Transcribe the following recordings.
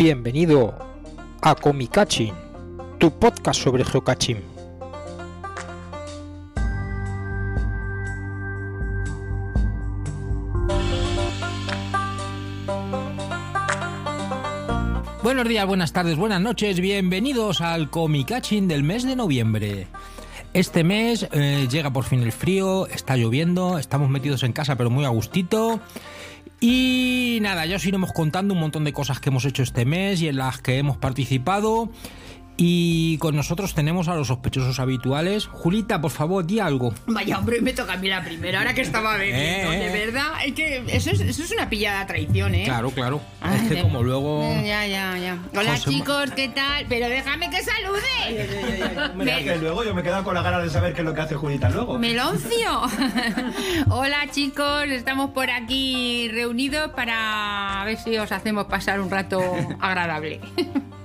Bienvenido a Comicaching, tu podcast sobre geocaching. Buenos días, buenas tardes, buenas noches, bienvenidos al Comicaching del mes de noviembre. Este mes eh, llega por fin el frío, está lloviendo, estamos metidos en casa pero muy a gustito. Y nada, ya os iremos contando un montón de cosas que hemos hecho este mes y en las que hemos participado. Y con nosotros tenemos a los sospechosos habituales. Julita, por favor, di algo. Vaya, hombre, me toca a mí la primera, ahora que estaba bebiendo. Eh, eh. De verdad, es que eso es, eso es una pillada traición, ¿eh? Claro, claro. Ay, es que de- como luego... Ya, ya, ya. Hola, José chicos, ¿qué tal? Pero déjame que salude. Mira, que luego yo me he quedado con la gana de saber qué es lo que hace Julita luego. Meloncio. Hola, chicos, estamos por aquí reunidos para ver si os hacemos pasar un rato agradable.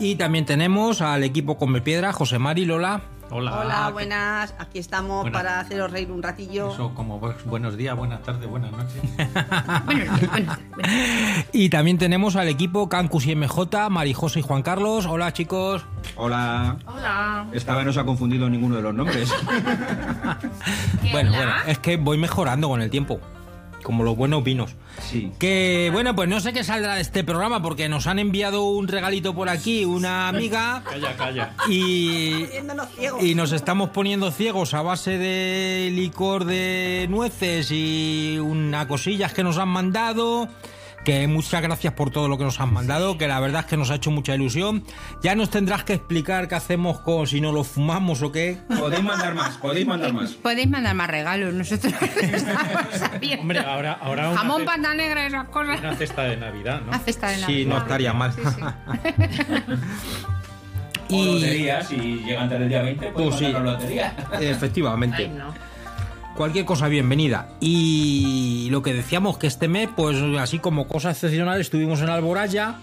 Y también tenemos al equipo Come Piedra, José Mari, Lola. Hola, Hola, buenas. Aquí estamos Buenas. para haceros reír un ratillo. Eso como bu- buenos días, buenas tardes, buenas noches. Buenos días. Y también tenemos al equipo Cancus y MJ, Marijosa y Juan Carlos. Hola, chicos. Hola. Hola. Esta vez no se ha confundido ninguno de los nombres. ¿Qué Bueno, hola? bueno, es que voy mejorando con el tiempo. Como los buenos vinos. Sí. Que bueno, pues no sé qué saldrá de este programa porque nos han enviado un regalito por aquí, una amiga, Calla, calla. y, Poniéndonos ciegos. y nos estamos poniendo ciegos a base de licor de nueces y una cosillas que nos han mandado. Que muchas gracias por todo lo que nos han mandado, que la verdad es que nos ha hecho mucha ilusión. Ya nos tendrás que explicar qué hacemos con si no lo fumamos o qué. Podéis mandar más, podéis mandar más. Podéis mandar más regalos, nosotros. Hombre, ahora, ahora Jamón, panda negra, esas cosas. una cesta de Navidad, ¿no? Una cesta de Sí, Navidad. no estaría mal. O y lotería, si llegan antes del día 20, Tú pues sí. lotería. efectivamente. Ay, no. Cualquier cosa bienvenida. Y lo que decíamos que este mes, pues así como cosa excepcional, estuvimos en Alboraya,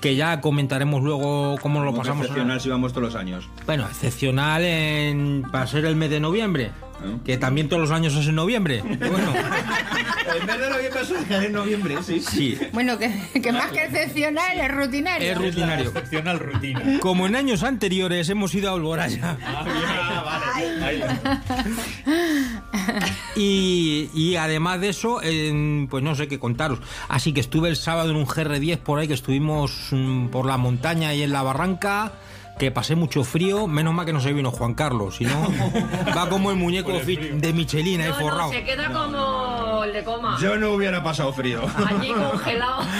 que ya comentaremos luego cómo lo Como pasamos. excepcional si vamos todos los años. Bueno, excepcional en para ser el mes de noviembre, ¿Eh? que también todos los años es en noviembre. Bueno, En vez de noviembre pasó en noviembre, sí. sí, Bueno, que, que más que excepcional es rutinario. es rutinario. Excepcional rutina. Como en años anteriores hemos ido a Alboraya. Ah, bien. Ahí. Y, y además de eso, en- pues no sé qué contaros. Así que estuve el sábado en un GR10 por ahí, que estuvimos mm, por la montaña y en la barranca, que pasé mucho frío. Menos mal que no se vino Juan Carlos, si no, va como el muñeco el de Michelin ahí No, no, forrado. se queda como el de coma. Yo no hubiera pasado frío. Allí congelado.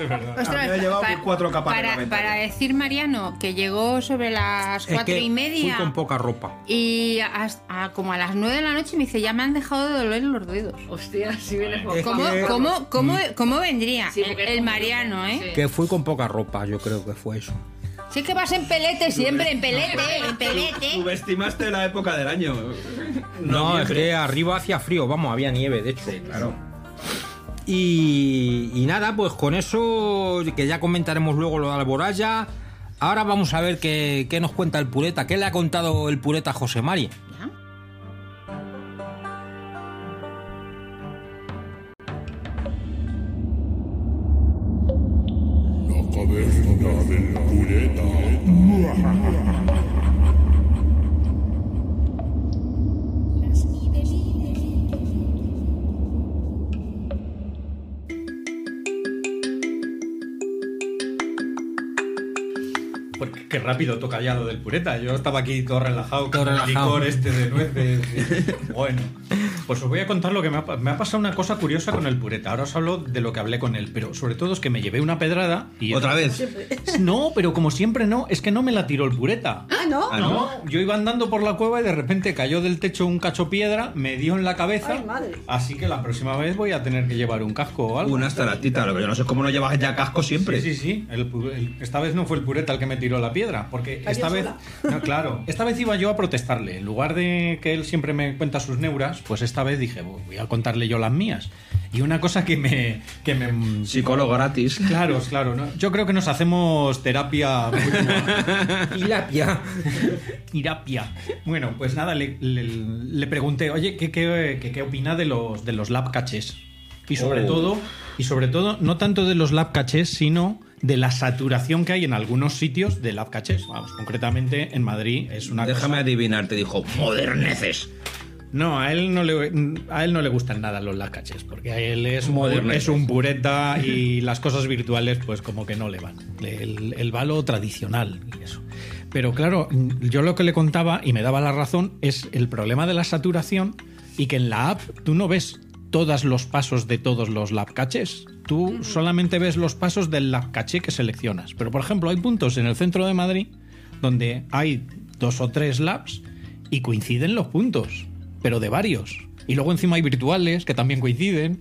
Es verdad. Ostras, llevado pa- cuatro capas para, para decir Mariano que llegó sobre las Es cuatro que y fui media con poca ropa. y hasta- a- como a las nueve de la noche me dice ya me han dejado de doler los dedos. Hostia, si vienes por ¿Cómo, que- cómo, cómo, cómo vendría Sí, el, Mariano, eh? Sí. Que fui con poca ropa, yo creo que fue eso. Sí que vas en pelete siempre, en pelete, en pelete. Subestimaste la época del año. No, es que arriba hacía frío, vamos, había nieve, de hecho. Claro. Y, y nada, pues con eso, que ya comentaremos luego lo de Alboraya. Ahora vamos a ver qué, qué nos cuenta el pureta. ¿Qué le ha contado el pureta a José Mari? Lo del pureta. Yo estaba aquí todo relajado Todo con el relajado. licor este de nueces. bueno, pues os voy a contar lo que me ha, me ha pasado una cosa curiosa con el pureta. Ahora os hablo de lo que hablé con él, pero sobre todo es que me llevé una pedrada y ¿Otra vez? No, pero como siempre no, es que no me la tiró el pureta. Ah, ¿no? Ah, ¿no? No, yo iba andando por la cueva y de repente cayó del techo un cacho piedra, me dio en la cabeza. Ay, madre. Así que la próxima vez voy a tener que llevar un casco o algo. Una estalactita, lo que yo no sé cómo no llevas ya casco siempre. Sí, sí, sí. El pu- el- esta vez no fue el pureta el que me tiró la piedra, porque Cayó esta vez. No, claro. Esta vez iba yo a protestarle. En lugar de que él siempre me cuenta sus neuras, pues esta vez dije, "Bu- voy a contarle yo las mías. Y una cosa que me. Que me Psicólogo gratis. Claro, claro. ¿no? Yo creo que nos hacemos terapia. Tilapia. Terapia. Bueno, pues nada, le, le- le pregunté, oye, ¿qué, qué, qué- qué opina de los, de los lab caches? Y sobre Oh. todo, y sobre todo, no tanto de los lab caches, sino de la saturación que hay en algunos sitios de lab cachés. Vamos, concretamente en Madrid es una Déjame cosa- adivinar, te dijo, moderneces. No, a él no le a él no le gustan nada los lab cachés, porque a él es un, Moderneces. es un pureta y las cosas virtuales pues como que no le van. El, el valo tradicional y eso. Pero claro, yo lo que le contaba y me daba la razón es el problema de la saturación y que en la app tú no ves todos los pasos de todos los lab caches. Tú solamente ves los pasos del lab caché que seleccionas. Pero por ejemplo, hay puntos en el centro de Madrid donde hay dos o tres labs y coinciden los puntos, pero de varios. Y luego encima hay virtuales que también coinciden.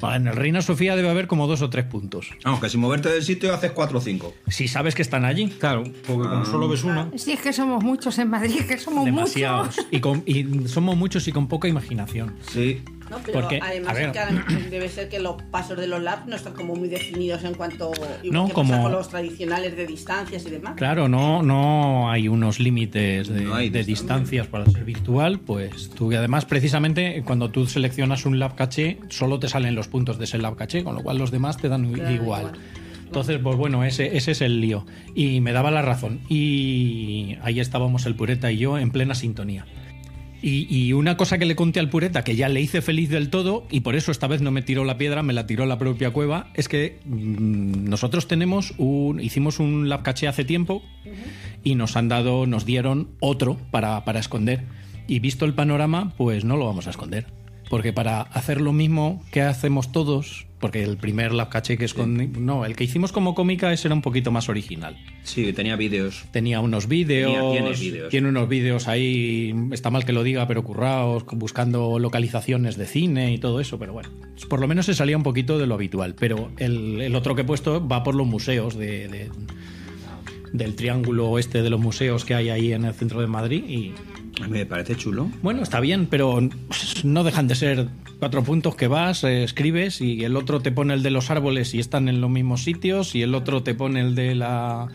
En el Reina Sofía debe haber como dos o tres puntos. Vamos, que sin moverte del sitio haces 4 o 5. Si sabes que están allí. Claro, porque como solo ves uno. Si es que somos muchos en Madrid, que somos Demasiados. muchos. Y, con- y somos muchos y con poca imaginación. Sí. No, pero Porque, además a es ver. que ahora debe ser que los pasos de los labs no están como muy definidos en cuanto igual No, que como- pasa con los tradicionales de distancias y demás. Claro, no, no hay unos límites de, No hay de distancia. distancias para ser virtual, pues tú y además precisamente cuando tú seleccionas un lab caché solo te salen los puntos de ese lab caché, con lo cual los demás te dan Claro, igual. igual. Entonces, pues bueno, ese, ese es el lío. Y me daba la razón. Y ahí estábamos el Pureta y yo en plena sintonía. Y, y una cosa que le conté al Pureta, que ya le hice feliz del todo, y por eso esta vez no me tiró la piedra, me la tiró la propia cueva, es que mm, nosotros tenemos un. hicimos un lab caché hace tiempo y nos han dado, nos dieron otro para, para esconder. Y visto el panorama, pues no lo vamos a esconder. Porque para hacer lo mismo que hacemos todos, porque el primer lab caché que escondí. No, el que hicimos como cómica ese era un poquito más original. Sí, tenía vídeos. Tenía unos vídeos. Tiene vídeos. Tiene unos vídeos ahí. Está mal que lo diga, pero currados, buscando localizaciones de cine y todo eso. Pero bueno, por lo menos se salía un poquito de lo habitual. Pero el, el otro que he puesto va por los museos de, de- del triángulo este de los museos que hay ahí en el centro de Madrid. Y me parece chulo. bueno, está bien, pero no dejan de ser cuatro puntos que vas, eh, escribes y el otro te pone el de los árboles y están en los mismos sitios y el otro te pone el de la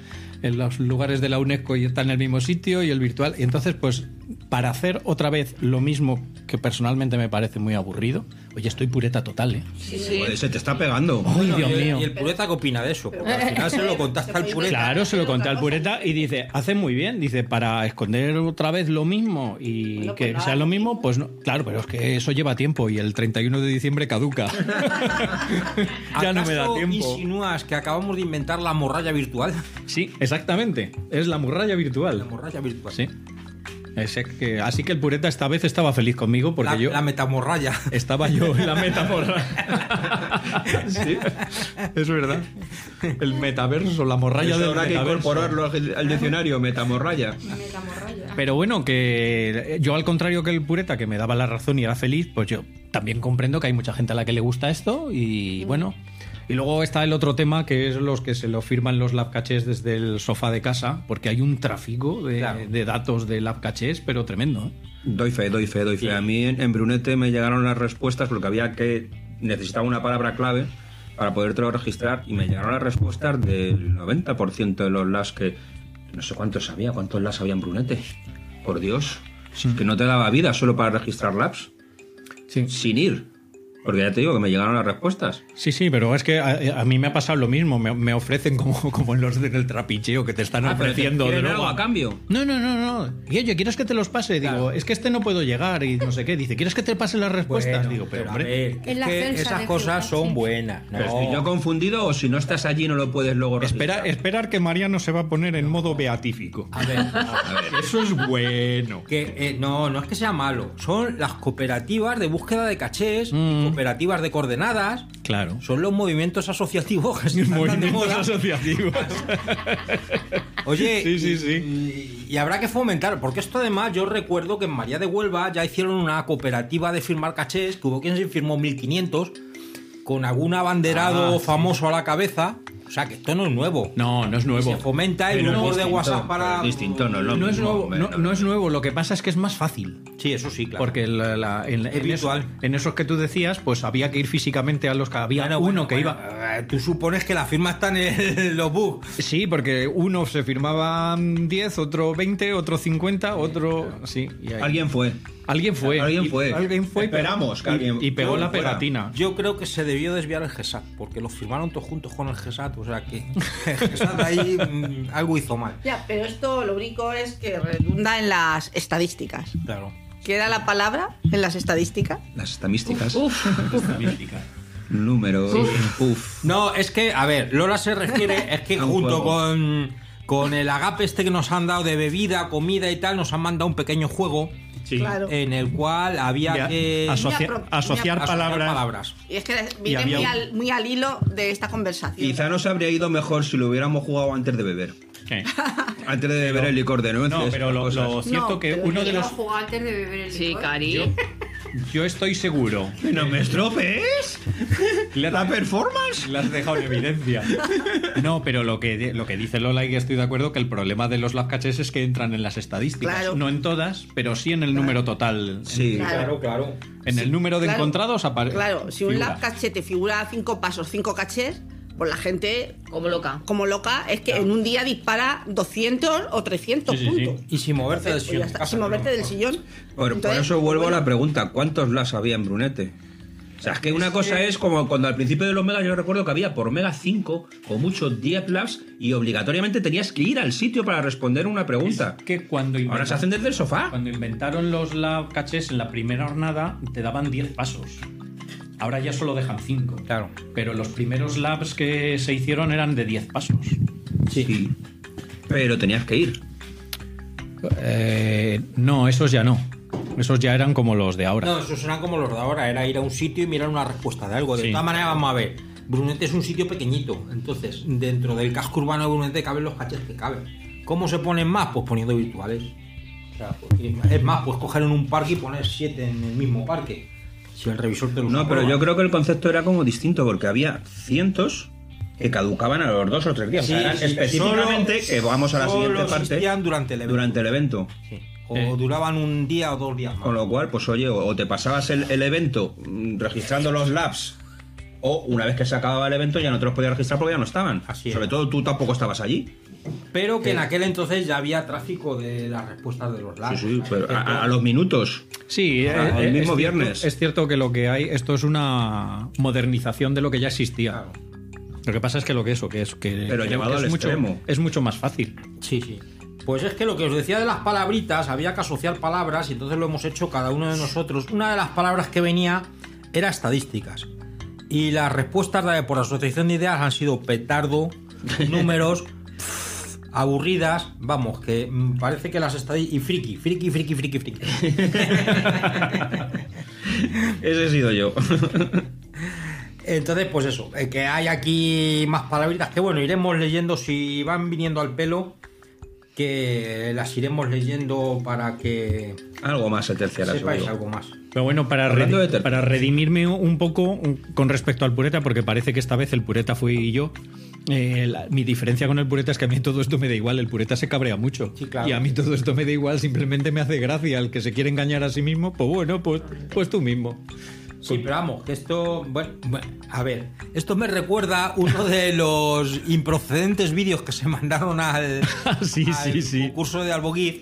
en los lugares de la UNESCO y está en el mismo sitio y el virtual. Y entonces, pues, para hacer otra vez lo mismo que personalmente me parece muy aburrido, oye, estoy pureta total, ¿eh? Sí, sí. Joder, se te está pegando. Ay, Dios y, el- mío. y el pureta qué opina de eso? Porque al final se lo contaste al pureta. Claro, se lo conté al pureta y dice, hace muy bien, dice, para esconder otra vez lo mismo y Bueno, que pues sea lo mismo, pues no. Claro, pero es que eso lleva tiempo y el 31 de diciembre caduca. ya no me da ¿Acaso tiempo. insinúas que acabamos de inventar la morralla virtual? Sí, exactamente. Es la murralla La virtual. morralla virtual. Sí. Ese que- así que el pureta esta vez estaba feliz conmigo porque la, yo la metamorralla. estaba yo en la metamorralla. sí, es verdad. El metaverso, la morralla del habrá que incorporarlo al, al diccionario, metamorralla. Pero bueno, que yo al contrario que el pureta, que me daba la razón y era feliz, pues yo también comprendo que hay mucha gente a la que le gusta esto y bueno. Y luego está el otro tema que es los que se lo firman los lab cachés desde el sofá de casa, porque hay un tráfico de, Claro. de datos de lab cachés, pero tremendo. ¿eh? Doy fe, doy fe, doy fe. A mí en, en Brunete me llegaron las respuestas porque había que. Necesitaba una palabra clave para podértelo registrar y me llegaron las respuestas del 90% de los las que. No sé cuántos había, cuántos las había en Brunete. Por Dios. Es que no te daba vida solo para registrar labs. Sí. Sin ir. Porque ya te digo que me llegaron las respuestas. Sí, sí, pero es que a, a mí me ha pasado lo mismo. Me, me ofrecen como, como en los del trapicheo que te están Ah, pero te ofreciendo algo a cambio. No, no, no, no. Y oye, ¿quieres que te los pase? Digo, es que este no puedo llegar y no sé qué. Dice, ¿quieres que te pase las respuestas? Bueno, Digo, pero, a hombre. ver, Es que esas cosas son sí. buenas. No. Pero estoy yo confundido o si no estás allí no lo puedes luego registrar. Espera, esperar que Mariano se va a poner en modo beatífico. A ver, a ver. Eso es bueno. Que eh, no, no es que sea malo. Son las cooperativas de búsqueda de cachés, Mm. Cooperativas de coordenadas. Claro. Son los movimientos asociativos que están de Movimientos moda. asociativos. Oye, Sí, sí, y, sí. y- y habrá que fomentar, porque esto además yo recuerdo que en María de Huelva ya hicieron una cooperativa de firmar cachés, que hubo quien se firmó 1500, con algún abanderado Ah, famoso a la cabeza. O sea que esto no es nuevo. No, no es nuevo. Se fomenta el grupo es de WhatsApp para. es distinto, no No es nuevo, no, no es nuevo, lo que pasa es que es más fácil. Sí, eso sí, claro. Porque la- la- en, esos que tú decías, pues había que ir físicamente a los que había Bueno, uno bueno, que bueno, iba. sea, tú supones que la firma está en el- los bugs. Sí, porque uno se firmaba 10, otro 20, otro 50, otro... Sí, y ahí- Alguien fue. Alguien fue. Alguien Y- fue. Alguien fue. Esperamos que y- alguien- Y pegó la fuera. pegatina. Yo creo que se debió desviar el GESAT, porque los firmaron todos juntos con el GESAT, o sea que el GESAT ahí mm, algo hizo mal. Ya, pero esto lo único es que redunda en las estadísticas. Claro. ¿Qué era la palabra en las estadísticas? Las estadísticas. Mística. Números. Uf. No, es que, a ver, Lola se refiere, es que junto juego. con, con el agape este que nos han dado de bebida, comida y tal, nos han mandado un pequeño juego Sí. Claro. en el cual había Ya, que asocia- Muy apro- asociar palabras. palabras. Y es que viene había muy, un- al, muy al hilo de esta conversación. Quizá nos habría ido mejor si lo hubiéramos jugado antes de beber. ¿Qué? Antes de beber el licor de nueces. No, pero lo, cosas. cierto No, que pero uno de los... jugaba antes de beber el Sí, licor. Cari. Yo estoy seguro. ¡No me estropees! ¿La performance? Le has dejado en evidencia. No, pero lo que, lo que dice Lola y que estoy de acuerdo que el problema de los lab caches es que entran en las estadísticas. Claro. No en todas, pero sí en el número total. Sí. Claro. claro. En el número de Claro. encontrados aparece. Claro, si un lab caché te figura cinco pasos, cinco cachés, pues la gente, Como loca. como loca, es que en un día dispara 200 o 300 Sí, sí, sí. puntos. Y sin moverte del Pues sillón. está, sin moverte ¿no? del sillón. Por, por eso vuelvo bueno, a la pregunta: ¿cuántos las había en Brunete? O sea, es que una cosa es como cuando al principio de los megas yo recuerdo que había por mega 5 o mucho 10 labs y obligatoriamente tenías que ir al sitio para responder una pregunta. Que cuando Ahora se inventaron, hacen desde el sofá. cuando inventaron los lab caches en la primera jornada te daban 10 pasos. Ahora ya solo dejan 5. Claro. Pero los primeros labs que se hicieron eran de 10 pasos. Sí. Pero tenías que ir. Eh, no, esos ya no. Esos ya eran como los de ahora. No, esos eran como los de ahora, era ir a un sitio y mirar una respuesta de algo. De Sí. todas maneras, vamos a ver. Brunete es un sitio pequeñito, entonces dentro del casco urbano de Brunete caben los caches que caben. ¿Cómo se ponen más? Pues poniendo virtuales. O sea, porque- es más, puedes coger en un parque y poner siete en el mismo parque. Si el revisor te lo No, pero yo creo que el concepto era como distinto porque había cientos que caducaban a los dos o tres días. o sea, eran específicamente que vamos a la siguiente parte durante el evento. durante el evento. Sí. O Eh. duraban un día o dos días más. Con lo cual, pues oye, o, te pasabas el, el evento mm, registrando los labs, o una vez que se acababa el evento ya no te los podías registrar porque ya no estaban. Así Sobre todo tú tampoco estabas allí. Pero que en aquel entonces ya había tráfico de las respuestas de los Sí, labs. sí, pero a, a los minutos. Sí, Ah, eh, el eh, mismo es viernes. Cierto, es cierto que lo que hay, esto es una modernización de lo que ya existía. Claro. Lo que pasa es que lo que eso, que es que, Pero que- llevado que es al mucho, extremo. es mucho más fácil. Sí, sí. Pues es que lo que os decía de las palabritas, había que asociar palabras y entonces lo hemos hecho cada uno de nosotros. Una de las palabras que venía era estadísticas. Y las respuestas de- por asociación de ideas han sido petardo, números, aburridas, vamos, que mm, parece que las estadísticas... Y friki, friki, friki, friki, friki. Ese he sido yo. Entonces, pues eso, eh, que hay aquí más palabritas que bueno, iremos leyendo si van viniendo al pelo, que las iremos leyendo para que algo más se terciará sepáis seguro. algo más. Pero bueno, para, para redimirme un poco con respecto al pureta, porque parece que esta vez el pureta fui yo. Eh, la- mi diferencia con el pureta es que a mí todo esto me da igual. El pureta se cabrea mucho. Sí, claro. Y a mí todo esto me da igual, simplemente me hace gracia. El que se quiere engañar a sí mismo, pues bueno, pues, pues tú mismo. Sí, pero vamos, que esto, bueno, bueno, a ver, esto me recuerda uno de los improcedentes vídeos que se mandaron al, Sí, al sí, sí. concurso de Alboguiz,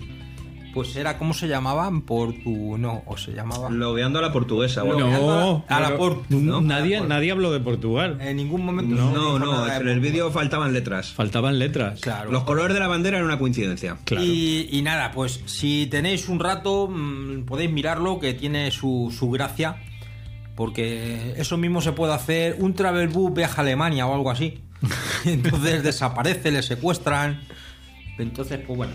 pues era, ¿cómo se llamaban? Por tu, no, o se llamaba... Logueando a la portuguesa. Bueno. No, a la pero- Portu, ¿no? Nadie, A la Portu. nadie habló de Portugal. En ningún momento... No, No, no, en el vídeo faltaban letras. Faltaban letras. Claro. Los colores de la bandera eran una coincidencia. Claro. Y, y nada, pues si tenéis un rato, mm, podéis mirarlo, que tiene su, su gracia, porque eso mismo se puede hacer. Un travel book viaja a Alemania o algo así. Entonces desaparece, le secuestran. Entonces, pues bueno.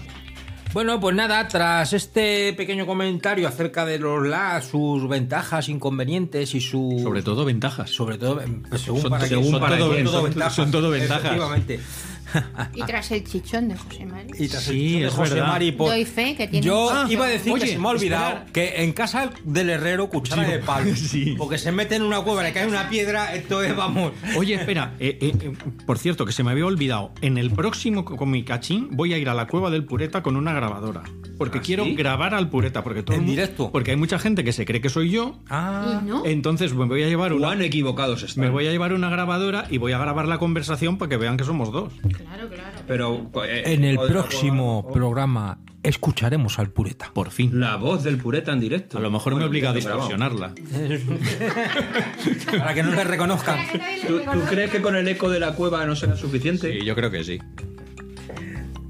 Bueno, pues nada, tras este pequeño comentario acerca de los LAS, sus ventajas, inconvenientes y su. Sobre todo ventajas. Sobre todo, pues, según Son- para según para todo, son- ventajas. son todo ventajas. Efectivamente. Y tras el chichón de José Mari. Y tras Sí, el chichón de José verdad. Mari, por- Doy fe que tiene. Yo Ah, iba a decir oye, que se me ha olvidado esperar. que en casa del herrero cuchara de palo. Sí. Porque se mete en una cueva, le cae una piedra, esto es, vamos. Oye, espera, eh, eh, eh, por cierto, que se me había olvidado. En el próximo Comicachín voy a ir a la cueva del Pureta con una grabadora. Porque ¿Ah, quiero sí? grabar al Pureta. Porque todo ¿En el mu- directo? Porque hay mucha gente que se cree que soy yo. Ah, ¿Y no? Entonces me voy a llevar una. Cuán equivocados están. Me voy a llevar una grabadora y voy a grabar la conversación para que vean que somos dos. Claro, claro. Pero eh, en el próximo programa escucharemos al pureta. Por fin. La voz del pureta en directo. A lo mejor me Bueno, obliga a distorsionarla. Para que no le reconozcan. ¿Tú, tú crees que con el eco de la cueva no será suficiente? Sí, yo creo que sí.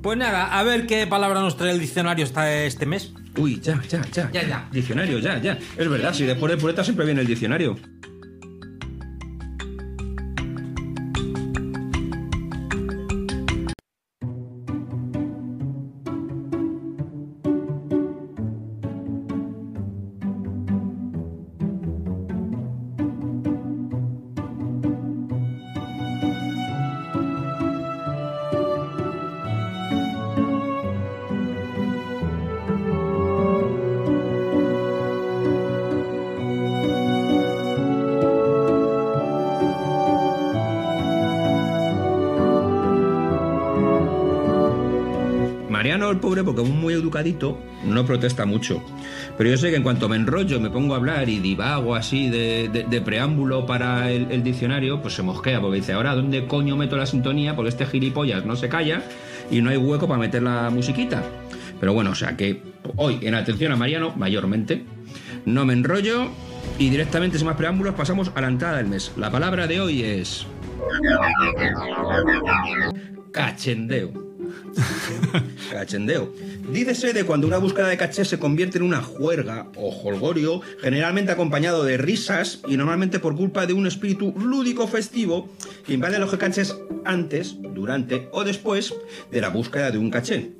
Pues nada, a ver qué palabra nos trae el diccionario esta- este mes. Uy, ya, ya, ya. Ya, ya. Diccionario, ya, ya. Es verdad, si después del pureta siempre viene el diccionario. El pobre, porque es muy educadito, no protesta mucho. Pero yo sé que en cuanto me enrollo, me pongo a hablar y divago así de, preámbulo para el, el diccionario, pues se mosquea, porque dice, ahora, ¿dónde coño meto la sintonía? Porque este gilipollas no se calla y no hay hueco para meter la musiquita. Pero bueno, o sea que hoy, en atención a Mariano, mayormente, no me enrollo y directamente, sin más preámbulos, pasamos a la entrada del mes. La palabra de hoy es... Cachendeo. Cachendeo. Dícese de cuando una búsqueda de caché se convierte en una juerga o holgorio, generalmente acompañado de risas y normalmente por culpa de un espíritu lúdico festivo que invade los cachés antes, durante o después de la búsqueda de un caché.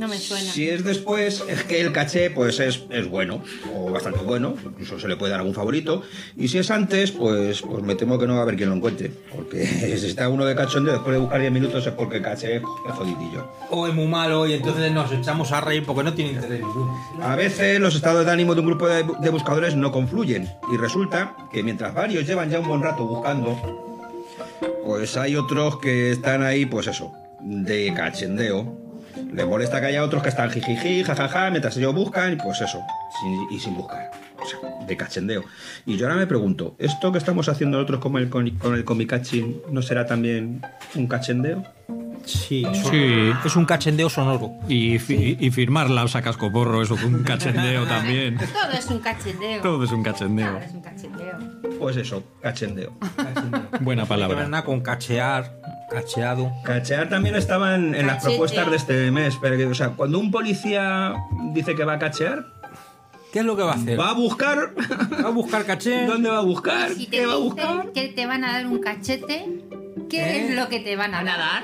No me suena. Si es después, es que el caché pues es, es bueno, o bastante bueno, incluso se le puede dar algún favorito. Y si es antes, pues, pues me temo que no va a haber quien lo encuentre. Porque si está uno de cachondeo después de buscar 10 minutos es porque el caché es jodidillo. O es muy malo y entonces nos echamos a reír porque no tiene interés ninguno. A veces los estados de ánimo de un grupo de, de buscadores no confluyen y resulta que mientras varios llevan ya un buen rato buscando, pues hay otros que están ahí, pues eso, de cachendeo. Les molesta que haya otros que están jijiji, jajaja, mientras ellos buscan, y pues eso, y sin buscar. O sea, de cachendeo. Y yo ahora me pregunto, ¿esto que estamos haciendo nosotros con el, con, el comicachín no será también un cachendeo? Sí, Sí. es un cachendeo sonoro. Y, fi- y firmar la sacascoporro, eso, un cachendeo también. Todo es un cachendeo. Todo es un cachendeo. Todo es un cachendeo. Pues eso, cachendeo. Buena No palabra. nada con cachear, cacheado. Cachear también estaba en, en las propuestas de este mes. Pero, que, o sea, cuando un policía dice que va a cachear, ¿Qué es lo que va a hacer? va a buscar. Va a buscar caché. ¿Dónde va a buscar? Si te ¿Qué va a buscar? que te van a dar un cachete, ¿qué ¿Eh? es lo que te van a ¿Van a dar?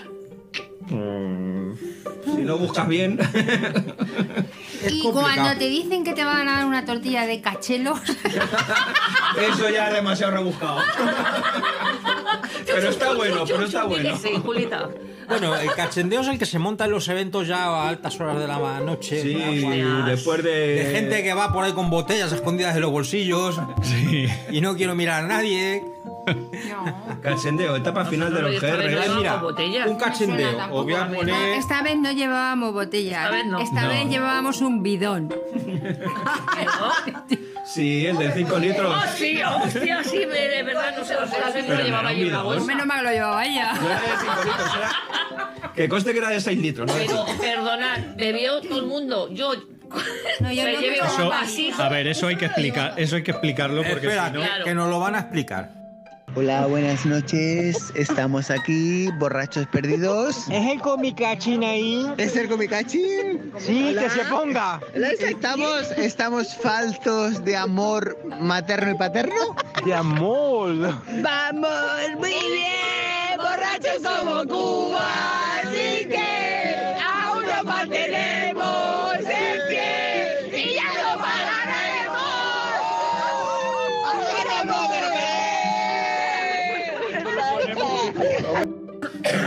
Dar? Si no buscas bien. Es y complicado. cuando te dicen que te van a dar una tortilla de cachelos, Eso ya es demasiado rebuscado. pero está bueno, pero está bueno. Sí, Julita. Bueno, el cachendeo es el que se monta en los eventos ya a altas horas de la noche. Sí, ¿no? después de. De gente que va por ahí con botellas escondidas en los bolsillos Sí. y no quiero mirar a nadie. No. Cachendeo, etapa final de los GR. no. Mira, botellas. un cachendeo. suena Os voy a poner. Esta vez no llevábamos botella. Esta vez no. Esta No. vez llevábamos un bidón. Sí, el de 5 litros. ¡Oh, sí! ¡Hostia, sí! De verdad, no sé, no sé, no sé, lo llevaba no, la mira, bolsa. Menos mal que lo llevaba ella. No era de 5 litros, era- Que conste que era de 6 litros, ¿no? Pero, perdonad, bebió todo el mundo. Yo... No, yo me no llevé un. A ver, eso hay que explicar, eso hay que explicarlo porque Espera, si no. Que nos lo van a explicar. Hola, buenas noches. Estamos aquí, borrachos perdidos. ¿Es el comicachín ahí? ¿Es el comicachín? Sí, Hola. que se ponga. ¿Estamos, ¿Estamos faltos de amor materno y paterno? De amor. ¡Vamos! ¡Muy bien! ¡Borrachos somos Cuba!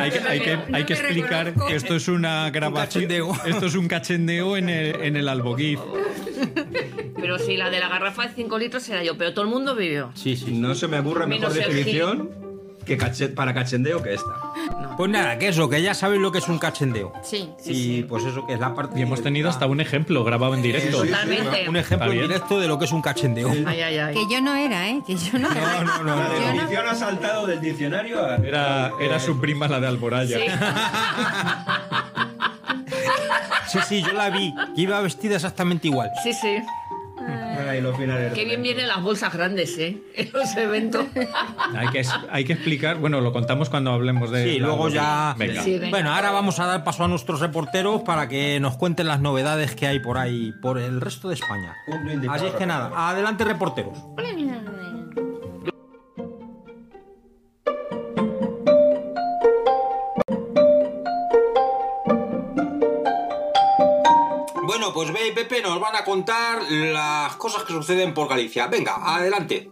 Hay, que, hay que- hay que No me explicar reconozco. que esto es una grabación. cachondeo. Esto es un cachendeo en el, en el alboguiz. Pero si la de la garrafa de 5 litros era yo, pero todo el mundo vivió. Sí, sí. No se me ocurre mejor Menos definición que cache- para cachendeo que esta. Pues nada, que eso, que ya sabéis lo que es un cachendeo. Sí. y pues eso, que es la parte. Y hemos tenido hasta un ejemplo grabado en directo. Sí, sí, Totalmente. Un ejemplo en directo de lo que es un cachendeo. Ay, ay, ay. Que yo no era, ¿eh? Que yo no era. No, no, no. La no. No- definición ha saltado del diccionario a... Era, era su prima la de Alboraya. Sí. Sí, sí, yo la vi, que iba vestida exactamente igual. Sí, sí. Ay, los finales. Qué bien vienen las bolsas grandes, ¿eh? En los eventos. Hay que, hay que explicar, bueno, lo contamos cuando hablemos de. Sí, luego ya. Venga. Sí, venga. Bueno, ahora vamos a dar paso a nuestros reporteros para que nos cuenten las novedades que hay por ahí, por el resto de España. Así es que nada, adelante reporteros. Bueno, pues Ve y Pepe nos van a contar las cosas que suceden por Galicia. Venga, adelante.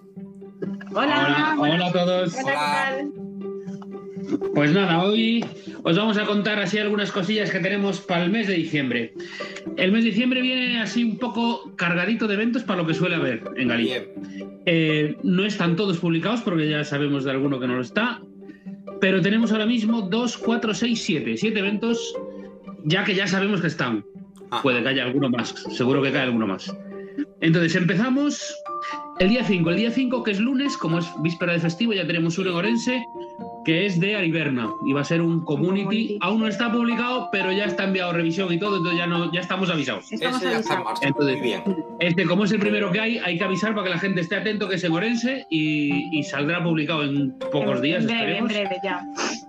Hola, hola a todos. Hola. Pues nada, hoy os vamos a contar así algunas cosillas que tenemos para el mes de diciembre. El mes de diciembre viene así un poco cargadito de eventos para lo que suele haber en Galicia. Eh, no están todos publicados porque ya sabemos de alguno que no lo está, pero tenemos ahora mismo 2, 4, 6, 7. 7 eventos ya que ya sabemos que están. Ah. Puede que haya alguno más, seguro que cae alguno más. Entonces empezamos el día 5. El día 5, que es lunes, como es víspera de festivo, ya tenemos uno en Orense, que es de Ariberna. Y va a ser un community. Aún no está publicado, pero ya está enviado revisión y todo, entonces ya, no, ya estamos avisados. Ese ya está. Entonces, bien. Este, como es el primero que hay, hay que avisar para que la gente esté atento que es en Orense y, y saldrá publicado en pocos días. En breve, en breve ya.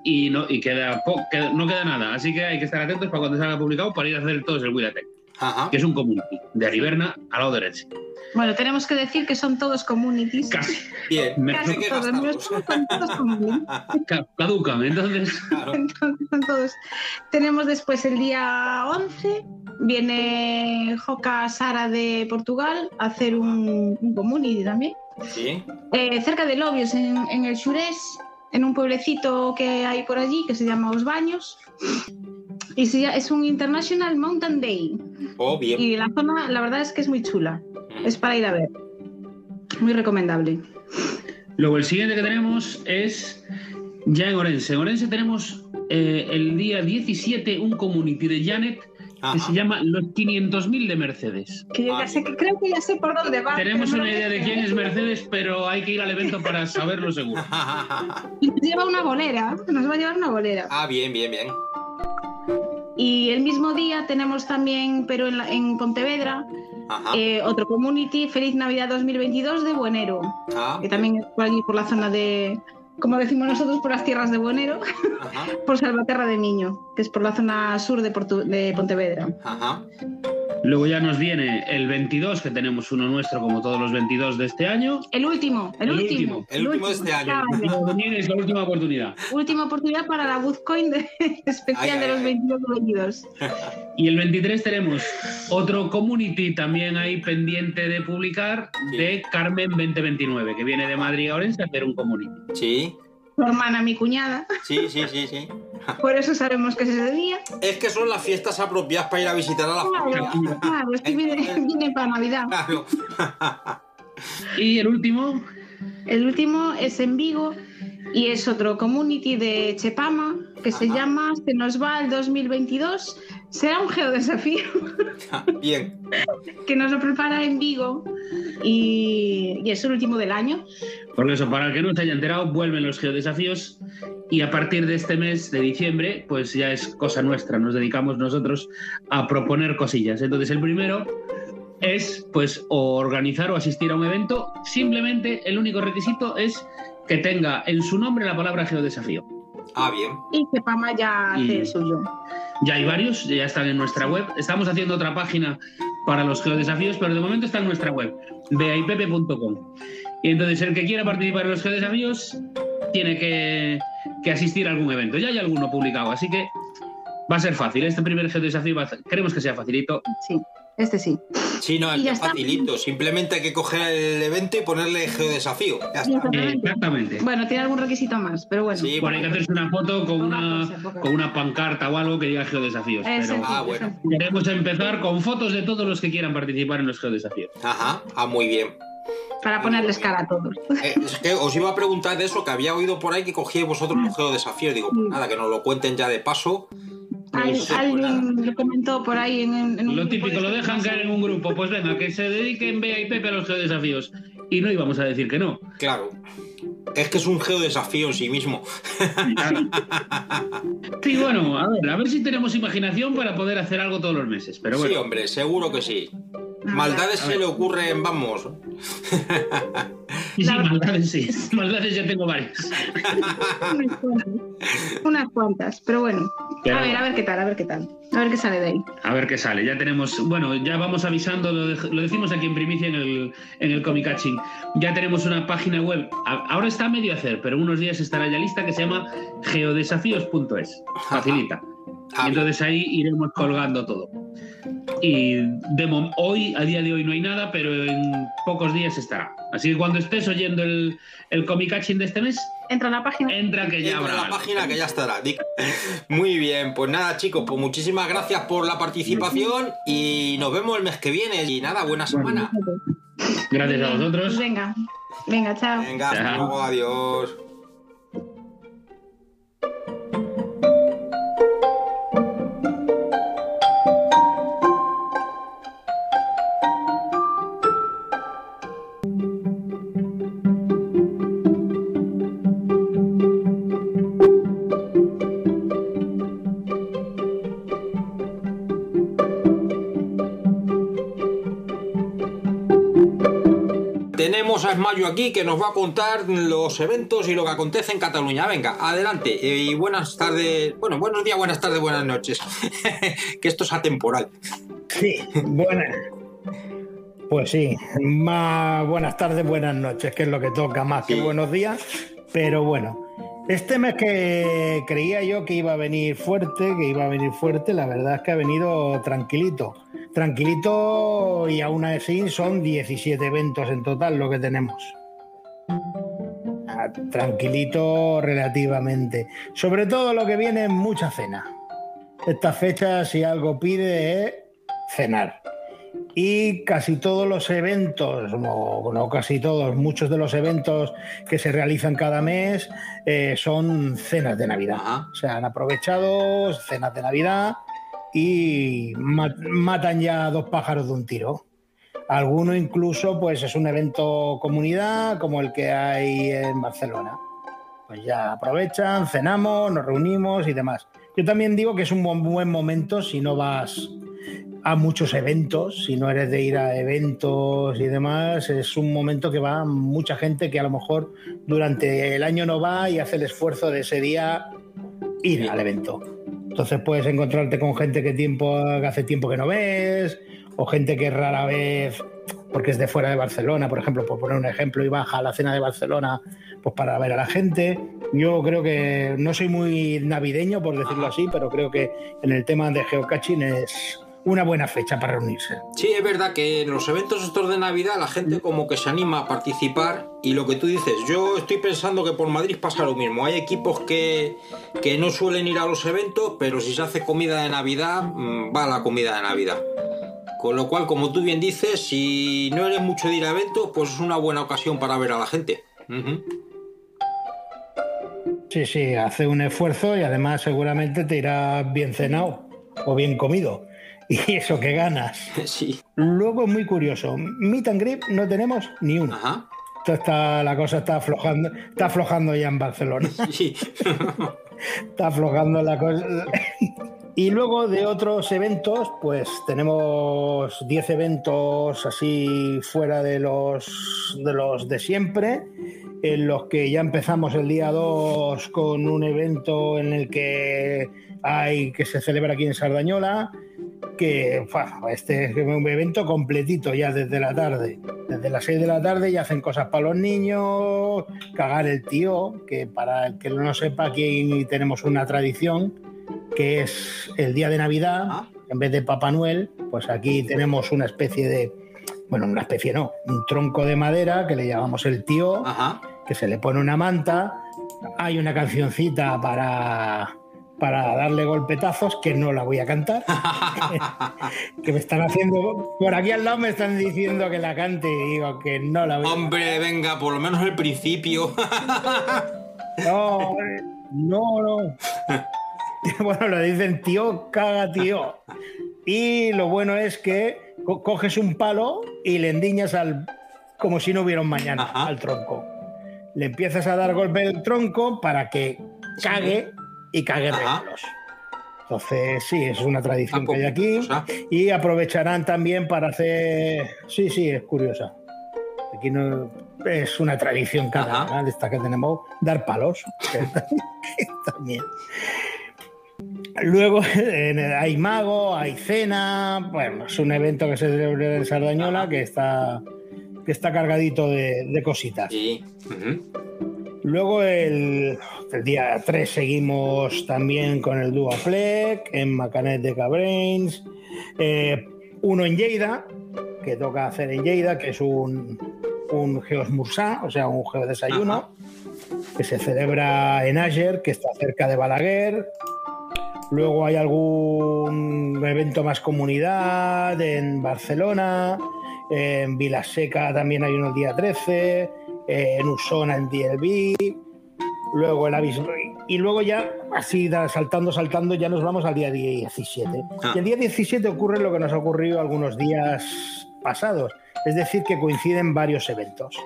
Y, no, y queda, po- queda- no queda nada. Así que hay que estar atentos para cuando salga publicado para ir a hacer todos el Widatec, Ajá. que es un community de Ariberna al lado de Orense. Bueno, tenemos que decir que son todos communities. Casi. Bien. Casi que todos, son todos communities. Ca- Caducan, entonces. Claro. Entonces, son todos. Tenemos después el día 11, viene Joca Sara de Portugal a hacer un, un community también. Sí. Eh, cerca de Lobios, en, en el Xurés, en un pueblecito que hay por allí que se llama Os Baños. Y se es un International Mountain Day. Oh, bien. Y la zona, la verdad es que es muy chula. Es para ir a ver. Muy recomendable. Luego el siguiente que tenemos es ya en Orense. En Orense tenemos eh, el día 17 un community de Janet que se llama Los 500.000 de Mercedes. Que yo ya sé que creo que ya sé por dónde va. Tenemos una idea de quién es Mercedes, pero hay que ir al evento para saberlo seguro. Y Nos lleva una bolera. Nos va a llevar una bolera. Ah, bien, bien, bien. Y el mismo día tenemos también, pero en, la- en Pontevedra, eh, otro community, Feliz Navidad 2022 de Buenero. Ah, Que también es por allí, por la zona de, como decimos nosotros, por las tierras de Buenero, ajá. por Salvaterra de Miño, que es por la zona sur de, Portu- de Pontevedra. Ajá. Luego ya nos viene el 22, que tenemos uno nuestro como todos los 22 de este año. El último, el, El último. último. El último de este año. Es la última oportunidad. Última oportunidad para la Woodcoin de- especial Ay, de los ay. 22 22. Y el 23 tenemos otro community también ahí pendiente de publicar Sí. de Carmen 2029, que viene de Madrid a Orense a hacer un community. Sí, Tu hermana, mi cuñada. sí, sí, sí, sí. Por eso sabemos que es ese día. Es que son las fiestas apropiadas para ir a visitar a la Claro, familia. claro, es que viene, viene para Navidad. Claro. Y el último, El último es en Vigo y es otro community de Chepama que se llama Se nos va el 2022. Será un geodesafío Bien. que nos lo prepara en Vigo y, y es el último del año. Por eso, para el que no se haya enterado, vuelven los geodesafíos y a partir de este mes de diciembre, pues ya es cosa nuestra, nos dedicamos nosotros a proponer cosillas. Entonces, el primero es pues o organizar o asistir a un evento, simplemente el único requisito es que tenga en su nombre la palabra geodesafío. Ah, bien. Y Chepama ya hace el suyo. Ya hay varios, ya están en nuestra web. Estamos haciendo otra página para los geodesafíos, pero de momento está en nuestra web, beaipepe.com. Y entonces el que quiera participar en los geodesafíos tiene que, que asistir a algún evento. Ya hay alguno publicado, así que va a ser fácil. Este primer geodesafío va a queremos que sea facilito. Sí. Este sí. Sí, no, Y es está. facilito. Simplemente hay que coger el evento y ponerle geodesafío. Ya está. Exactamente. Bueno, tiene algún requisito más, pero bueno. Sí, Bueno, hay que hacerse una foto con una, con una pancarta o algo que diga geodesafíos. Pero Ah, bueno. queremos empezar con fotos de todos los que quieran participar en los geodesafíos. Ajá, ah, muy bien. Para ponerles cara a todos. Eh, es que os iba a preguntar de eso, que había oído por ahí que cogíais vosotros los geodesafíos. Digo, pues nada, que nos lo cuenten ya de paso. Al- pues alguien lo comentó por ahí en, en un Lo típico, de lo dejan caer en un grupo. Pues venga, que se dediquen Bea y Pepe a los geodesafíos. Y no íbamos a decir que no. Claro. Es que es un geodesafío en sí mismo. Sí, bueno, a ver, a ver si tenemos imaginación para poder hacer algo todos los meses. Pero bueno. Sí, hombre, seguro que sí. Maldades se le ocurren, vamos. Sí, maldades sí. Maldades ya tengo varias. Unas cuantas. Unas cuantas, pero bueno. Pero a ver, a ver qué tal, a ver qué tal. A ver qué sale de ahí. A ver qué sale. Ya tenemos, bueno, ya vamos avisando, lo, de- lo decimos aquí en primicia en el, en el Comic Catching. Ya tenemos una página web. Ahora está a medio hacer, pero en unos días estará ya lista que se llama geodesafíos.es. Facilita. Y entonces ahí iremos colgando todo. Y de hoy, a día de hoy no hay nada, pero en pocos días estará. Así que cuando estés oyendo el, el Comic Catching de este mes, entra a la página. Entra que ya Entra habrá. en la página que ya estará. Muy bien, pues nada, chicos, pues muchísimas gracias por la participación y nos vemos el mes que viene. Y nada, buena semana. Gracias a vosotros. venga, venga, chao. Venga, hasta Chao. luego, adiós. Esmayo aquí que nos va a contar los eventos y lo que acontece en Cataluña. Venga, adelante. Y buenas tardes, bueno, buenos días, buenas tardes, buenas noches. que esto es atemporal. Sí, buenas. Pues sí, más buenas tardes, buenas noches, que es lo que toca más que buenos días. Pero bueno, este mes que creía yo que iba a venir fuerte, que iba a venir fuerte, la verdad es que ha venido tranquilito. Tranquilito y aún así son 17 eventos en total lo que tenemos. Ah, Tranquilito relativamente. Sobre todo lo que viene es mucha cena. Esta fecha, si algo pide, es cenar. Y casi todos los eventos, o no casi todos, muchos de los eventos que se realizan cada mes eh, son cenas de Navidad. O sea, han aprovechado cenas de Navidad y ma- matan ya dos pájaros de un tiro. Alguno incluso, pues es un evento comunidad como el que hay en Barcelona. Pues ya aprovechan, cenamos, nos reunimos y demás. Yo también digo que es un buen momento si no vas a muchos eventos, si no eres de ir a eventos y demás, es un momento que va mucha gente que a lo mejor durante el año no va y hace el esfuerzo de ese día ir al evento. Entonces puedes encontrarte con gente que, tiempo, que hace tiempo que no ves, o gente que rara vez, porque es de fuera de Barcelona, por ejemplo, por poner un ejemplo, y baja a la cena de Barcelona pues para ver a la gente. Yo creo que no soy muy navideño, por decirlo así, pero creo que en el tema de geocaching es una buena fecha para reunirse. Sí, es verdad que en los eventos estos de Navidad la gente como que se anima a participar y lo que tú dices, yo estoy pensando que por Madrid pasa lo mismo. Hay equipos que, que no suelen ir a los eventos, pero si se hace comida de Navidad, mm, va la comida de Navidad. Con lo cual, como tú bien dices, si no eres mucho de ir a eventos, pues es una buena ocasión para ver a la gente. Sí, sí, hace un esfuerzo y además seguramente te irás bien cenado o bien comido. Y eso que ganas. Sí. Luego es muy curioso. Meet and Grip no tenemos ni uno. Esto está, la cosa está aflojando, está aflojando ya en Barcelona. Sí. está aflojando la cosa. Y luego de otros eventos, pues tenemos 10 eventos así fuera de los, de los de siempre, en los que ya empezamos el día 2 con un evento en el que hay que se celebra aquí en Sardañola, que este es un evento completito ya desde la tarde. Desde las 6 de la tarde ya hacen cosas para los niños, cagar el tío, que para el que no sepa aquí tenemos una tradición que es el día de Navidad, En vez de Papá Noel, pues aquí tenemos una especie de, bueno, una especie no, un tronco de madera que le llamamos el tío, que se le pone una manta. Hay una cancioncita para, para darle golpetazos, que no la voy a cantar. que me están haciendo. Por aquí al lado me están diciendo que la cante y digo que no la voy a Hombre, venga, por lo menos el principio. No, no, no. Bueno, lo dicen tío, caga tío. Y lo bueno es que co- coges un palo y le endiñas al. como si no hubiera un mañana, al tronco. Le empiezas a dar golpe al tronco para que cague y cague regalos. Entonces, sí, es una tradición que hay aquí. Y aprovecharán también para hacer. Sí, sí, es curiosa. Aquí no es una tradición cada de esta que tenemos, dar palos. también. Luego hay mago, hay cena, bueno, es un evento que se celebra en Sardañola que está, que está cargadito de, de cositas. Luego el, el día 3 seguimos también con el Duaplec en Macanet de Cabrains. Eh, uno en Lleida, que toca hacer en Lleida, que es un, un geosmursá, o sea, un geodesayuno, que se celebra en Àger, que está cerca de Balaguer. Luego hay algún evento más comunidad en Barcelona, en Vilaseca también hay uno el día 13, en Usona en DLB, luego el aviso. Y luego ya, así saltando, saltando, ya nos vamos al día 17. Ah. Y el día 17 ocurre lo que nos ha ocurrido algunos días pasados, es decir, que coinciden varios eventos.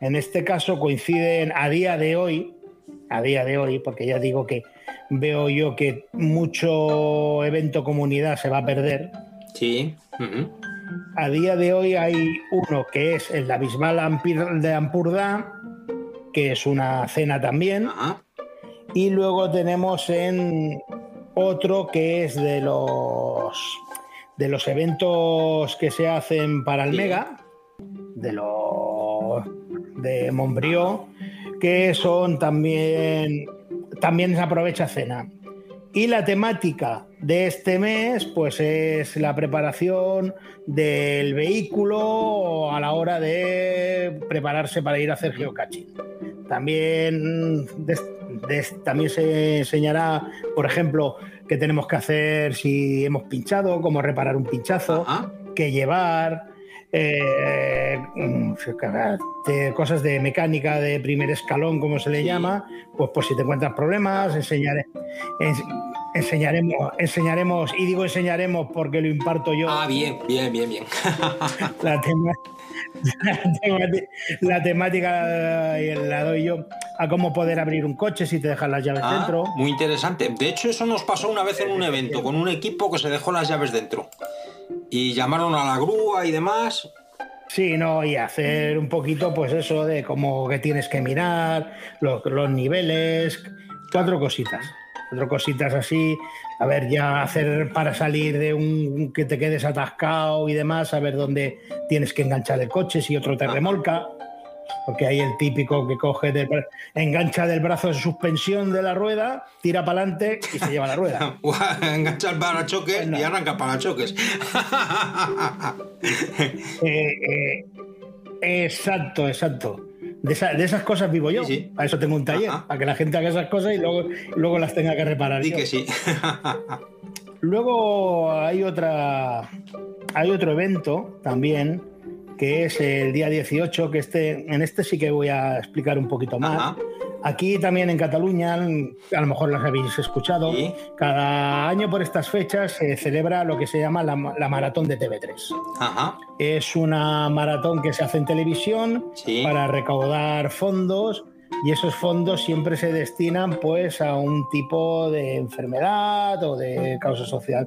En este caso coinciden a día de hoy, a día de hoy, porque ya digo que veo yo que mucho evento comunidad se va a perder. Sí. A día de hoy hay uno que es el Ampir- de Ampurdá, que es una cena también. Y luego tenemos en otro que es de los de los eventos que se hacen para el Mega, de los de Montbrió, que son también también se aprovecha cena. Y la temática de este mes, pues es la preparación del vehículo a la hora de prepararse para ir a hacer geocaching. También, también se enseñará, por ejemplo, qué tenemos que hacer si hemos pinchado, cómo reparar un pinchazo, qué llevar, eh, mm, de cosas de mecánica de primer escalón, como se le llama, pues por si te encuentras problemas, enseñaré, ens- enseñaremos, enseñaremos, y digo enseñaremos porque lo imparto yo. Ah, bien, bien, bien, bien. La, tema- la temati- la temática eh, la doy yo a cómo poder abrir un coche si te dejan las llaves Ah, dentro. Muy interesante. De hecho, eso nos pasó una vez en un evento con un equipo que se dejó las llaves dentro. Y llamaron a la grúa y demás. Sí, no, y hacer un poquito, pues eso, de cómo que tienes que mirar, los, los niveles, cuatro cositas. Cuatro cositas así. A ver, ya hacer para salir de un que te quedes atascado y demás, a ver dónde tienes que enganchar el coche, si otro te remolca. Porque hay el típico que coge, del engancha del brazo de suspensión de la rueda, tira para adelante y se lleva la rueda. Engancha el parachoques y arranca parachoques. Eh, eh, exacto, exacto. De, esa- de esas cosas vivo yo. A eso tengo un taller, para que la gente haga esas cosas y luego, luego las tenga que reparar. Yo. que sí. Luego hay otra hay otro evento también que es el día 18, que este, en este sí que voy a explicar un poquito más. Aquí también en Cataluña, a lo mejor las habéis escuchado, cada año por estas fechas se celebra lo que se llama la, la maratón de TV3. Ajá. Es una maratón que se hace en televisión para recaudar fondos y esos fondos siempre se destinan pues a un tipo de enfermedad o de causa social.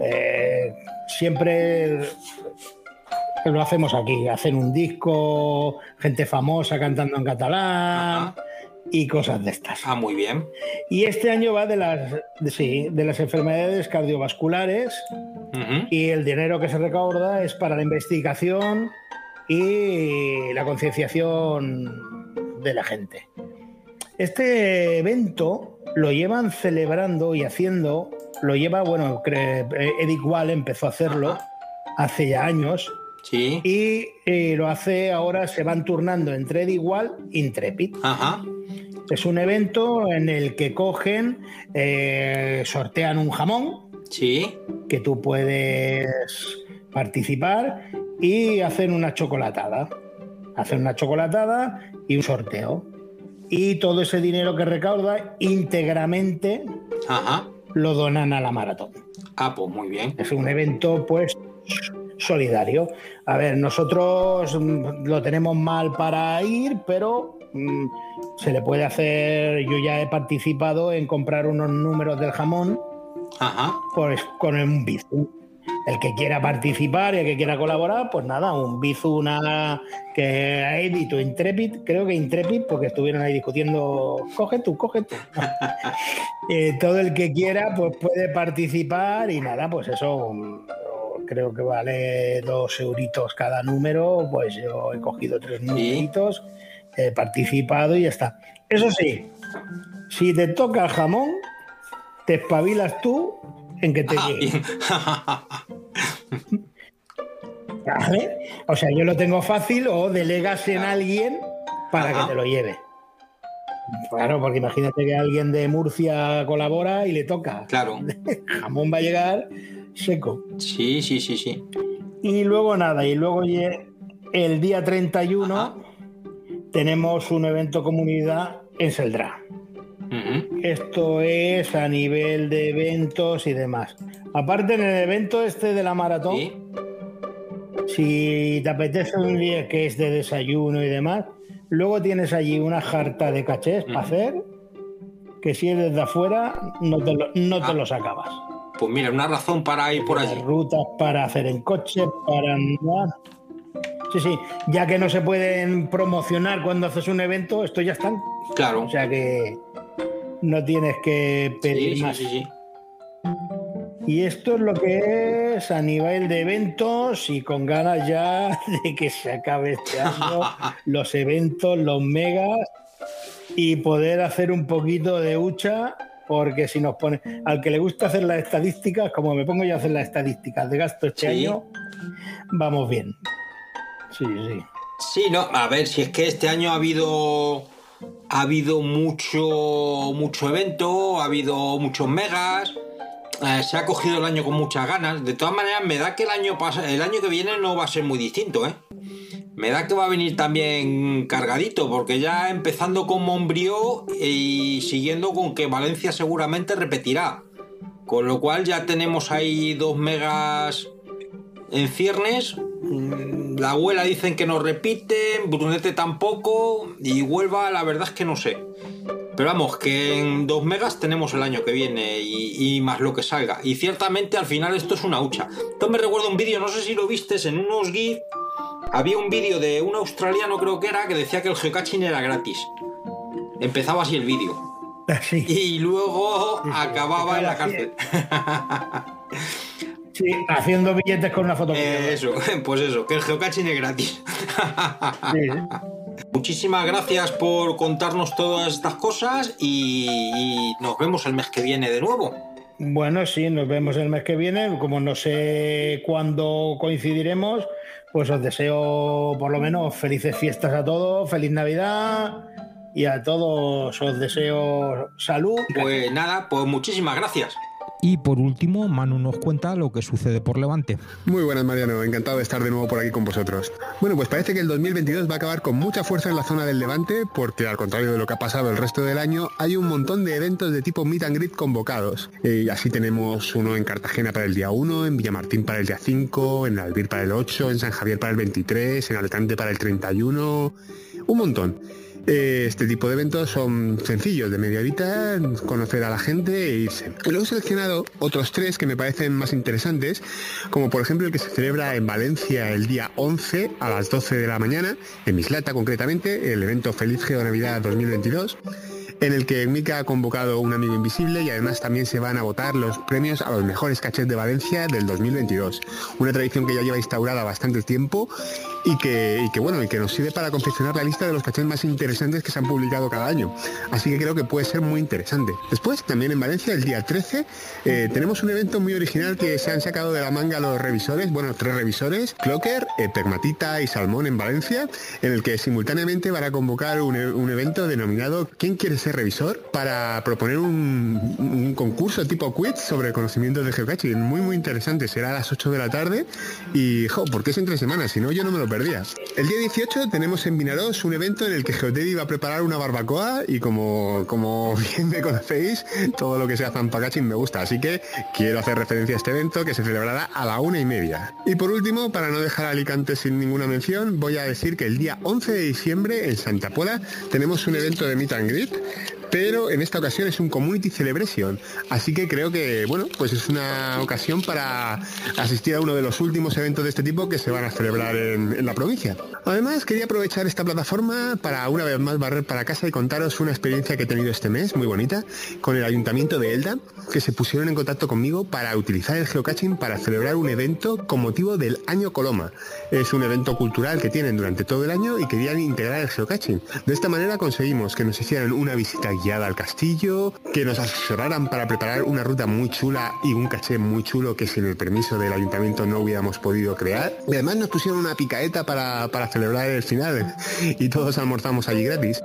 Eh, siempre lo hacemos aquí, hacen un disco, gente famosa cantando en catalán y cosas de estas. Ah, muy bien. Y este año va de las, de- sí, de las enfermedades cardiovasculares y el dinero que se recauda es para la investigación y la concienciación de la gente. Este evento lo llevan celebrando y haciendo lo lleva, bueno, Eddie Wall empezó a hacerlo hace ya años. Sí. Y eh, lo hace ahora, se van turnando entre e Intrepid. Ajá. Es un evento en el que cogen, eh, sortean un jamón. Sí. Que tú puedes participar y hacen una chocolatada. Hacen una chocolatada y un sorteo. Y todo ese dinero que recauda íntegramente Ajá. lo donan a la maratón. Ah, pues muy bien. Es un evento, pues, solidario. A ver, nosotros mm, lo tenemos mal para ir, pero mm, se le puede hacer. Yo ya he participado en comprar unos números del jamón Ajá. pues, con un Bizu. El que quiera participar y el que quiera colaborar, pues nada, un Bizu, una que ha edito Intrepid, creo que Intrepid, porque estuvieron ahí discutiendo, coge tú, coge tú. Eh, todo el que quiera, pues puede participar y nada, pues eso creo que vale dos euritos cada número, pues yo he cogido tres numeritos, he participado y ya está. Eso sí, si te toca el jamón, te espabilas tú en que te llegue. ¿Vale? O sea, yo lo tengo fácil o delegas en alguien para que te lo lleve. Claro, porque imagínate que alguien de Murcia colabora y le toca. Claro. Jamón va a llegar seco. Sí, sí, sí, sí. Y luego nada, y luego el día 31 tenemos un evento comunidad en Seldrá. Esto es a nivel de eventos y demás. Aparte en el evento este de la maratón, si te apetece un día que es de desayuno y demás, luego tienes allí una jarta de cachés para hacer, que si es desde afuera no te, lo, no te los acabas. Pues mira, una razón para ir por allí. Rutas para hacer en coche, para andar. Sí, sí, ya que no se pueden promocionar cuando haces un evento, esto ya están. Claro. O sea que no tienes que pedir Sí, sí, más. sí, sí. Y esto es lo que es a nivel de eventos y con ganas ya de que se acabe este año los eventos, los megas y poder hacer un poquito de hucha porque si nos pone al que le gusta hacer las estadísticas, como me pongo yo a hacer las estadísticas de gasto este Sí. año, vamos bien. Sí, sí. Sí, no, a ver, si es que este año ha habido ha habido mucho mucho evento, ha habido muchos megas, eh, se ha cogido el año con muchas ganas. De todas maneras, me da que el año el año que viene no va a ser muy distinto, ¿eh? Me da que va a venir también cargadito, porque ya empezando con Montbrió y siguiendo con que Valencia seguramente repetirá. Con lo cual ya tenemos ahí dos megas en ciernes. Mm, La abuela dicen que no repiten, Brunete tampoco, y Huelva la verdad es que no sé. Pero vamos, que en dos megas tenemos el año que viene y, más lo que salga. Y ciertamente al final esto es una hucha. Esto me recuerda un vídeo, no sé si lo vistes, en unos GIF había un vídeo de un australiano creo que era que decía que el geocaching era gratis. Empezaba así el vídeo. Y luego acababa en la cárcel. Sí, haciendo billetes con una foto. Eh, eso, pues eso, que el geocaching es gratis. Muchísimas gracias por contarnos todas estas cosas y, y nos vemos el mes que viene de nuevo. Bueno, sí, nos vemos el mes que viene. Como no sé cuándo coincidiremos, pues os deseo por lo menos felices fiestas a todos, feliz Navidad y a todos os deseo salud. Pues nada, pues muchísimas gracias. Y por último, Manu nos cuenta lo que sucede por Levante. Muy buenas, Mariano. Encantado de estar de nuevo por aquí con vosotros. Bueno, pues parece que el 2022 va a acabar con mucha fuerza en la zona del Levante, porque al contrario de lo que ha pasado el resto del año, hay un montón de eventos de tipo meet and greet convocados. Eh, Y así tenemos uno en Cartagena para el día 1, en Villamartín para el día 5, en Albir para el 8, en San Javier para el 23, en Alicante para el 31, un montón. Eh, Este tipo de eventos son sencillos, de media horita, conocer a la gente e irse. Luego he seleccionado otros tres que me parecen más interesantes, como por ejemplo el que se celebra en Valencia el día 11 a las 12 de la mañana, en Mislata concretamente, el evento Feliz Geo Navidad 2022. En el que Mica ha convocado un amigo invisible y además también se van a votar los premios a los mejores cachets de Valencia del 2022. Una tradición que ya lleva instaurada bastante tiempo y que, bueno, y que nos sirve para confeccionar la lista de los cachets más interesantes que se han publicado cada año. Así que creo que puede ser muy interesante. Después, también en Valencia, el día 13, eh, tenemos un evento muy original que se han sacado de la manga los revisores, bueno, tres revisores, Clocker, eh, Pegmatita y Salmón en Valencia, en el que simultáneamente van a convocar un, un evento denominado ¿Quién quiere ser revisor? para proponer un, un concurso tipo quiz sobre conocimientos de geocaching. Muy, muy interesante. Será a las 8 de la tarde y, jo, porque es entre semanas, si no yo no me lo perdía. El día 18 tenemos en Vinaros un evento en el que Geoteddy va a preparar una barbacoa y como, como bien me conocéis, todo lo que sea zampacaching me gusta. Así que quiero hacer referencia a este evento que se celebrará a la una y media. Y por último, para no dejar a Alicante sin ninguna mención, voy a decir que el día 11 de diciembre en Santa Pola tenemos un evento de Meet and Greet pero en esta ocasión es un Community Celebration, así que creo que, bueno, pues es una ocasión para asistir a uno de los últimos eventos de este tipo que se van a celebrar en, en la provincia. Además, quería aprovechar esta plataforma para una vez más barrer para casa y contaros una experiencia que he tenido este mes, muy bonita, con el Ayuntamiento de Elda, que se pusieron en contacto conmigo para utilizar el geocaching para celebrar un evento con motivo del Año Coloma. Es un evento cultural que tienen durante todo el año y querían integrar el geocaching. De esta manera conseguimos que nos hicieran una visita guiada al castillo, que nos asesoraran para preparar una ruta muy chula y un caché muy chulo que sin el permiso del ayuntamiento no hubiéramos podido crear. Y además nos pusieron una picaeta para, para celebrar el final y todos almorzamos allí gratis.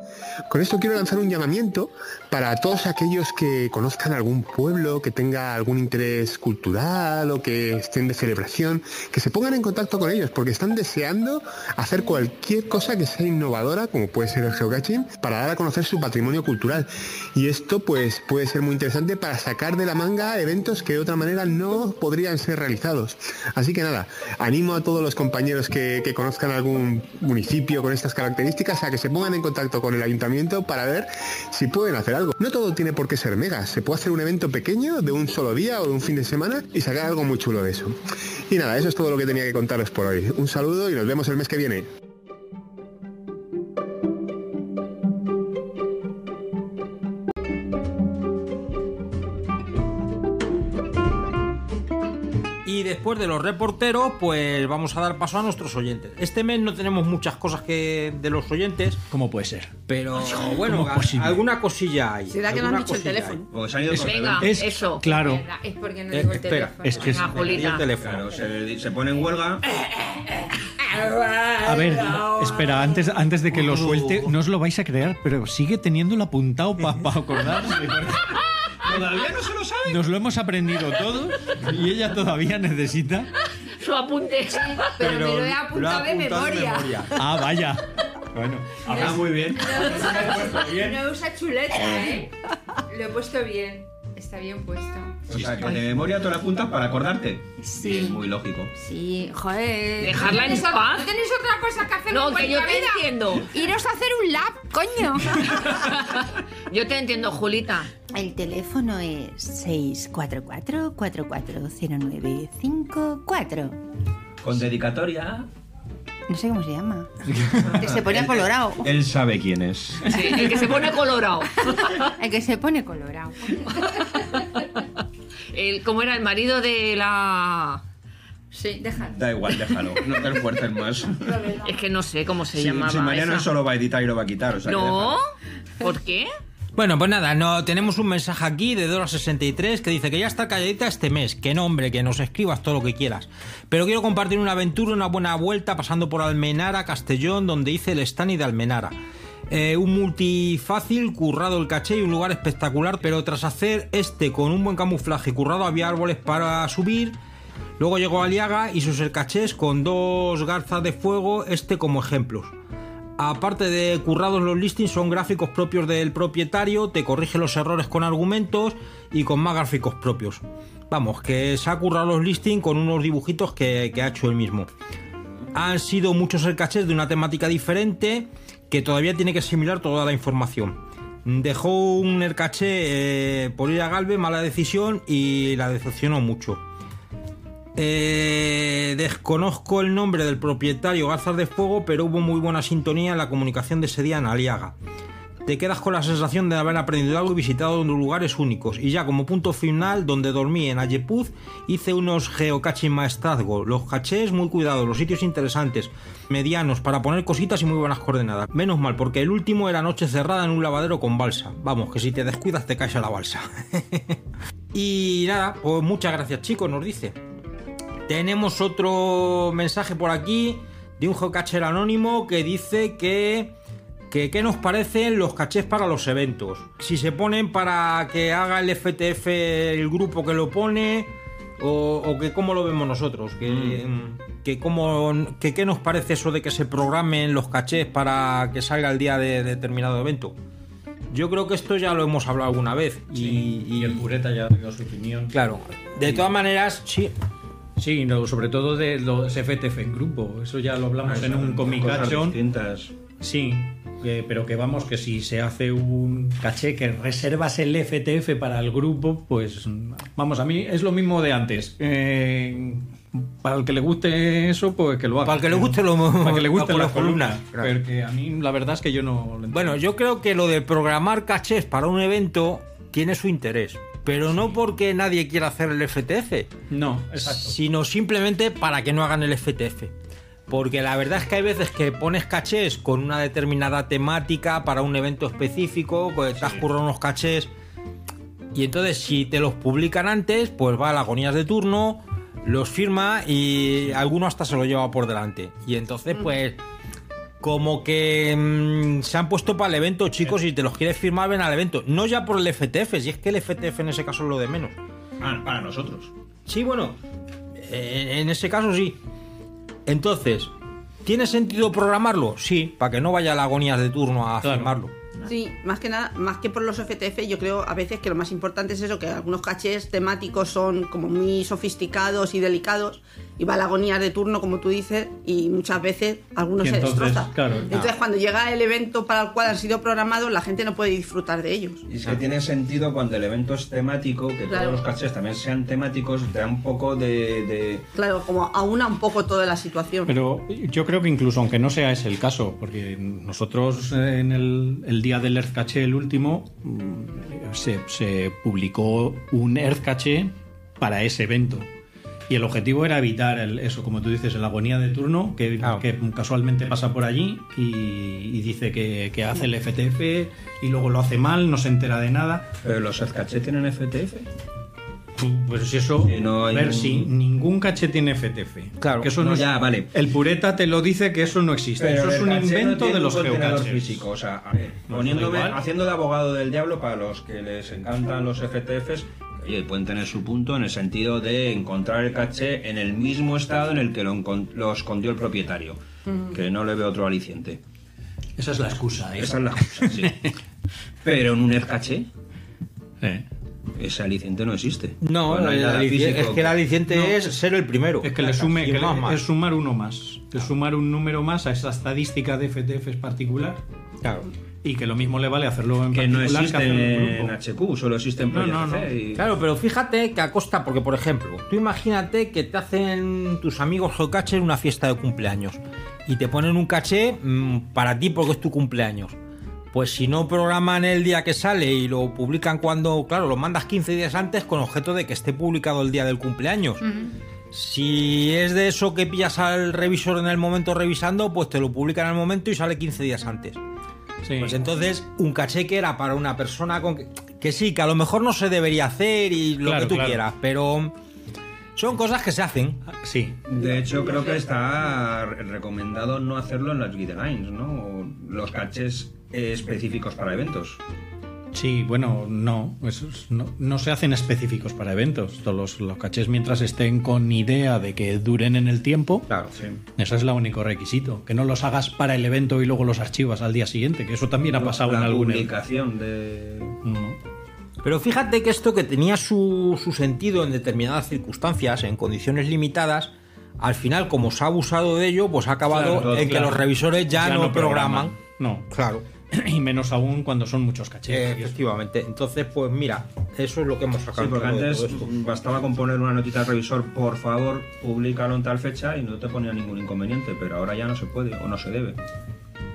Con esto quiero lanzar un llamamiento para todos aquellos que conozcan algún pueblo, que tenga algún interés cultural o que estén de celebración, que se pongan en contacto con ellos porque están deseando hacer cualquier cosa que sea innovadora, como puede ser el geocaching, para dar a conocer su patrimonio cultural. Y esto pues puede ser muy interesante para sacar de la manga eventos que de otra manera no podrían ser realizados. Así que nada, animo a todos los compañeros que, que conozcan algún municipio con estas características a que se pongan en contacto con el ayuntamiento para ver si pueden hacer algo. No todo tiene por qué ser mega, se puede hacer un evento pequeño de un solo día o de un fin de semana y sacar algo muy chulo de eso. Y nada, eso es todo lo que tenía que contaros por hoy. Un saludo y nos vemos el mes que viene. Después de los reporteros, pues vamos a dar paso a nuestros oyentes. Este mes no tenemos muchas cosas que de los oyentes. ¿Cómo puede ser? Pero bueno, alguna cosilla hay. ¿Será que no han dicho el teléfono? se han ido Es- con Venga, Es- eso. Claro. Es porque no Eh, digo el espera, teléfono. es que es- el teléfono. Claro, se, se pone en huelga. A ver, espera, antes, antes de que lo suelte, no os lo vais a creer, pero sigue teniéndolo apuntado para acordarse. Todavía no se lo sabe. Nos lo hemos aprendido todos y ella todavía necesita. Su apunte. Pero, me lo he apuntado de memoria. Ah, vaya. Bueno, Ah, muy bien. No usa chuleta, ¿eh? Lo he puesto bien. Está bien puesto. O sea, que de memoria te lo apuntas para acordarte. Sí. Es muy lógico. Sí, joder. Dejarla en ¿No tenéis- paz. ¿No tenéis otra cosa que hacer No, que yo te vida? entiendo. Iros a hacer un lab, coño. Yo te entiendo, Julita. El teléfono es 644-440954. Con dedicatoria. No sé cómo se llama. Que se pone colorado. Él sabe quién es. Sí, el que se pone colorado. El que se pone colorado. El, ¿Cómo era el marido de la.? Sí, déjalo. Da igual, déjalo. No te esfuerces más. Es que no sé cómo se Si, llamaba. si Mariano esa. solo va a editar y lo va a quitar. O sea, que No. ¿Por qué? Bueno, pues nada, no, tenemos un mensaje aquí de Dora63 que dice que ya está calladita este mes. Que no, hombre, que nos escribas todo lo que quieras. Pero quiero compartir una aventura, una buena vuelta pasando por Almenara, Castellón, donde hice el stand de Almenara. Eh, un multifácil, currado el caché y un lugar espectacular, pero tras hacer este con un buen camuflaje currado había árboles para subir. Luego llegó Aliaga y sus cachés con dos garzas de fuego, este como ejemplos. Aparte de currados los listings, son gráficos propios del propietario, te corrige los errores con argumentos y con más gráficos propios. Vamos, que se ha currado los listings con unos dibujitos que, ha hecho él mismo. Han sido muchos el cachés de una temática diferente que todavía tiene que asimilar toda la información. Dejó un Ercaché eh, por ir a Galve, mala decisión y la decepcionó mucho. Eh, desconozco el nombre del propietario Garzas de Fuego, pero hubo muy buena sintonía en la comunicación de ese día en Aliaga. te quedas con la sensación de haber aprendido algo y visitado lugares únicos. Y ya como punto final, donde dormí en Ayepuz, hice unos geocaching maestrazgo. Los cachés muy cuidados, los sitios interesantes, medianos, para poner cositas y muy buenas coordenadas. Menos mal, porque el último era noche cerrada en un lavadero con balsa. Vamos, que si te descuidas te caes a la balsa. y nada, pues muchas gracias chicos, nos dice. Tenemos otro mensaje por aquí de un geocacher anónimo que dice que que qué nos parecen los cachés para los eventos. Si se ponen para que haga el FTF el grupo que lo pone o, o que cómo lo vemos nosotros. Que, que, cómo, que qué nos parece eso de que se programen los cachés para que salga el día de determinado evento. Yo creo que esto ya lo hemos hablado alguna vez. Y, y el pureta ya dio su opinión. Claro. De todas maneras, sí. Sí, no, sobre todo de los FTF en grupo. Eso ya lo hablamos Ah, en un comicachón. distintas. Sí, que- pero que vamos, que si se hace un caché que reservas el FTF para el grupo, pues vamos, a mí es lo mismo de antes. Eh, para el que le guste eso, pues que lo haga. Para el que le guste lo- Para que le guste columnas, columnas. claro. Porque a mí la verdad es que yo no lo entiendo. Bueno, yo creo que lo de programar cachés para un evento tiene su interés. Pero no porque nadie quiera hacer el FTF. No, exacto. Sino simplemente para que no hagan el FTF. Porque la verdad es que hay veces que pones cachés con una determinada temática para un evento específico, pues te has currado unos cachés. Y entonces, si te los publican antes, pues va a las agonías de turno, los firma y alguno hasta se lo lleva por delante. Y entonces, pues, como que mm, se han puesto para el evento, chicos, y te los quieres firmar, ven al evento. No ya por el FTF, si es que el FTF en ese caso es lo de menos. Ah, para nosotros. Sí, bueno, eh, en ese caso sí. Entonces, ¿tiene sentido programarlo? Sí, para que no vaya a las agonías de turno a firmarlo. Sí, más que nada, más que por los FTF, yo creo a veces que lo más importante es eso, que algunos cachés temáticos son como muy sofisticados y delicados, y va a la agonía de turno, como tú dices, y muchas veces algunos se destrozan. claro, entonces, ah. cuando llega el evento para el cual han sido programados, la gente no puede disfrutar de ellos. Y es que tiene sentido cuando el evento es temático, que Claro. todos los cachés también sean temáticos, te da un poco de... de- Claro, como aúna un poco toda la situación. Pero yo creo que incluso aunque no sea ese el caso, porque nosotros eh, en el, el día del Earth Cache, el último, mm, se, se publicó un Earth Cache para ese evento. Y el objetivo era evitar el- eso, como tú dices, la agonía de turno, que, que casualmente pasa por allí y, y dice que, que hace el FTF y luego lo hace mal, no se entera de nada. ¿Pero los caché tienen FTF? Pues si eso, no a hay ver, un- si ningún caché tiene FTF. Claro, que eso no, no es- ya, vale. El pureta te lo dice que eso no existe. Pero eso es un no invento de los geocaches. físico, o sea, a ver, No, poniéndome, haciendo de abogado del diablo para los que les encantan los FTFs, oye, pueden tener su punto en el sentido de encontrar el caché en el mismo estado en el que lo, lo escondió el propietario, que no le veo otro aliciente. Esa es la excusa. ¿eh? Esa es la excusa, sí. Pero en un caché, ese aliciente no existe. No, Bueno, hay el aliciente- es que el aliciente es ser el primero. Es que le sume, que más, es sumar uno más. Es sumar un número más a esa estadística de FTFs particular. Claro. Y que lo mismo le vale hacerlo en Que no existe en. HQ, solo existe en No, no, y- Claro, pero fíjate que a costa, porque por ejemplo, tú imagínate que te hacen tus amigos geocacher una fiesta de cumpleaños y te ponen un caché mm, para ti porque es tu cumpleaños. Pues si no programan el día que sale y lo publican cuando, claro, lo mandas 15 días antes con objeto de que esté publicado el día del cumpleaños. Si es de eso que pillas al revisor en el momento revisando, pues te lo publican el momento y sale 15 días antes. Pues entonces, un caché que era para una persona con que, que sí, que a lo mejor no se debería hacer y lo Claro, que tú claro. quieras, pero son cosas que se hacen. Sí. De hecho, creo que está recomendado no hacerlo en las guidelines, ¿no? Los caches específicos para eventos. Sí, bueno, no, esos no, no se hacen específicos para eventos. Todos los, los cachés mientras estén con idea de que duren en el tiempo, claro, sí. ese es el único requisito. Que no los hagas para el evento y luego los archivas al día siguiente, que eso también ha pasado la en algún publicación de... Pero fíjate que esto que tenía su, su sentido en determinadas circunstancias, en condiciones limitadas, al final, como se ha abusado de ello, pues ha acabado Claro, en que los revisores ya, no, programan. No. Claro. Y menos aún cuando son muchos cachés. Eh, efectivamente. Entonces, pues mira, eso es lo que hemos sacado. Sí, porque antes bastaba con poner una notita al revisor, por favor, públicalo en tal fecha y no te ponía ningún inconveniente, pero ahora ya no se puede o no se debe.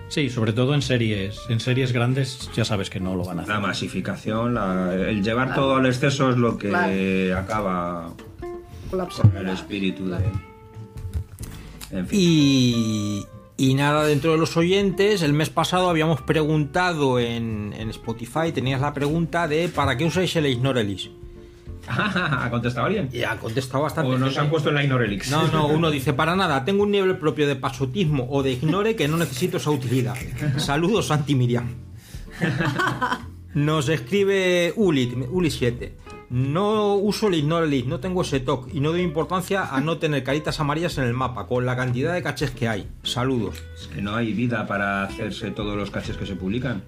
Sí, sobre todo en series, en series grandes ya sabes que no lo van a hacer. La masificación, la- el llevar todo al exceso es lo que Claro. acaba con el espíritu de... En fin. Y, y nada, dentro de los oyentes, el mes pasado habíamos preguntado en, en Spotify, tenías la pregunta de ¿para qué usáis el Ignorelis? ¿Ha contestado alguien? Y ha contestado bastante. O nos han puesto en la Ignorelix. No, no, uno dice, para nada, tengo un nivel propio de pasotismo o de ignore que no necesito esa utilidad. Saludos, Santi Miriam. Nos escribe Ulit, Uli7. No uso el Ignorelis, no tengo ese TOC y no doy importancia a no tener caritas amarillas en el mapa, con la cantidad de cachés que hay. Saludos. Es que no hay vida para hacerse todos los caches que se publican.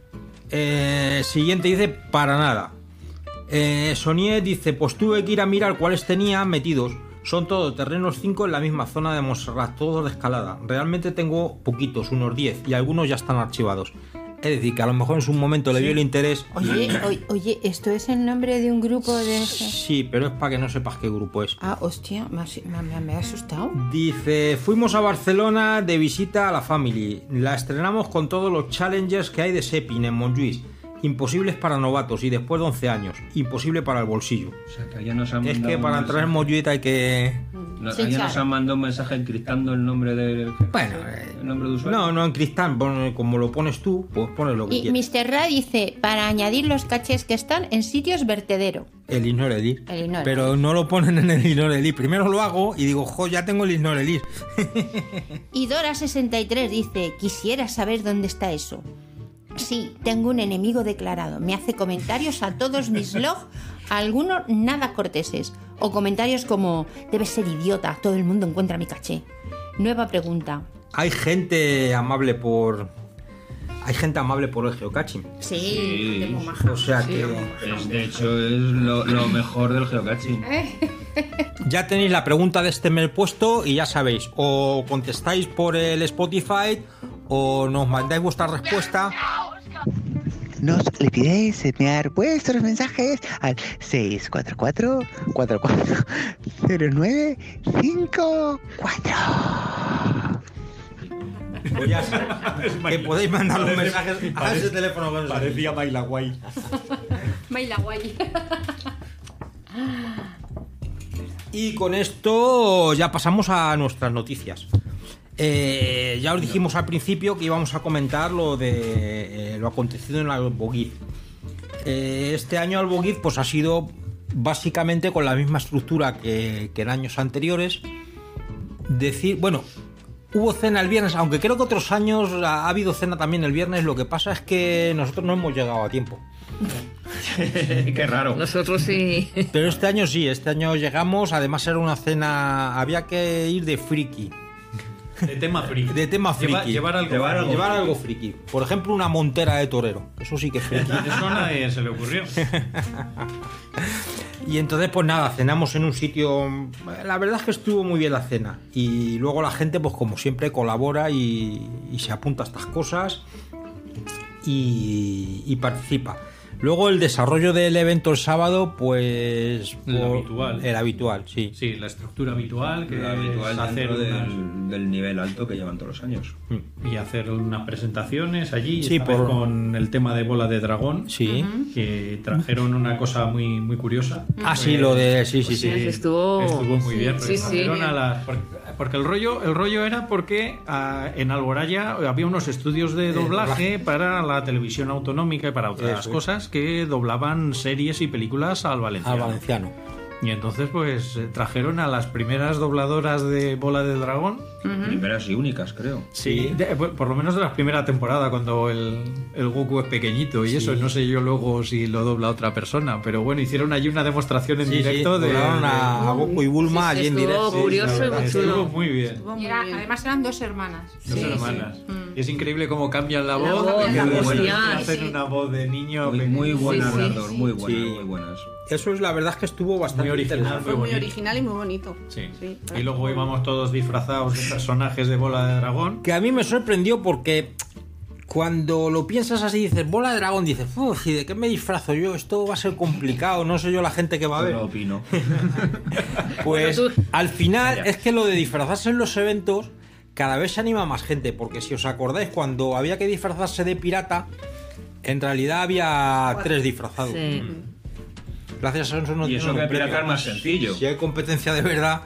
Eh, siguiente dice, para nada. Eh, Sonier dice, pues tuve que ir a mirar cuáles tenía metidos. Son todos terrenos 5 en la misma zona de Montserrat, todos de escalada. Realmente tengo poquitos, unos 10, y algunos ya están archivados. Es decir, que a lo mejor en su momento le vio el interés. Oye, oye, oye, ¿esto es el nombre de un grupo de... Sí, pero es para que no sepas qué grupo es. Ah, hostia, me, has- me- me- me ha asustado. Dice, fuimos a Barcelona de visita a la Family. La estrenamos con todos los challenges que hay de Sepin en Montjuïc. Imposibles para novatos y después de 11 años. Imposible para el bolsillo. O sea, que nos han Es que para entrar en Montjuïc hay que... No, nos han mandado un mensaje encriptando el nombre del Bueno, el nombre de usuario. No, no en cristal, pone- como lo pones tú, pues pones lo que Y quieras. Mr. Ra dice, para añadir los cachés que están en sitios vertedero. El Ignorelis. Pero no lo ponen en el Ignorelis. Primero lo hago y digo, jo, ya tengo el Ignorelis. Y Dora63 dice, quisiera saber dónde está eso. Sí, tengo un enemigo declarado. Me hace comentarios a todos mis logs, algunos nada corteses. O comentarios como, debes ser idiota, todo el mundo encuentra mi caché. Nueva pregunta. Hay gente amable por... Hay gente amable por el geocaching. Sí, Sí. maja. O sea que... Es, de hecho, es lo, lo mejor del geocaching. Ya tenéis la pregunta de este mes puesto y ya sabéis, o contestáis por el Spotify o nos mandáis vuestra respuesta. Nos olvidéis enviar vuestros mensajes al 644-440954. Pues ya que podéis mandar los mensajes a ese teléfono que nos Parecía Baila Guay. Baila guay. Y con esto ya pasamos a nuestras noticias. Eh, ya os dijimos al principio que íbamos a comentar lo de eh, lo acontecido en Alboguiz. Eh, este año Alboguiz pues ha sido básicamente con la misma estructura que, que en años anteriores. Decir, bueno, hubo cena el viernes, aunque creo que otros años ha, ha habido cena también el viernes. Lo que pasa es que nosotros no hemos llegado a tiempo. Qué raro. Nosotros sí. Pero este año sí, este año llegamos. Además era una cena, había que ir de friki. De tema friki. De tema friki. Lleva- llevar algo llevar, algo friki. Por ejemplo, una montera de torero. Eso sí que es friki. Eso a nadie se le ocurrió. Y entonces, pues nada, cenamos en un sitio. La verdad es que estuvo muy bien la cena. Y luego la gente, pues como siempre, colabora y, y se apunta a estas cosas y, y participa. Luego el desarrollo del evento el sábado, pues. El por- habitual. El habitual, sí. Sí, la estructura habitual, que Lo habitual es hacer unas- del, nivel alto que llevan todos los años. y hacer unas presentaciones allí Sí, por- con el tema de bola de dragón Sí. que trajeron una cosa muy muy curiosa Ah, sí, lo de. Sí, sí, sí. Estuvo- estuvo muy bien Sí, sí. a las- porque, el rollo el rollo era porque ah, en Alboraya había unos estudios de doblaje para la televisión autonómica y para otras Eso cosas que doblaban series y películas al valenciano. Al valenciano. Y entonces pues eh, trajeron a las primeras dobladoras de bola de dragón Primeras y únicas, creo. Sí, de- por por lo menos de la primera temporada, cuando el, el Goku es pequeñito y eso, no sé yo luego si lo dobla otra persona, pero bueno, hicieron allí una demostración en Sí, sí, directo de, a- a Goku y Bulma allí en estuvo directo. curioso y muy chulo. estuvo muy bien. Y era- además eran dos hermanas. Dos hermanas. Y es increíble cómo cambian la, La voz, voz, la ya, hacen sí. una voz de niño Muy, muy buen Sí, sí, narrador, sí. muy buenas, Sí. muy buenas. Eso es la verdad es que estuvo bastante Muy original, interesante. Fue muy bonito. original y muy bonito. Sí. Sí, Y luego íbamos todos disfrazados de personajes de bola de dragón. Que a mí me sorprendió porque cuando lo piensas así, dices, bola de dragón, dices, uff, ¿y de qué me disfrazo yo? Esto va a ser complicado, no sé yo la gente que va a ver. Yo opino. Pues Bueno, tú- al final es que lo de disfrazarse en los eventos cada vez se anima más gente, porque si os acordáis, cuando había que disfrazarse de pirata, en realidad había tres disfrazados. Sí. Gracias a eso no Y eso que pirata es más sencillo. Si hay competencia de verdad,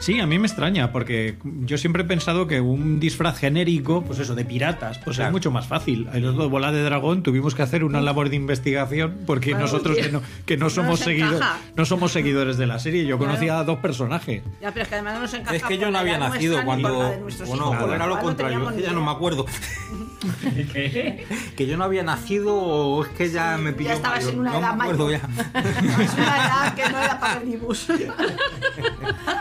Sí, a mí me extraña, porque yo siempre he pensado que un disfraz genérico, pues eso, de piratas, pues Claro. es mucho más fácil. En los de bola de dragón tuvimos que hacer una labor de investigación, porque Claro, nosotros que no, que no No somos seguidores, no somos seguidores de la serie. Yo Claro. conocía a dos personajes. Ya, pero es que además no nos encaja es que yo no había nacido cuando. Bueno, hijos, era lo contrario, ya no me acuerdo. que yo no había nacido o es que ya me pilló Ya estabas mayor. en una no edad me acuerdo mayor. ya. Es una edad que no era para el bus.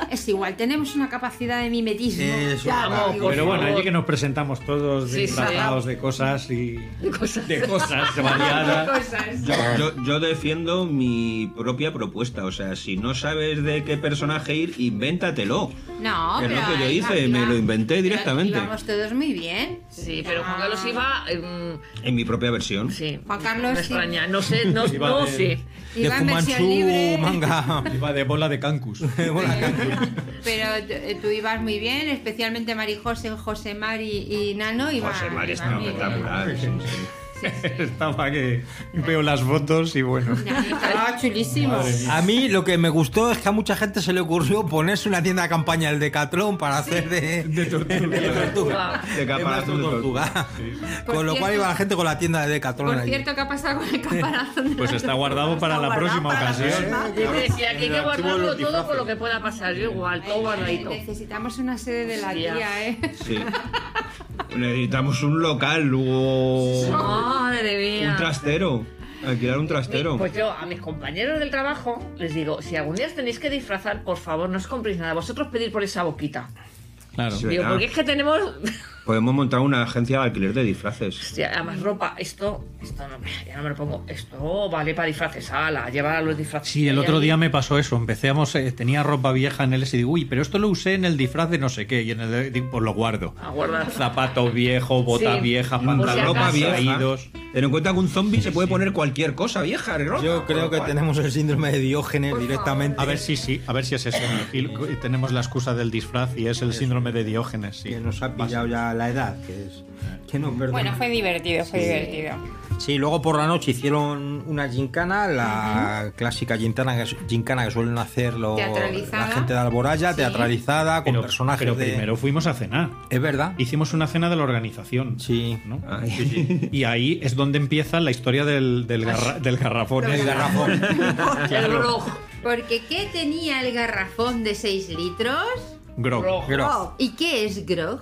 Es igual, tenemos una capacidad de mimetismo. Eso, claro. digo, Pero bueno, allí que nos presentamos todos Sí, sí. disfrazados de cosas y De cosas. de cosas variadas. cosas. Yo, yo- yo defiendo mi propia propuesta. O sea, si no sabes de qué personaje ir, invéntatelo. No, es pero lo que yo iba- hice, me iba- lo inventé directamente. Íbamos todos muy bien. Sí, pero Juan Carlos iba. mm, En mi propia versión. sí. Juan Carlos, Me sí. extraña. No sé, no, no de- sé. De Iba en versión Fumanchu libre. manga. Iba de bola de cancus. Pero t- tú ibas muy bien, especialmente Marijose, José Mari y Nano. Iba, José María iba está espectacular. Sí, sí. Estaba que veo las fotos y bueno. Estaba chulísimo. A mí lo que me gustó es que a mucha gente se le ocurrió ponerse una tienda de campaña el Decathlon para hacer de, de tortuga. De caparazón de tortuga. Con lo cual iba la gente con la tienda de Decathlon Por allí. cierto, ¿qué ha pasado con el caparazón? de Pues la está guardado para la guardado próxima para la ocasión. próxima. Decía que hay que de guardarlo todo por lo que pueda pasar. Yo igual, todo guardadito. Necesitamos una sede de la tía, ¿eh? Sí. Necesitamos un local o Madre mía. un trastero. Alquilar un trastero. Pues yo a mis compañeros del trabajo les digo, si algún día os tenéis que disfrazar, por favor, no os compréis nada. Vosotros pedid por esa boquita. Claro. Sí. Digo, verdad. porque es que tenemos Podemos montar una agencia de alquiler de disfraces. hostia, además ropa, esto, esto no, ya no me lo pongo, esto vale para disfraces, ala, llevar a los disfraces. Sí, el otro ahí- día me pasó eso. Empecemos, eh, tenía ropa vieja en el S y digo, uy, pero esto lo usé en el disfraz de no sé qué. Y en el de- pues lo guardo. A guardar. Zapatos viejos, botas Sí. viejas, ropa vieja. caídos. Ten en cuenta que un zombie se puede poner cualquier cosa vieja. ropa, Yo creo que cual- tenemos el síndrome de Diógenes directamente. A ver si sí, a ver si es eso. Y tenemos la excusa del disfraz y es el síndrome de Diógenes, sí. que nos ha pillado ya la edad, que es que no perdona. Bueno, fue divertido, fue divertido. Sí, luego por la noche hicieron una gincana, la clásica gincana que, gincana que suelen hacer los- Teatralizada. la gente de Alboraya, Sí. teatralizada, con Pero, personajes pero de... primero fuimos a cenar. Es verdad. Hicimos una cena de la organización. Sí. ¿no? Ay. Y ahí es donde empieza la historia del, del, garra- del garrafón. El garrafón. El grog. Porque ¿qué tenía el garrafón de 6 litros? Grog. Grog. Grog. ¿Y qué es grog?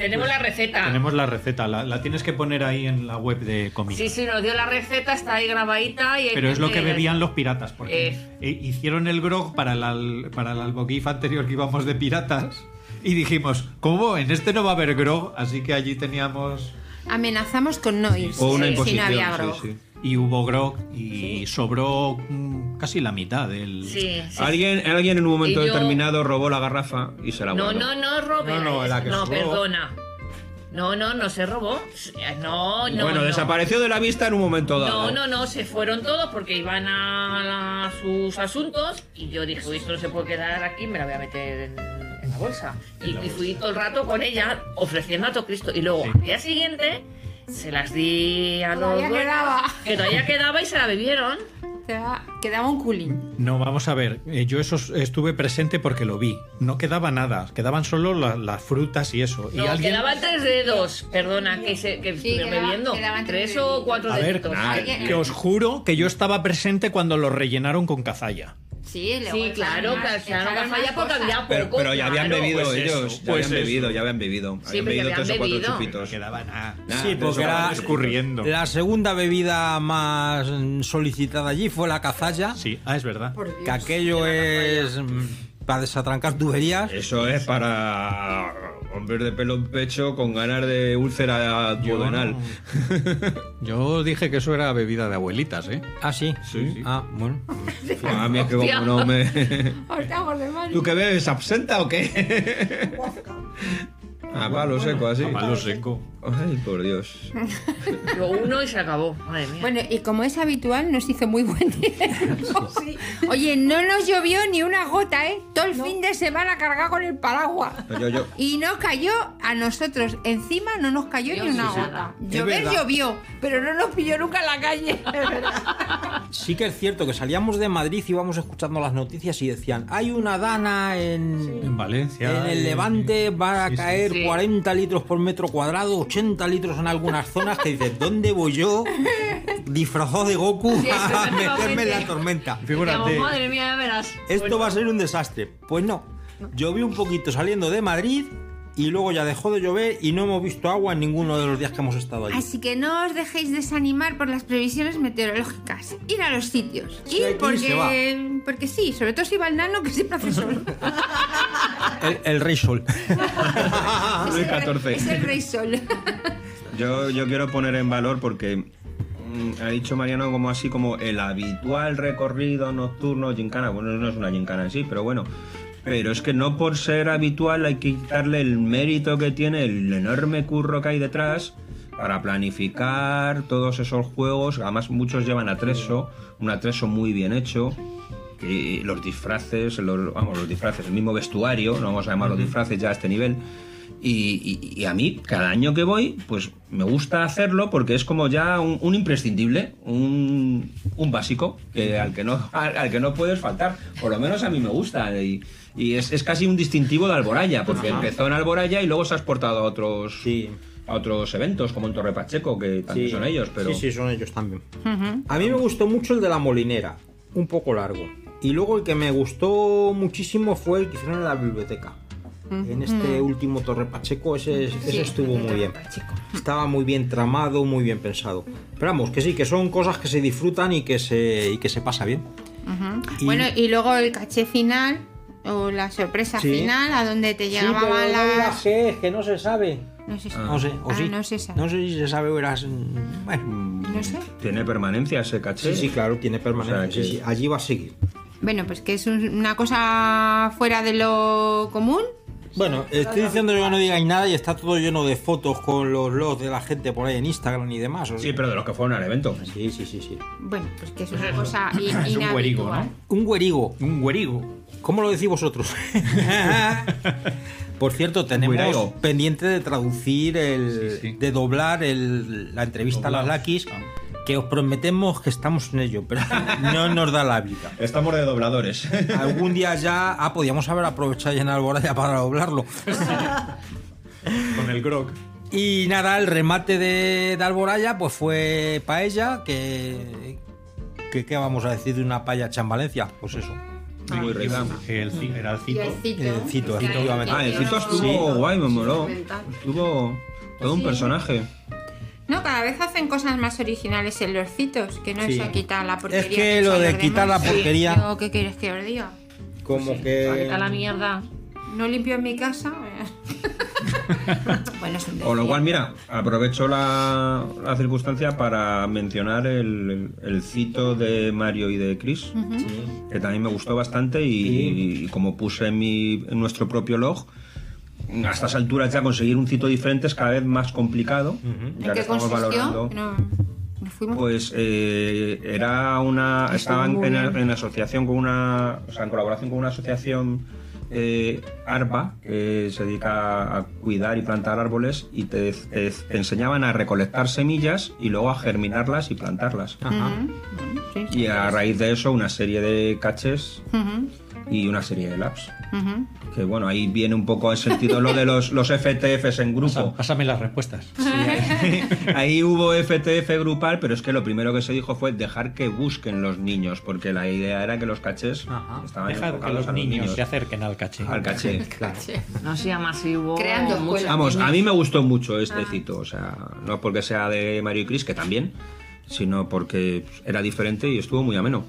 Tenemos la receta. Tenemos la receta, la, la tienes que poner ahí en la web de Comic. Sí, sí, nos dio la receta, está ahí grabadita y Pero es lo que bebían los piratas, porque Eh. hicieron el grog para el, para el alboquif anterior que íbamos de piratas y dijimos, ¿cómo? En este no va a haber grog, así que allí teníamos... Amenazamos con no ir O una si imposición. no había sí, grog. sí. Y hubo grog y sobró mm, casi la mitad del... Sí, sí. Alguien, alguien en un momento yo- determinado robó la garrafa y se la No, guardó. no, no, robé. No, no, la que no sobró. perdona. No, no, no se robó. No, no. bueno, no. desapareció de la vista en un momento dado. No, no, no, se fueron todos porque iban a, la- sus asuntos y yo dije, "Uy, esto no se puede quedar aquí, me la voy a meter en, en la bolsa. Y, y fui todo el rato con ella ofreciendo a todo Cristo. Y luego, al día siguiente, se las di a los Todavía dueños, quedaba. que todavía quedaba y se la bebieron. Quedaba, quedaba un culín. No, vamos a ver, eh, yo eso estuve presente porque lo vi. No quedaba nada, quedaban solo la- las frutas y eso. No, y alguien... quedaban tres dedos, perdona, que, se, que Sí, estuvieron quedaba- bebiendo. quedaban tres Tres o cuatro A ver, deditos. Que os juro que yo estaba presente cuando lo rellenaron con cazalla. Sí, luego Sí, claro, porque había poco. Pero, pero ya habían claro. bebido pues eso, ellos, ya pues habían eso. bebido, ya habían bebido. Sí, habían bebido tres o cuatro chupitos. Quedaba nada. Nah, Sí, porque era escurriendo. La segunda bebida más solicitada allí fue la cazalla, Sí, ah, es verdad. Por Dios. que aquello es mm, para desatrancar tuberías. Eso es para hombres de pelo en pecho con ganas de úlcera duodenal. Yo dije que eso era bebida de abuelitas, ¿eh? Ah, sí. Sí, sí. Ah, bueno. A mí es que como no me... ¿Tú qué bebes? ¿Absenta o qué? A palo seco, así. A palo seco. Ay, por Dios. Yo uno y se acabó. Madre mía. Bueno, y como es habitual, nos hizo muy buen tiempo. Oye, no nos llovió ni una gota, ¿eh? Todo el fin de semana cargado con el paraguas. Yo, yo. Y no cayó a nosotros. Encima no nos cayó ni una sí, gota. Llover llovió, pero no nos pilló nunca en la calle. Sí que es cierto que salíamos de Madrid y íbamos escuchando las noticias y decían, hay una dana en, En Valencia. en el Levante, va a sí, sí. caer Sí. 40 litros por metro cuadrado, 80 litros en algunas zonas, que dices, ¿dónde voy yo disfrazado de Goku Sí, a meterme en la tormenta? Figúrate. Digamos, madre mía, verás. Esto va a ser un desastre. Pues no, lloví un poquito saliendo de Madrid y luego ya dejó de llover y no hemos visto agua en ninguno de los días que hemos estado allí. Así que no os dejéis desanimar por las previsiones meteorológicas. Ir a los sitios. Sí, Ir porque, porque sí, sobre todo si va el nano que siempre hace sol. El, el rey sol. es, el, 14. es el rey sol. Yo, yo quiero poner en valor porque mm, ha dicho Mariano como así como el habitual recorrido nocturno gincana. Bueno, no es una gincana en sí, pero bueno. Pero es que no por ser habitual hay que quitarle el mérito que tiene, el enorme curro que hay detrás para planificar todos esos juegos. Además, muchos llevan atreso, un atreso muy bien hecho. Y los disfraces, los, vamos, los disfraces, el mismo vestuario, no vamos a llamarlo disfraces ya a este nivel. Y, y- y a mí, cada año que voy, pues me gusta hacerlo porque es como ya un, un imprescindible, un, un básico, que al, que no, al, al que no puedes faltar. Por lo menos a mí me gusta. Y, y es, es casi un distintivo de Alboraya, porque empezó en Alboraya y luego se ha exportado a otros, a otros eventos, como en Torre Pacheco, que también Sí. son ellos. Pero... Sí, sí, son ellos también. A mí me gustó mucho el de la molinera, un poco largo. Y luego el que me gustó muchísimo fue el que hicieron en la biblioteca. En este último Torre Pacheco, ese, ese estuvo muy bien. Estaba muy bien tramado, muy bien pensado. Pero vamos, que sí, que son cosas que se disfrutan y que se, y que se pasa bien. Ujú. Y- Bueno, y luego el caché final o la sorpresa Sí. final a donde te Sí, llegaban pero no las... que es, que no se sabe. No sé si- No sé, o Ah, sí. no se sabe. No sé si se sabe o eras... mm, Bueno, No sé. Tiene permanencia ese caché. sí, sí, claro, tiene permanencia. O sea, que- sí, sí, allí va a seguir. Bueno, pues que es un- una cosa fuera de lo común. Bueno, estoy diciendo que no digáis nada y está todo lleno de fotos con los logs de la gente por ahí en Instagram y demás. ¿o Sí, pero de los que fueron al evento. Sí, sí, sí, sí. Bueno, pues que es una cosa Es un inhabitual. ¿no? Un güerigo. Un güerigo. ¿Cómo lo decís vosotros? Por cierto, tenemos pendiente de traducir, el, Sí, sí. de doblar el- la entrevista a las. Lakis, Ah. que os prometemos que estamos en ello, pero no nos da la vida. Estamos de dobladores. Algún día ya, ah, podíamos haber aprovechado ya en Alboraya para doblarlo. Con el grog. Y nada, el remate de, de Alboraya pues fue paella, que, que ¿qué vamos a decir de una paella hecha en Valencia? Pues eso. Muy rica. El, era el cito. el cito. El cito, que- efectivamente. Ah, el que Cito no- estuvo guay, me moló. Estuvo todo un personaje. No, cada vez hacen cosas más originales en los citos, que no Sí. es a quitar la porquería. Es que lo son de quitar la porquería- ¿Qué quieres que os diga? Como Ahí que... está la mierda. No limpio en mi casa. bueno, es un Con lo cual, mira, aprovecho la, la circunstancia para mencionar el, el cito de Mario y de Chris, que también me gustó bastante y, y como puse en, mi, en nuestro propio log, a estas alturas ya conseguir un cito diferente es cada vez más complicado. ¿En ya que qué estamos valorando. No, no fuimos. Pues eh, era una. Estaban en, en asociación con una. O sea, en colaboración con una asociación eh, ARBA que se dedica a cuidar y plantar árboles y te, te- te enseñaban a recolectar semillas y luego a germinarlas y plantarlas. Ajá. Sí, sí. Y a raíz de eso, una serie de caches y una serie de labs. ujú. Que bueno, ahí viene un poco el sentido lo de los, los FTFs en grupo. Pasa- Pásame las respuestas. Ahí hubo FTF grupal, pero es que lo primero que se dijo fue dejar que busquen los niños, porque la idea era que los cachés Ajá. estaban Dejar que los a niños se acerquen al caché. al caché. No sea masivo. Creando mucho. Vamos, a mí me gustó mucho este cito, o sea, no porque sea de Mario y Chris, que también, sino porque era diferente y estuvo muy ameno.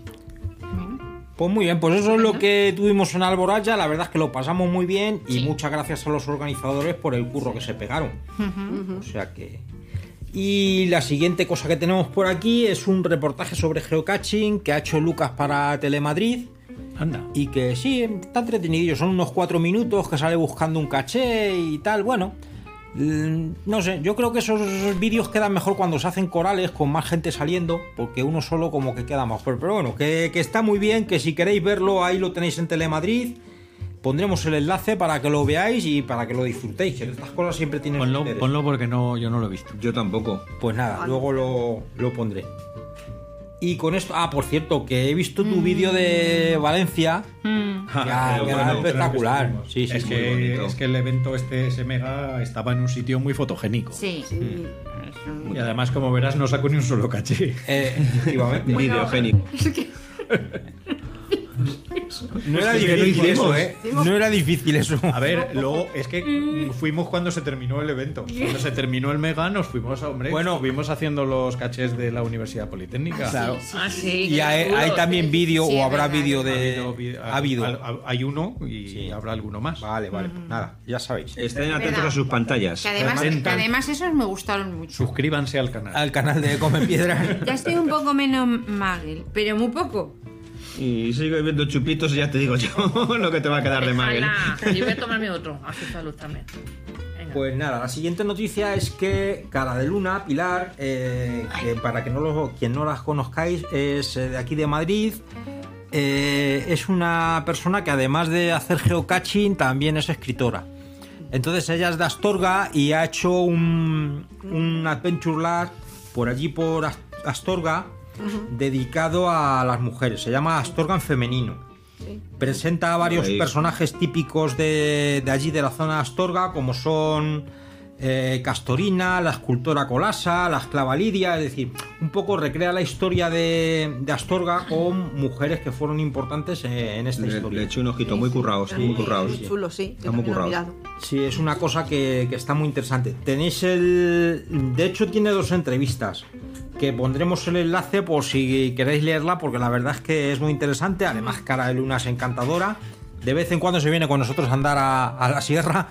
Pues muy bien, pues eso es lo que tuvimos en Alboraya. La verdad es que lo pasamos muy bien y muchas gracias a los organizadores por el curro que se pegaron. O sea que. Y la siguiente cosa que tenemos por aquí es un reportaje sobre geocaching que ha hecho Lucas para Telemadrid. Anda. Y que sí, está entretenidillo. Son unos cuatro minutos que sale buscando un caché y tal. Bueno, No sé, yo creo que esos vídeos quedan mejor cuando se hacen corales con más gente saliendo, porque uno solo como que queda mejor. Pero bueno, que, que está muy bien, que si queréis verlo, ahí lo tenéis en Telemadrid. Pondremos el enlace para que lo veáis y para que lo disfrutéis, que estas cosas siempre tienen Ponlo, interés. ponlo porque no, yo no lo he visto. Yo tampoco. Pues nada, luego lo, lo pondré. Y con esto, ah, por cierto, que he visto tu vídeo de Valencia. Mm. Ya, bueno, espectacular. Sí, sí, es, muy que, es que el evento este, ese mega, estaba en un sitio muy fotogénico. Sí. Y además, como verás, no saco ni un solo caché. Eh, efectivamente. Videogénico. No era difícil eso. ¿eh? No era difícil eso. A ver, luego es que fuimos cuando se terminó el evento. Cuando se terminó el Mega, nos fuimos, hombre, Bueno. estuvimos haciendo los cachés de la Universidad Politécnica. Claro. Ah, sí. Y hay, también vídeo Sí, o habrá vídeo de. Ha habido. ha- Hay uno y habrá alguno más. Vale, vale. Nada, ya sabéis. Estén atentos Verdad. a sus pantallas. Que además, que además esos me gustaron mucho. Suscríbanse al canal. Al canal de Come Piedra. Ya estoy un poco menos magel, pero muy poco. Y sigue viendo chupitos y ya te digo yo lo que te va a quedar de Magel. Ojalá. Yo voy a tomarme otro. A su salud también. Venga. Pues nada, la siguiente noticia es que Cara de Luna, Pilar, eh, que para que no lo, quien no las conozcáis, es eh, de aquí de Madrid. Eh, es una persona que además de hacer geocaching también es escritora. Entonces ella es de Astorga y ha hecho un, un Adventure Lab por allí por Dedicado a las mujeres. Se llama Astorga en femenino. Presenta a varios Ahí. personajes típicos de, de allí, de la zona de Astorga, como son eh, Castorina, la escultora Colasa, la esclava Lidia, es decir, un poco recrea la historia de, de Astorga con mujeres que fueron importantes eh, en esta Le, historia. le eché un ojito muy currados, muy currados. Muy chulo, sí. Está muy Yo también lo he currado. mirado. Sí, es una cosa que, que está muy interesante. Tenéis el. De hecho, tiene dos entrevistas. Que pondremos el enlace por si queréis leerla, porque la verdad es que es muy interesante. Además, Cara de Luna es encantadora. De vez en cuando se viene con nosotros a andar a, a la sierra.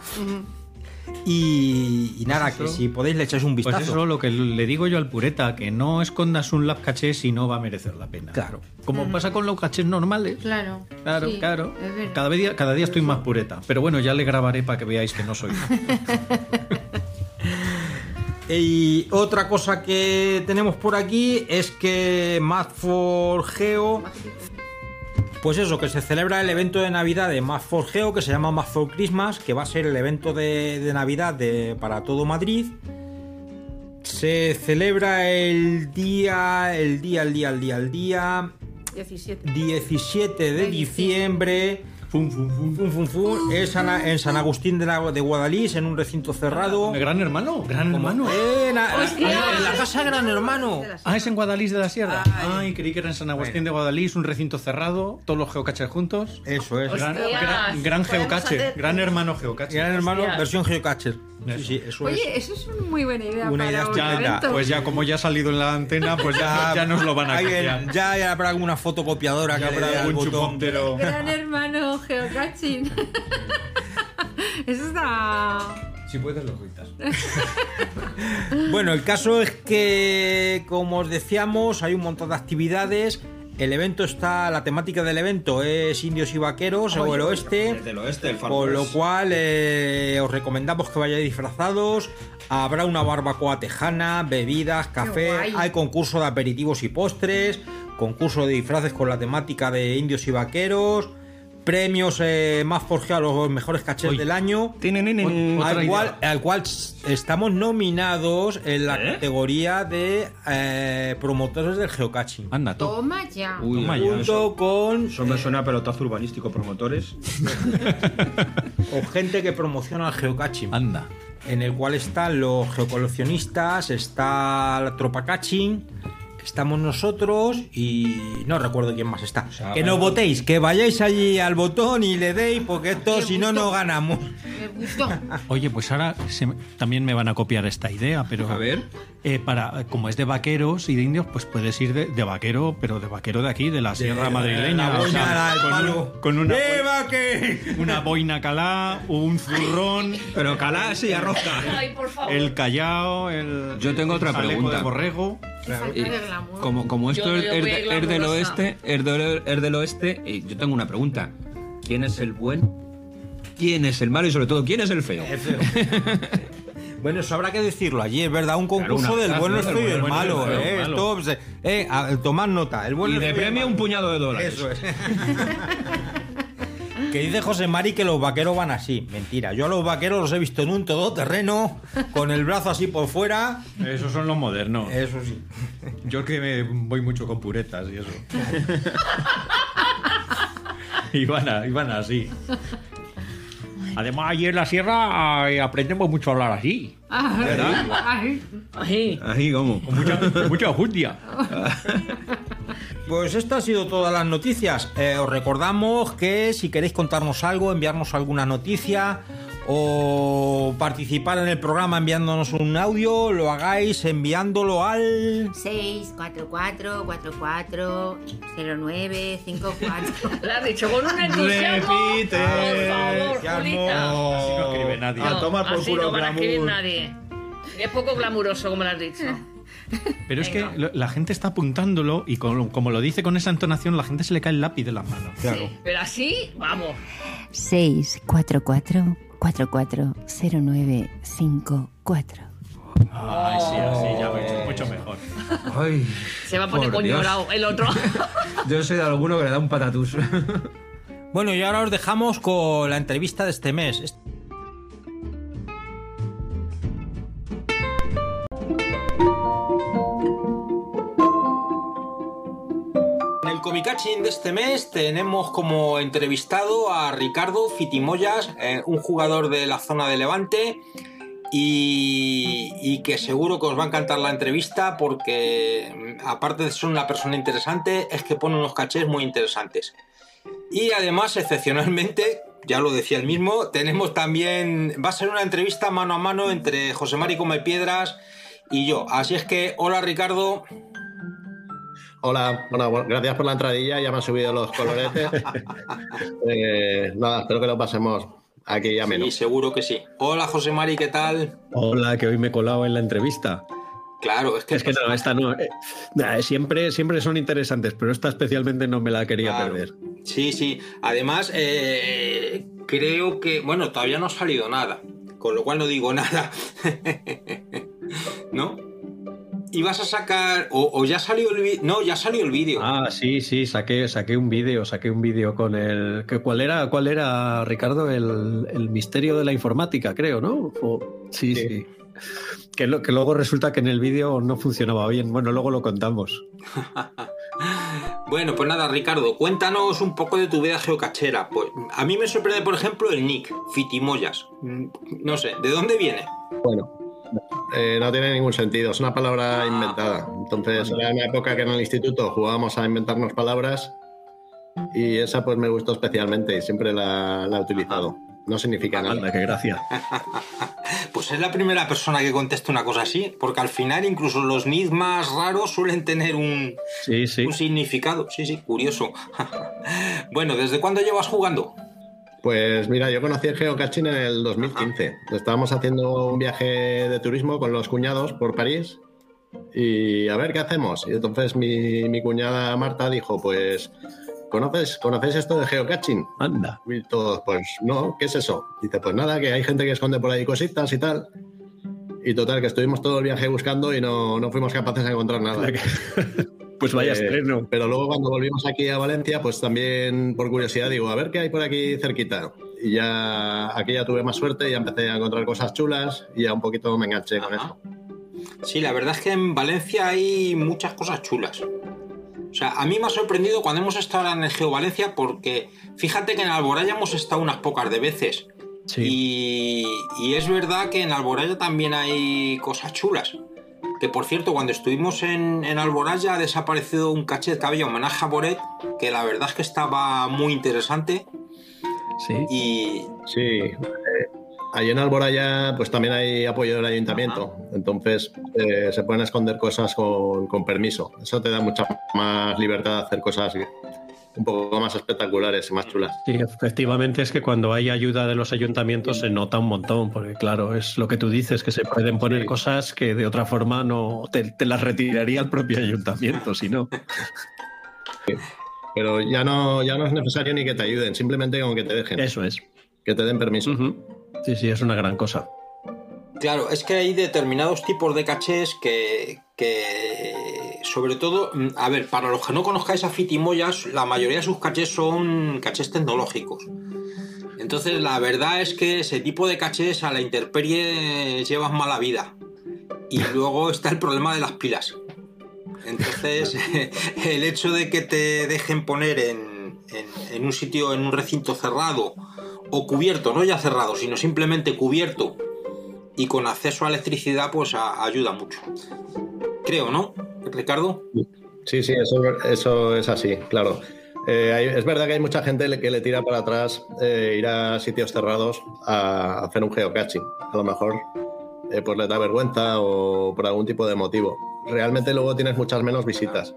Y, y nada, que eso. si podéis le echáis un Pues vistazo. eso lo que le digo yo al pureta, que no escondas un lab caché si no va a merecer la pena. Claro. Como pasa con los cachés normales. Claro. Claro, sí, claro. Cada día, cada día estoy más pureta. Pero bueno, ya le grabaré para que veáis que no soy. Y otra cosa que tenemos por aquí es que Math for Geo. Pues eso, que se celebra el evento de Navidad de Math for Geo, que se llama Math for Christmas, que va a ser el evento de, de Navidad de- para todo Madrid. Se celebra el día, el día, el día, el día, el día 17. 17 de diciembre. Fum, fum, fum, fum, fum, fum. Es Ana- en San Agustín de, la- de Guadalís, en un recinto cerrado. Gran hermano, gran hermano. Eh, na- Hostia. en la casa Gran Hermano. Ah, es en Guadalís de la Sierra. Ay, creí que era en San Agustín de Guadalís, un recinto cerrado, todos los geocaches juntos. Eso es. Gran, gran- gran gran hermano geocache. Gran Hermano, versión geocatcher. Sí, sí, eso es. Oye, eso es una muy buena idea Una para idea un estupenda. evento. Pues ya, como ya ha salido en la antena, pues ya, ya nos lo van a copiar. ya, ya habrá alguna fotocopiadora Ya que habrá algún chupontero. Gran hermano geocaching. eso está... Si puedes, lo quitas. Bueno, el caso es que, como os decíamos, hay un montón de actividades. El evento está, la temática del evento es indios y vaqueros o el oeste. Desde el oeste, el Con lo cual eh, os recomendamos que vayáis disfrazados. Habrá una barbacoa tejana, bebidas, café. Hay concurso de aperitivos y postres. Concurso de disfraces con la temática de indios y vaqueros. Premios eh, más forjados a los mejores cachés del año. Otra Al cual, idea. al cual estamos nominados en la ¿Eh? categoría de eh, promotores del geocaching. Anda, tú. Toma ya. Uy, Toma ya. Junto eso, con eso me suena a pelotazo urbanístico promotores. o gente que promociona el geocaching. Anda. en el cual están los geocoleccionistas, está la tropa catching, estamos nosotros y no recuerdo quién más está. sea, que no bueno. votéis, que vayáis allí al botón y le deis, porque esto si no, no ganamos. Me gustó. Oye, pues ahora se también me van a copiar esta idea, pero. A ver. Eh, para, como es de vaqueros y de indios, pues puedes ir de, de vaquero, pero de vaquero de aquí, de la Sierra Madrileña. la o sea, boina, el con, palo. un- con una, ¡Eva, que! una boina calá, un zurrón, Pero calás y arroja. Ay, por favor. el callao, el. Yo tengo otra el pregunta. de borrego. Como, como esto es, veo es muy de- es del oeste, es del, es del oeste, y yo tengo una pregunta. ¿Quién es el bueno? ¿Quién es el malo? Y sobre todo, ¿quién es el feo? Bueno, eso habrá que decirlo allí, es verdad, un concurso del bueno estoy y el malo, ¿eh? malo. Esto, eh, a- tomad nota, el bueno Y de premio un puñado de dólares. Eso es. Que dice José Mari que los vaqueros van así. Mentira, yo a los vaqueros los he visto en un todoterreno, con el brazo así por fuera. Esos son los modernos. Eso sí. Yo que me voy mucho con puretas y eso. y van, a- y van así. Además, allí en la sierra eh, aprendemos mucho a hablar así. ¿Verdad? Ay. Ahí, ¿cómo? Con mucha, con mucha enjundia. Pues esto ha sido todas las noticias. Eh, os recordamos que si queréis contarnos algo, enviarnos alguna noticia o participar en el programa enviándonos un audio, lo hagáis enviándolo al 644 44 09 54. Lo has dicho con un entusiasmo. Repite. Por favor, Julita. Así no escribe nadie. A tomar por así culo no van a escribir glamour. nadie. Es poco glamuroso, como lo has dicho. Pero es que la gente está apuntándolo y como lo dice con esa entonación, la gente se le cae el lápiz de las manos. Sí, pero así, vamos. 644 44 09 54. Ay, sí, así ya mucho, mucho mejor. Ay, Se va a poner Por Dios. coñolao el otro. yo soy de alguno que le da un patatús. Bueno, y ahora os dejamos con la entrevista de este mes. Comicaching de este mes tenemos como entrevistado a Ricardo Fitimoyas, eh, un jugador de la zona de Levante y, y que seguro que os va a encantar la entrevista porque mm, aparte de ser una persona interesante es que pone unos cachés muy interesantes. Y además, excepcionalmente, ya lo decía el mismo, tenemos también, va a ser una entrevista mano a mano entre José Mari Come Piedras y yo. Así es que, hola Ricardo. Hola, bueno, bueno, gracias por la entradilla, ya me han subido los coloretes. Eh, nada, espero que lo pasemos aquí ya Sí, menos. seguro que sí. Hola José Mari, ¿qué tal? Hola, que hoy me he colado en la entrevista. Claro, es que... Es que no, esta no. eh, nah, siempre, siempre son interesantes, pero esta especialmente no me la quería Claro. perder. Sí, sí. Además, eh, creo que, bueno, todavía no ha salido nada, con lo cual no digo nada. ¿No? ¿Y vas a sacar, o, o ya salió el vídeo? No, ya salió el vídeo. Ah, sí, sí, saqué, saqué un vídeo, saqué un vídeo con el. que ¿Cuál era, cuál era Ricardo? El, el misterio de la informática, creo, ¿no? O- sí, sí. Que, lo- que luego resulta que en el vídeo no funcionaba bien. Bueno, luego lo contamos. Bueno, pues nada, Ricardo, cuéntanos un poco de tu vida geocachera. Pues a mí me sorprende, por ejemplo, el nick, Fitimoyas. Mm, No sé, ¿de dónde viene? Bueno, eh, no tiene ningún sentido, es una palabra inventada. Entonces, era una época que en el instituto jugábamos a inventarnos palabras y esa pues me gustó especialmente y siempre la, la he utilizado. No significa nada. Anda, qué gracia. Pues es la primera persona que contesta una cosa así, porque al final incluso los nicks más raros suelen tener un, Sí, sí. un significado. Sí, sí, curioso. bueno, ¿desde cuándo llevas jugando? Pues mira, yo conocí el geocaching en el 2015. Estábamos haciendo un viaje de turismo con los cuñados por París y a ver qué hacemos. Y entonces mi, mi cuñada Marta dijo, pues, ¿conoces, ¿conocéis esto de geocaching? Anda. Y todos, pues no, ¿qué es eso? Dice, pues nada, que hay gente que esconde por ahí cositas y tal. Y total, que estuvimos todo el viaje buscando y no, no fuimos capaces de encontrar nada. Pues vaya Eh, estreno. Pero luego cuando volvimos aquí a Valencia, pues también por curiosidad digo, a ver qué hay por aquí cerquita. Y ya aquí ya tuve más suerte y ya empecé a encontrar cosas chulas y ya un poquito me enganché con eso. Sí, la verdad es que en Valencia hay muchas cosas chulas. O sea, a mí me ha sorprendido cuando hemos estado en el Geo Valencia porque fíjate que en Alboraya hemos estado unas pocas de veces. Y, y es verdad que en Alboraya también hay cosas chulas. Que por cierto, cuando estuvimos en, en Alboraya ha desaparecido un cachet que había homenaje a Boret, que la verdad es que estaba muy interesante. Sí. Y. Sí. eh, Allí en Alboraya, pues también hay apoyo del ayuntamiento. Entonces eh, se pueden esconder cosas con, con permiso. Eso te da mucha más libertad de hacer cosas un poco más espectaculares y más chulas. Sí, efectivamente es que cuando hay ayuda de los ayuntamientos se nota un montón, porque claro, es lo que tú dices, que se pueden poner cosas que de otra forma no te, te las retiraría el propio ayuntamiento, si no. Pero ya no, ya no es necesario ni que te ayuden, simplemente con que te dejen. Eso es. Que te den permiso. Sí, sí, es una gran cosa. Claro, es que hay determinados tipos de cachés que, que, sobre todo, mm, a ver, para los que no conozcáis a Fitimoyas, la mayoría de sus cachés son cachés tecnológicos. Entonces, la verdad es que ese tipo de cachés a la intemperie llevan mala vida. Y luego está el problema de las pilas. Entonces, el hecho de que te dejen poner en, en- en un sitio, en un recinto cerrado o cubierto, no ya cerrado, sino simplemente cubierto y con acceso a electricidad, pues a- ayuda mucho. Creo, ¿no, Ricardo? Sí, sí, eso, eso es así, claro. Eh, hay- es verdad que hay mucha gente que le tira para atrás eh, ir a sitios cerrados a hacer un geocaching. A lo mejor eh, pues les da vergüenza o por algún tipo de motivo. Realmente luego tienes muchas menos visitas.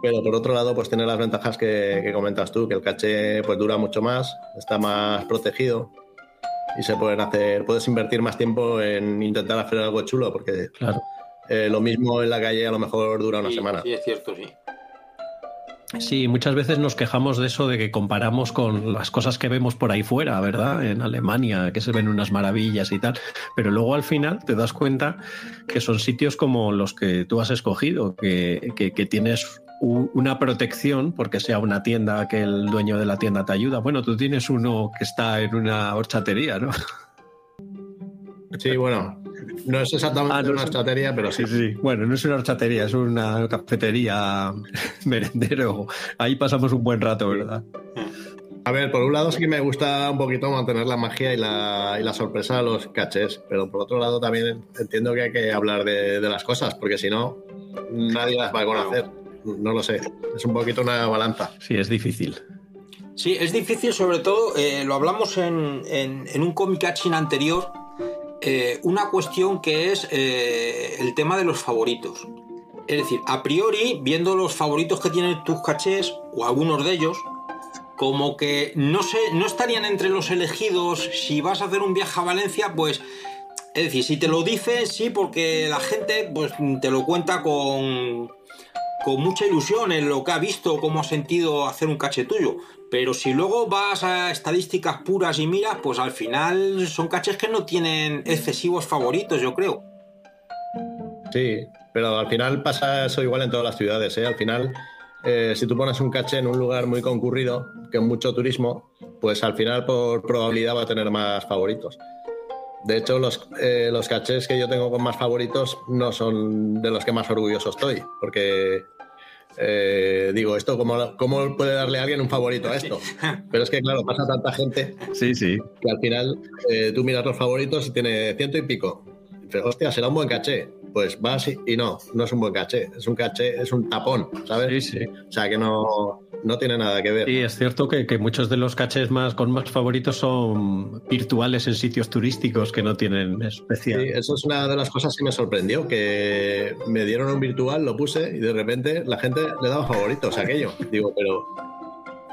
Pero por otro lado, pues tiene las ventajas que, que comentas tú, que el caché pues dura mucho más, está más protegido y se pueden hacer, puedes invertir más tiempo en intentar hacer algo chulo, porque eh, lo mismo en la calle a lo mejor dura una semana. Sí, es cierto, sí. Sí, muchas veces nos quejamos de eso, de que comparamos con las cosas que vemos por ahí fuera, ¿verdad? En Alemania, que se ven unas maravillas y tal. Pero luego al final te das cuenta que son sitios como los que tú has escogido, que, que- que tienes una protección porque sea una tienda que el dueño de la tienda te ayuda. Bueno, tú tienes uno que está en una horchatería, ¿no? Sí, bueno, no es exactamente una horchatería, pero sí. Sí, sí. Bueno, no es una horchatería, es una cafetería, merendero. Ahí pasamos un buen rato, ¿verdad? A ver, por un lado sí que me gusta un poquito mantener la magia y la, y la sorpresa de los cachés, pero por otro lado también entiendo que hay que hablar de, de las cosas, porque si no, nadie las va a conocer. No lo sé, es un poquito una balanza. Sí, es difícil. Sí, es difícil, sobre todo, eh, lo hablamos en, en- en un comic catching anterior, eh, una cuestión que es eh, el tema de los favoritos. Es decir, a priori, viendo los favoritos que tienen tus cachés, o algunos de ellos, como que no sé, no estarían entre los elegidos si vas a hacer un viaje a Valencia, pues. Es decir, si te lo dicen, sí, porque la gente pues te lo cuenta con, con mucha ilusión en lo que ha visto, cómo ha sentido hacer un caché tuyo. Pero si luego vas a estadísticas puras y miras, pues al final son caches que no tienen excesivos favoritos, yo creo. Sí, pero al final pasa eso igual en todas las ciudades. ¿eh? Al final, eh, si tú pones un caché en un lugar muy concurrido, con mucho turismo, pues al final por probabilidad va a tener más favoritos. De hecho, los, eh, los cachés que yo tengo con más favoritos no son de los que más orgulloso estoy, porque eh, digo, esto ¿cómo, ¿cómo puede darle a alguien un favorito a esto? Pero es que, claro, pasa tanta gente Sí, sí. que al final eh, tú miras los favoritos y tiene ciento y pico. Y dices, hostia, será un buen caché. Pues vas y, y no, no es un buen caché. Es un caché, es un tapón, ¿sabes? Sí, sí. O sea que no, no tiene nada que ver. Y es cierto que, que muchos de los cachés más con más favoritos son virtuales en sitios turísticos que no tienen especial. Sí, eso es una de las cosas que me sorprendió, que me dieron un virtual, lo puse y de repente la gente le daba favoritos a aquello. Digo, pero,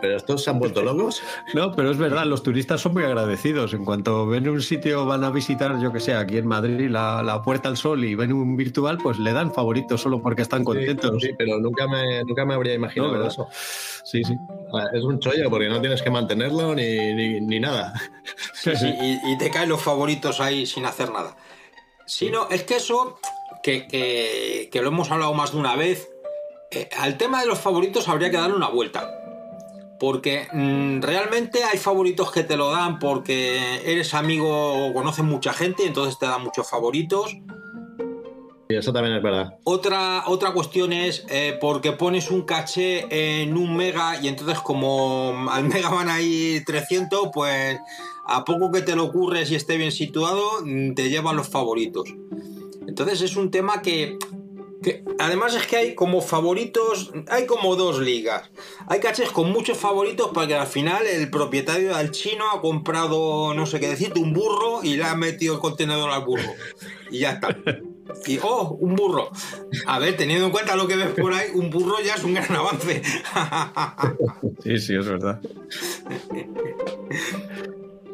pero estos se han vuelto locos. No, pero es verdad, los turistas son muy agradecidos. En cuanto ven un sitio, van a visitar, yo que sé, aquí en Madrid, la, la Puerta al Sol y ven un virtual, pues le dan favoritos solo porque están contentos. Sí, pero nunca me, nunca me habría imaginado eso. Sí, sí. Es un chollo porque no tienes que mantenerlo ni, ni, ni nada. Sí, sí, y, y te caen los favoritos ahí sin hacer nada. Sí, no, es que eso, que, que- que lo hemos hablado más de una vez, eh, al tema de los favoritos habría que darle una vuelta. Porque mm, realmente hay favoritos que te lo dan porque eres amigo o conoces mucha gente y entonces te dan muchos favoritos. Y eso también es verdad. Otra, otra cuestión es eh, porque pones un caché en un mega y entonces como al mega van ahí 300, pues a poco que te lo ocurres y esté bien situado, mm, te llevan los favoritos. Entonces es un tema que, que además es que hay como favoritos, hay como dos ligas. Hay cachés con muchos favoritos para que al final el propietario del chino ha comprado, no sé qué decirte, un burro y le ha metido el contenedor al burro. Y ya está. Y, oh, un burro. A ver, teniendo en cuenta lo que ves por ahí, un burro ya es un gran avance. Sí, sí, es verdad.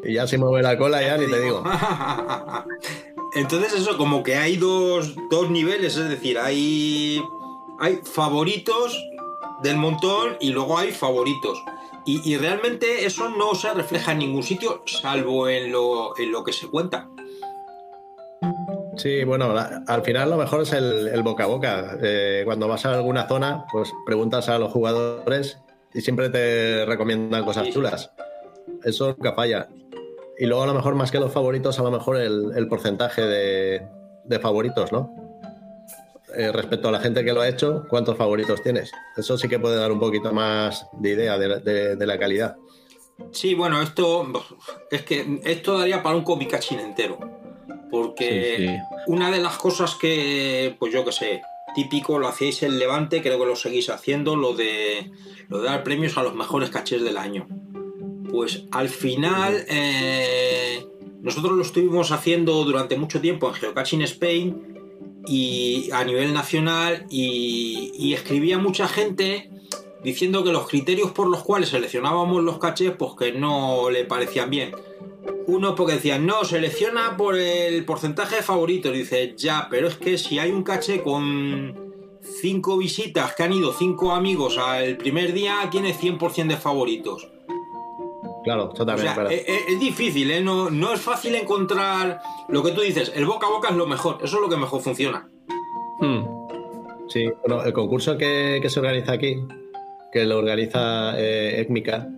Y ya si mueve la cola ya ni te digo. Entonces eso, como que hay dos, dos niveles, es decir, hay, hay favoritos del montón y luego hay favoritos. Y, y realmente eso no se refleja en ningún sitio, salvo en lo, en lo que se cuenta. Sí, bueno, la- al final lo mejor es el, el boca a boca. Eh, cuando vas a alguna zona, pues preguntas a los jugadores y siempre te recomiendan cosas chulas. Eso nunca falla. Y luego a lo mejor más que los favoritos, a lo mejor el, el porcentaje de, de favoritos, ¿no? Eh, respecto a la gente que lo ha hecho, ¿cuántos favoritos tienes? Eso sí que puede dar un poquito más de idea de, de- de la calidad. Sí, bueno, esto es que esto daría para un comicachín entero. Porque Sí, sí. una de las cosas que, pues yo que sé, típico lo hacíais en Levante, creo que lo seguís haciendo, lo de, lo de dar premios a los mejores cachés del año. Pues al final, eh, nosotros lo estuvimos haciendo durante mucho tiempo en Geocaching Spain y a nivel nacional y, escribía mucha gente diciendo que los criterios por los cuales seleccionábamos los cachés pues que no le parecían bien. Uno porque decían, no, selecciona por el porcentaje de favoritos. Dice, ya, pero es que si hay un caché con cinco visitas que han ido cinco amigos al primer día, tiene 100% de favoritos. Claro, eso O también sea, es verdad. es, difícil, ¿eh? No, no es fácil encontrar lo que tú dices. El boca a boca es lo mejor, eso es lo que mejor funciona. Sí, bueno, el concurso que, que se organiza aquí, que lo organiza eh, ECMICA,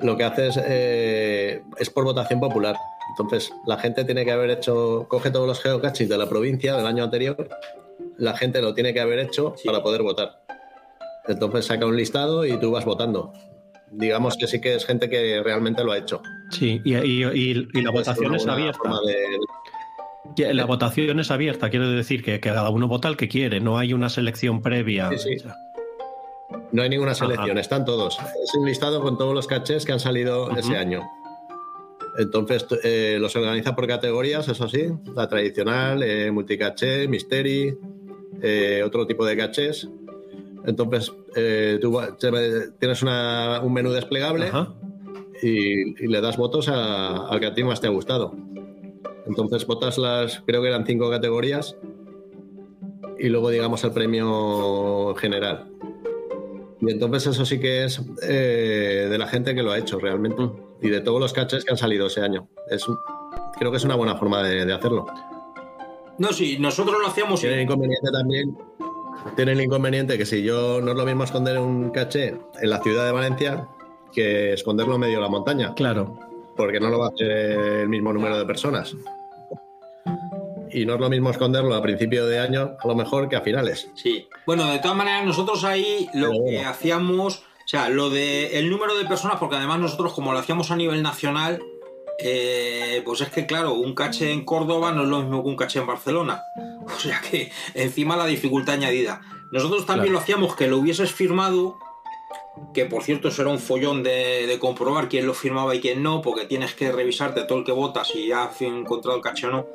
lo que hace es, eh, es por votación popular. Entonces, la gente tiene que haber hecho, coge todos los geocaching de la provincia del año anterior, la gente lo tiene que haber hecho para poder votar. Entonces saca un listado y tú vas votando. Digamos que sí que es gente que realmente lo ha hecho. Sí, y, y- y- y la Puede ser votación es abierta. de- La votación es abierta, quiero decir que, que cada uno vota el que quiere, no hay una selección previa. Sí, sí. No hay ninguna selección, Ajá. están todos. Es un listado con todos los cachés que han salido ese año. Entonces eh, los organiza por categorías, eso sí, la tradicional, eh, multicaché, mystery, eh, otro tipo de cachés. Entonces eh, tú te- tienes una- un menú desplegable y, y le das votos a- al que a ti más te ha gustado. Entonces votas las, creo que eran cinco categorías y luego digamos el premio general. Y entonces eso sí que es eh, de la gente que lo ha hecho realmente. Y de todos los caches que han salido ese año. Es, creo que es una buena forma de, de hacerlo. No, sí, nosotros lo hacíamos. Tiene inconveniente también. Tiene el inconveniente que si yo no es lo mismo esconder un caché en la ciudad de Valencia que esconderlo en medio de la montaña. Claro. Porque no lo va a hacer el mismo número de personas. Y no es lo mismo esconderlo a principio de año, a lo mejor, que a finales. Sí. Bueno, de todas maneras, nosotros ahí lo que hacíamos, o sea, lo de el número de personas, porque además nosotros, como lo hacíamos a nivel nacional, eh, pues es que, claro, un caché en Córdoba no es lo mismo que un caché en Barcelona. O sea que encima la dificultad añadida. Nosotros también lo hacíamos que lo hubieses firmado, que por cierto eso era un follón de, de comprobar quién lo firmaba y quién no, porque tienes que revisarte todo el que votas si has encontrado el caché o no.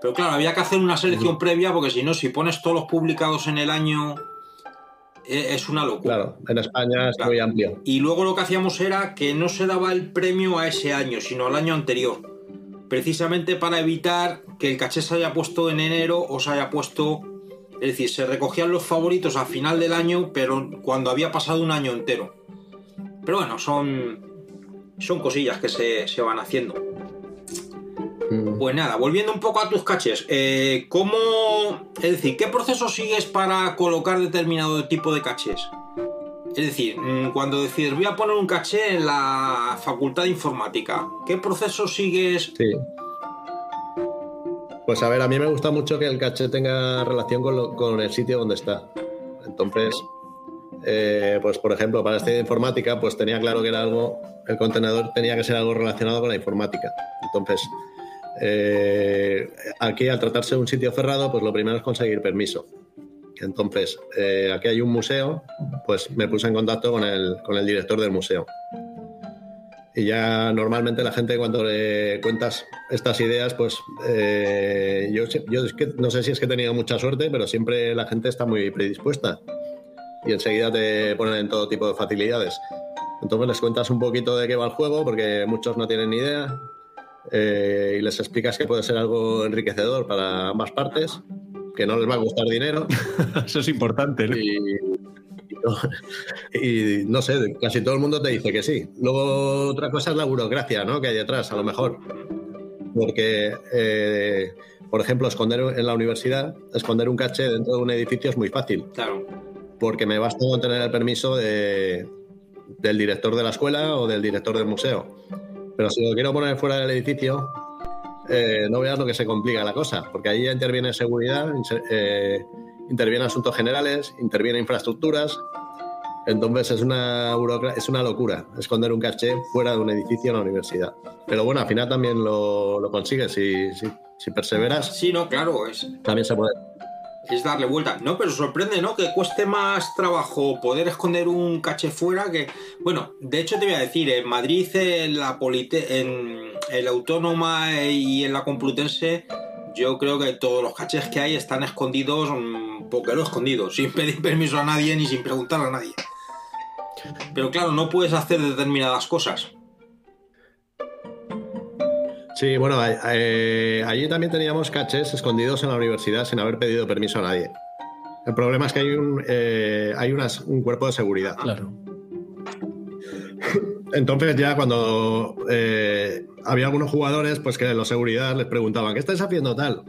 Pero claro, había que hacer una selección previa porque si no, si pones todos los publicados en el año, eh, es una locura. Claro, en España es muy amplio. Y luego lo que hacíamos era que no se daba el premio a ese año, sino al año anterior. Precisamente para evitar que el caché se haya puesto en enero o se haya puesto. Es decir, se recogían los favoritos a final del año, pero cuando había pasado un año entero. Pero bueno, son. Son cosillas que se, se van haciendo. Pues nada, volviendo un poco a tus cachés, eh, ¿cómo, es decir, qué proceso sigues para colocar determinado tipo de cachés? Es decir, mm, cuando decides voy a poner un caché en la facultad de informática, ¿qué proceso sigues? Sí. Pues a ver, a mí me gusta mucho que el caché tenga relación con, el sitio donde está. Entonces, eh, pues por ejemplo, para este de informática, pues tenía claro que era algo, el contenedor tenía que ser algo relacionado con la informática. Entonces, eh, aquí al tratarse de un sitio cerrado, pues lo primero es conseguir permiso. Entonces, eh, aquí hay un museo, pues me puse en contacto con el, con el director del museo. Y ya normalmente la gente cuando le cuentas estas ideas, pues eh, yo, yo es que no sé si es que he tenido mucha suerte, pero siempre la gente está muy predispuesta. Y enseguida te ponen en todo tipo de facilidades. Entonces les cuentas un poquito de qué va el juego, porque muchos no tienen ni idea. eh, y les explicas que puede ser algo enriquecedor para ambas partes, que no les va a gustar dinero. Eso es importante. ¿no? Y no sé, casi todo el mundo te dice que sí. Luego otra cosa es la burocracia, ¿no? Que hay detrás, a lo mejor. Porque eh, Por ejemplo, esconder en la universidad, esconder un caché dentro de un edificio es muy fácil. Claro. Porque me basta con tener el permiso de- del director de la escuela o del director del museo. Pero si lo quiero poner fuera del edificio, eh, no veas lo que se complica la cosa, porque ahí ya interviene seguridad, eh, interviene asuntos generales, interviene infraestructuras. Entonces es una, es una locura esconder un caché fuera de un edificio en la universidad. Pero bueno, al final también lo, lo consigues. Si, si, si perseveras, Sí, no, claro, es, también se puede. Es darle vuelta. No, pero sorprende, ¿no? Que cueste más trabajo poder esconder un caché fuera que. Bueno, de hecho te voy a decir, en Madrid, en la Polite, en, en la Autónoma y en la Complutense, yo creo que todos los cachés que hay están escondidos, mm, porque lo escondidos, sin pedir permiso a nadie ni sin preguntar a nadie. Pero claro, no puedes hacer determinadas cosas. Sí, bueno, eh, allí también teníamos cachés escondidos en la universidad sin haber pedido permiso a nadie. El problema es que hay un, eh, hay unas- un cuerpo de seguridad. Claro. Entonces ya cuando eh, había algunos jugadores, pues que los seguridad les preguntaban, ¿qué estáis haciendo tal?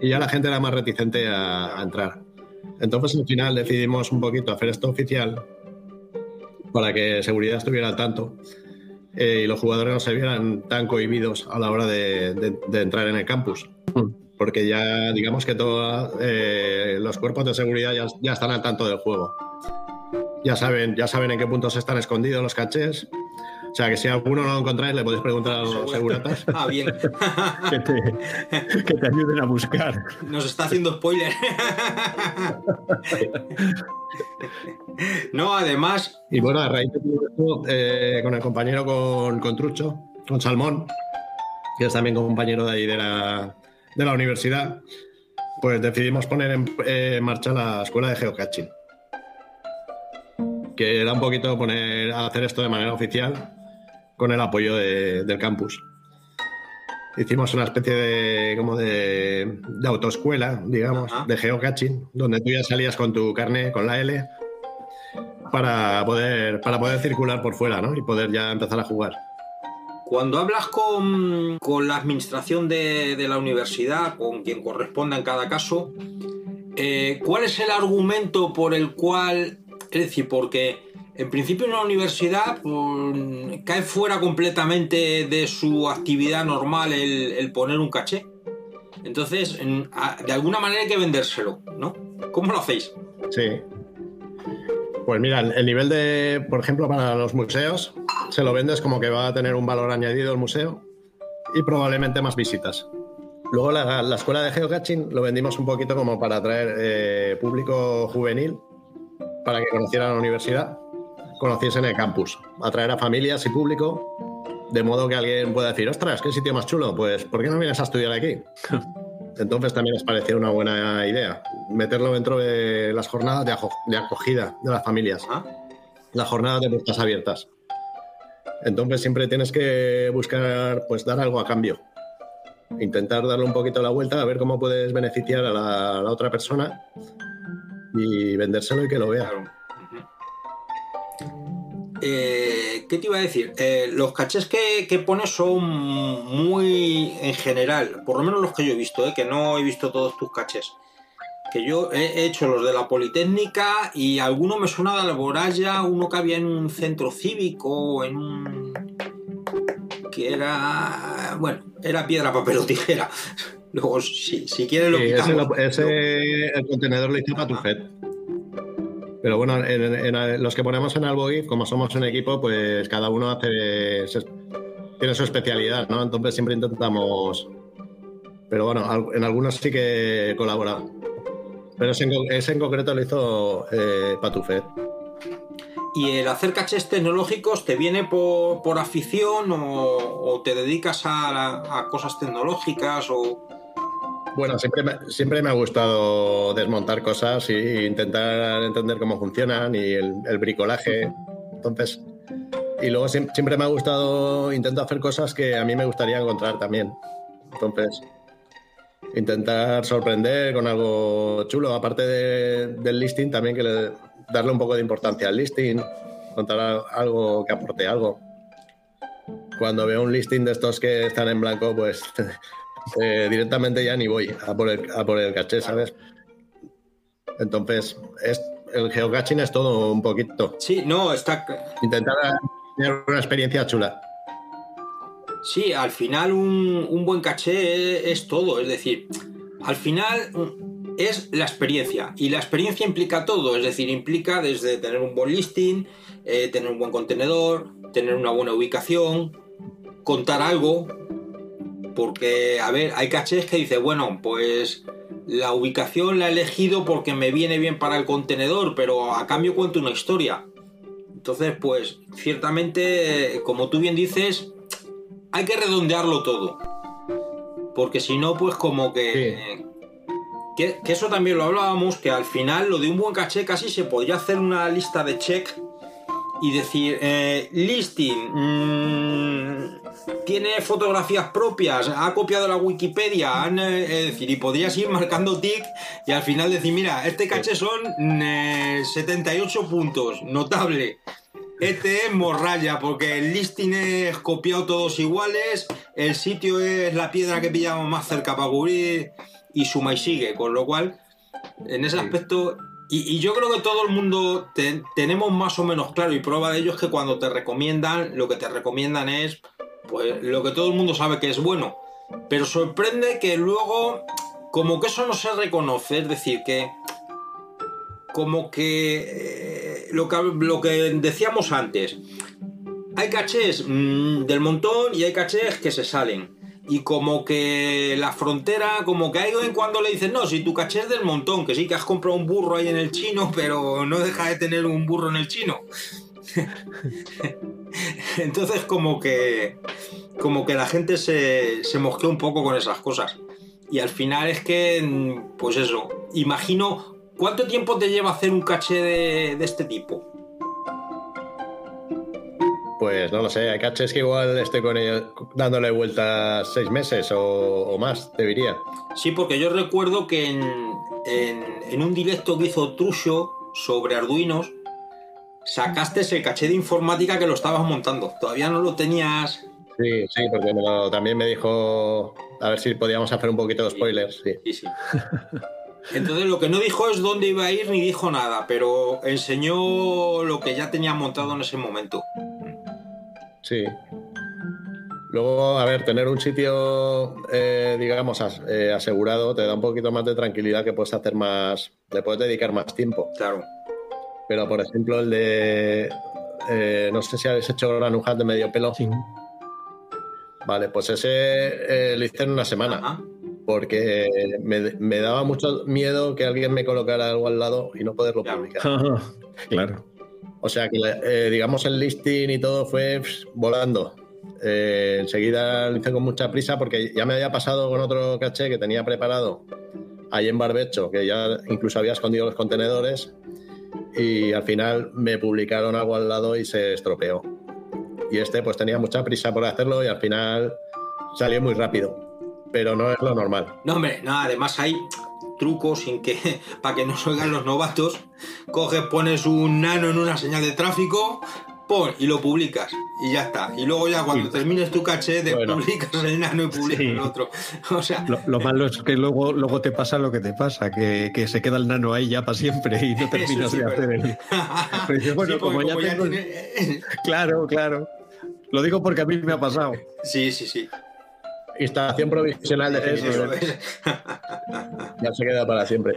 Y ya la gente era más reticente a, a entrar. Entonces al final decidimos un poquito hacer esto oficial para que seguridad estuviera al tanto eh, y los jugadores no se vieran tan cohibidos a la hora de, de- de entrar en el campus. Porque ya digamos que todos los cuerpos de seguridad ya, ya están al tanto del juego. Ya saben, ya saben en qué puntos están escondidos los cachés. O sea que si alguno no lo encontráis, le podéis preguntar a los seguratas. Ah, bien. que, te, que te ayuden a buscar. Nos está haciendo spoiler. no, además, Y bueno, a raíz de todo esto, eh, con el compañero con, con Trucho, con Salmón, que es también compañero de ahí de la, de la universidad, pues decidimos poner en, eh, en marcha la escuela de geocaching. Que era un poquito poner a hacer esto de manera oficial con el apoyo de- del campus. Hicimos una especie de como de, de autoescuela, digamos, de geocaching, donde tú ya salías con tu carne, con la L, para poder, para poder circular por fuera, ¿no? Y poder ya empezar a jugar. Cuando hablas con, con la administración de, de la universidad, con quien corresponda en cada caso, eh, ¿cuál es el argumento por el cual, es decir, porque en principio una universidad pues, cae fuera completamente de su actividad normal el, poner un caché? Entonces, en- de alguna manera hay que vendérselo, ¿no? ¿Cómo lo hacéis? Sí. Pues mira, el el nivel de, por ejemplo, para los museos, se lo vendes como que va a tener un valor añadido el museo y probablemente más visitas. Luego la, la escuela de geocaching lo vendimos un poquito como para atraer eh, público juvenil para que conocieran la universidad, conociesen el campus, atraer a familias y público, de modo que alguien pueda decir, ostras, qué sitio más chulo, pues ¿por qué no vienes a estudiar aquí? Entonces también nos pareció una buena idea meterlo dentro de las jornadas de, acogida de las familias, las jornadas de puertas abiertas. Entonces siempre tienes que buscar, pues dar algo a cambio, intentar darle un poquito la vuelta a ver cómo puedes beneficiar a la, a la otra persona y vendérselo y que lo vea. Eh, ¿Qué te iba a decir? Eh, los cachés que, que pones son muy en general, por lo menos los que yo he visto, eh, que no he visto todos tus cachés. Que yo he hecho los de la Politécnica y alguno me suena de Alboraya, uno que había en un centro cívico, en un. que era. bueno, era piedra, papel o tijera. Luego, si, si quieres, lo Sí, ese, quitamos. lo- ese- el contenedor lo hizo Patufet. Pero bueno, en, en- los que ponemos en Alboif, como somos un equipo, pues cada uno hace tiene su especialidad, ¿no? Entonces siempre intentamos. Pero bueno, en algunos sí que he colaborado. Pero ese en, concreto lo hizo eh, Patufet. ¿Y el hacer cachés tecnológicos te viene por, por afición o, te dedicas a, a cosas tecnológicas o Bueno, siempre me, siempre me ha gustado desmontar cosas e intentar entender cómo funcionan y el, el bricolaje. Entonces, y luego siem- siempre, me ha gustado, intento hacer cosas que a mí me gustaría encontrar también. Entonces, intentar sorprender con algo chulo, aparte de- del listing, también que le- darle un poco de importancia al listing, contar algo que aporte algo. Cuando veo un listing de estos que están en blanco, pues eh, directamente ya ni voy a por el, a por el caché, ¿sabes? Entonces, es, el geocaching es todo un poquito. Sí, no, está. Intentar tener una experiencia chula. Sí, al final un, un buen caché es, es todo. Es decir, al final es la experiencia. Y la experiencia implica todo. Es decir, implica desde tener un buen listing, eh, tener un buen contenedor, tener una buena ubicación, contar algo. Porque, a ver, hay cachés que dice, bueno, pues la ubicación la he elegido porque me viene bien para el contenedor, pero a cambio cuento una historia. Entonces, pues, ciertamente, como tú bien dices, hay que redondearlo todo. Porque si no, pues como que, que... que eso también lo hablábamos, que al final lo de un buen caché casi se podría hacer una lista de check y decir, eh, listing, mm, tiene fotografías propias, ha copiado la Wikipedia, han, eh, es decir, y podrías ir marcando tic y al final decir, mira, este caché son eh, 78 puntos, notable. Este es morralla, porque el listing es copiado todos iguales, el sitio es la piedra que pillamos más cerca para cubrir y suma y sigue, con lo cual, en ese aspecto, y, y yo creo que todo el mundo te- tenemos más o menos claro, y prueba de ello es que cuando te recomiendan, lo que te recomiendan es pues lo que todo el mundo sabe que es bueno. Pero sorprende que luego, como que eso no se reconoce, es decir, que como que eh, lo que, lo que decíamos antes, hay cachés mm, del montón y hay cachés que se salen. Y como que la frontera, como que hay en cuando le dicen, no, si tu caché es del montón, que sí que has comprado un burro ahí en el chino, pero no deja de tener un burro en el chino. Entonces como que como que la gente se, se mosquea un poco con esas cosas. Y al final es que, pues eso, imagino, ¿cuánto tiempo te lleva hacer un caché de, de este tipo? Pues no lo sé, hay cachés que igual estoy con ellos dándole vueltas seis meses o, o más, te diría. Sí, porque yo recuerdo que en, en- en un directo que hizo Trusho sobre Arduinos, sacaste el caché de informática que lo estabas montando. Todavía no lo tenías... Sí, sí, porque me lo- también me dijo a ver si podíamos hacer un poquito de spoilers. Sí, sí. sí. Entonces lo que no dijo es dónde iba a ir ni dijo nada, pero enseñó lo que ya tenía montado en ese momento. Sí. Luego, a ver, tener un sitio, eh, digamos, as- eh, asegurado te da un poquito más de tranquilidad que puedes hacer más, le puedes dedicar más tiempo. Claro. Pero, por ejemplo, el de, eh, no sé si habéis hecho Gran Hunt de medio pelo. Vale, pues ese eh, lo hice en una semana. Porque me, me daba mucho miedo que alguien me colocara algo al lado y no poderlo publicar. claro. O sea que, eh, digamos, el listing y todo fue pff, volando. Eh, enseguida lo hice con mucha prisa porque ya me había pasado con otro caché que tenía preparado ahí en Barbecho, que ya incluso había escondido los contenedores y al final me publicaron algo al lado y se estropeó. Y este pues tenía mucha prisa por hacerlo y al final salió muy rápido, pero no es lo normal. No, hombre, no, además hay trucos sin que, para que no se oigan los novatos, coges, pones un nano en una señal de tráfico, pon y lo publicas y ya está. Y luego ya cuando termines tu caché, te publicas el nano y publicas Sí. el otro. O sea, Lo, lo malo es que luego, luego te pasa lo que te pasa, que, que se queda el nano ahí ya para siempre y no terminas sí, de pero- hacer el. Pero dices, bueno, Sí, porque como ya como ya tengo- tiene- Claro, claro. Lo digo porque a mí me ha pasado. Sí, sí, sí. Instalación provisional de Eso definitiva. Ya se queda para siempre.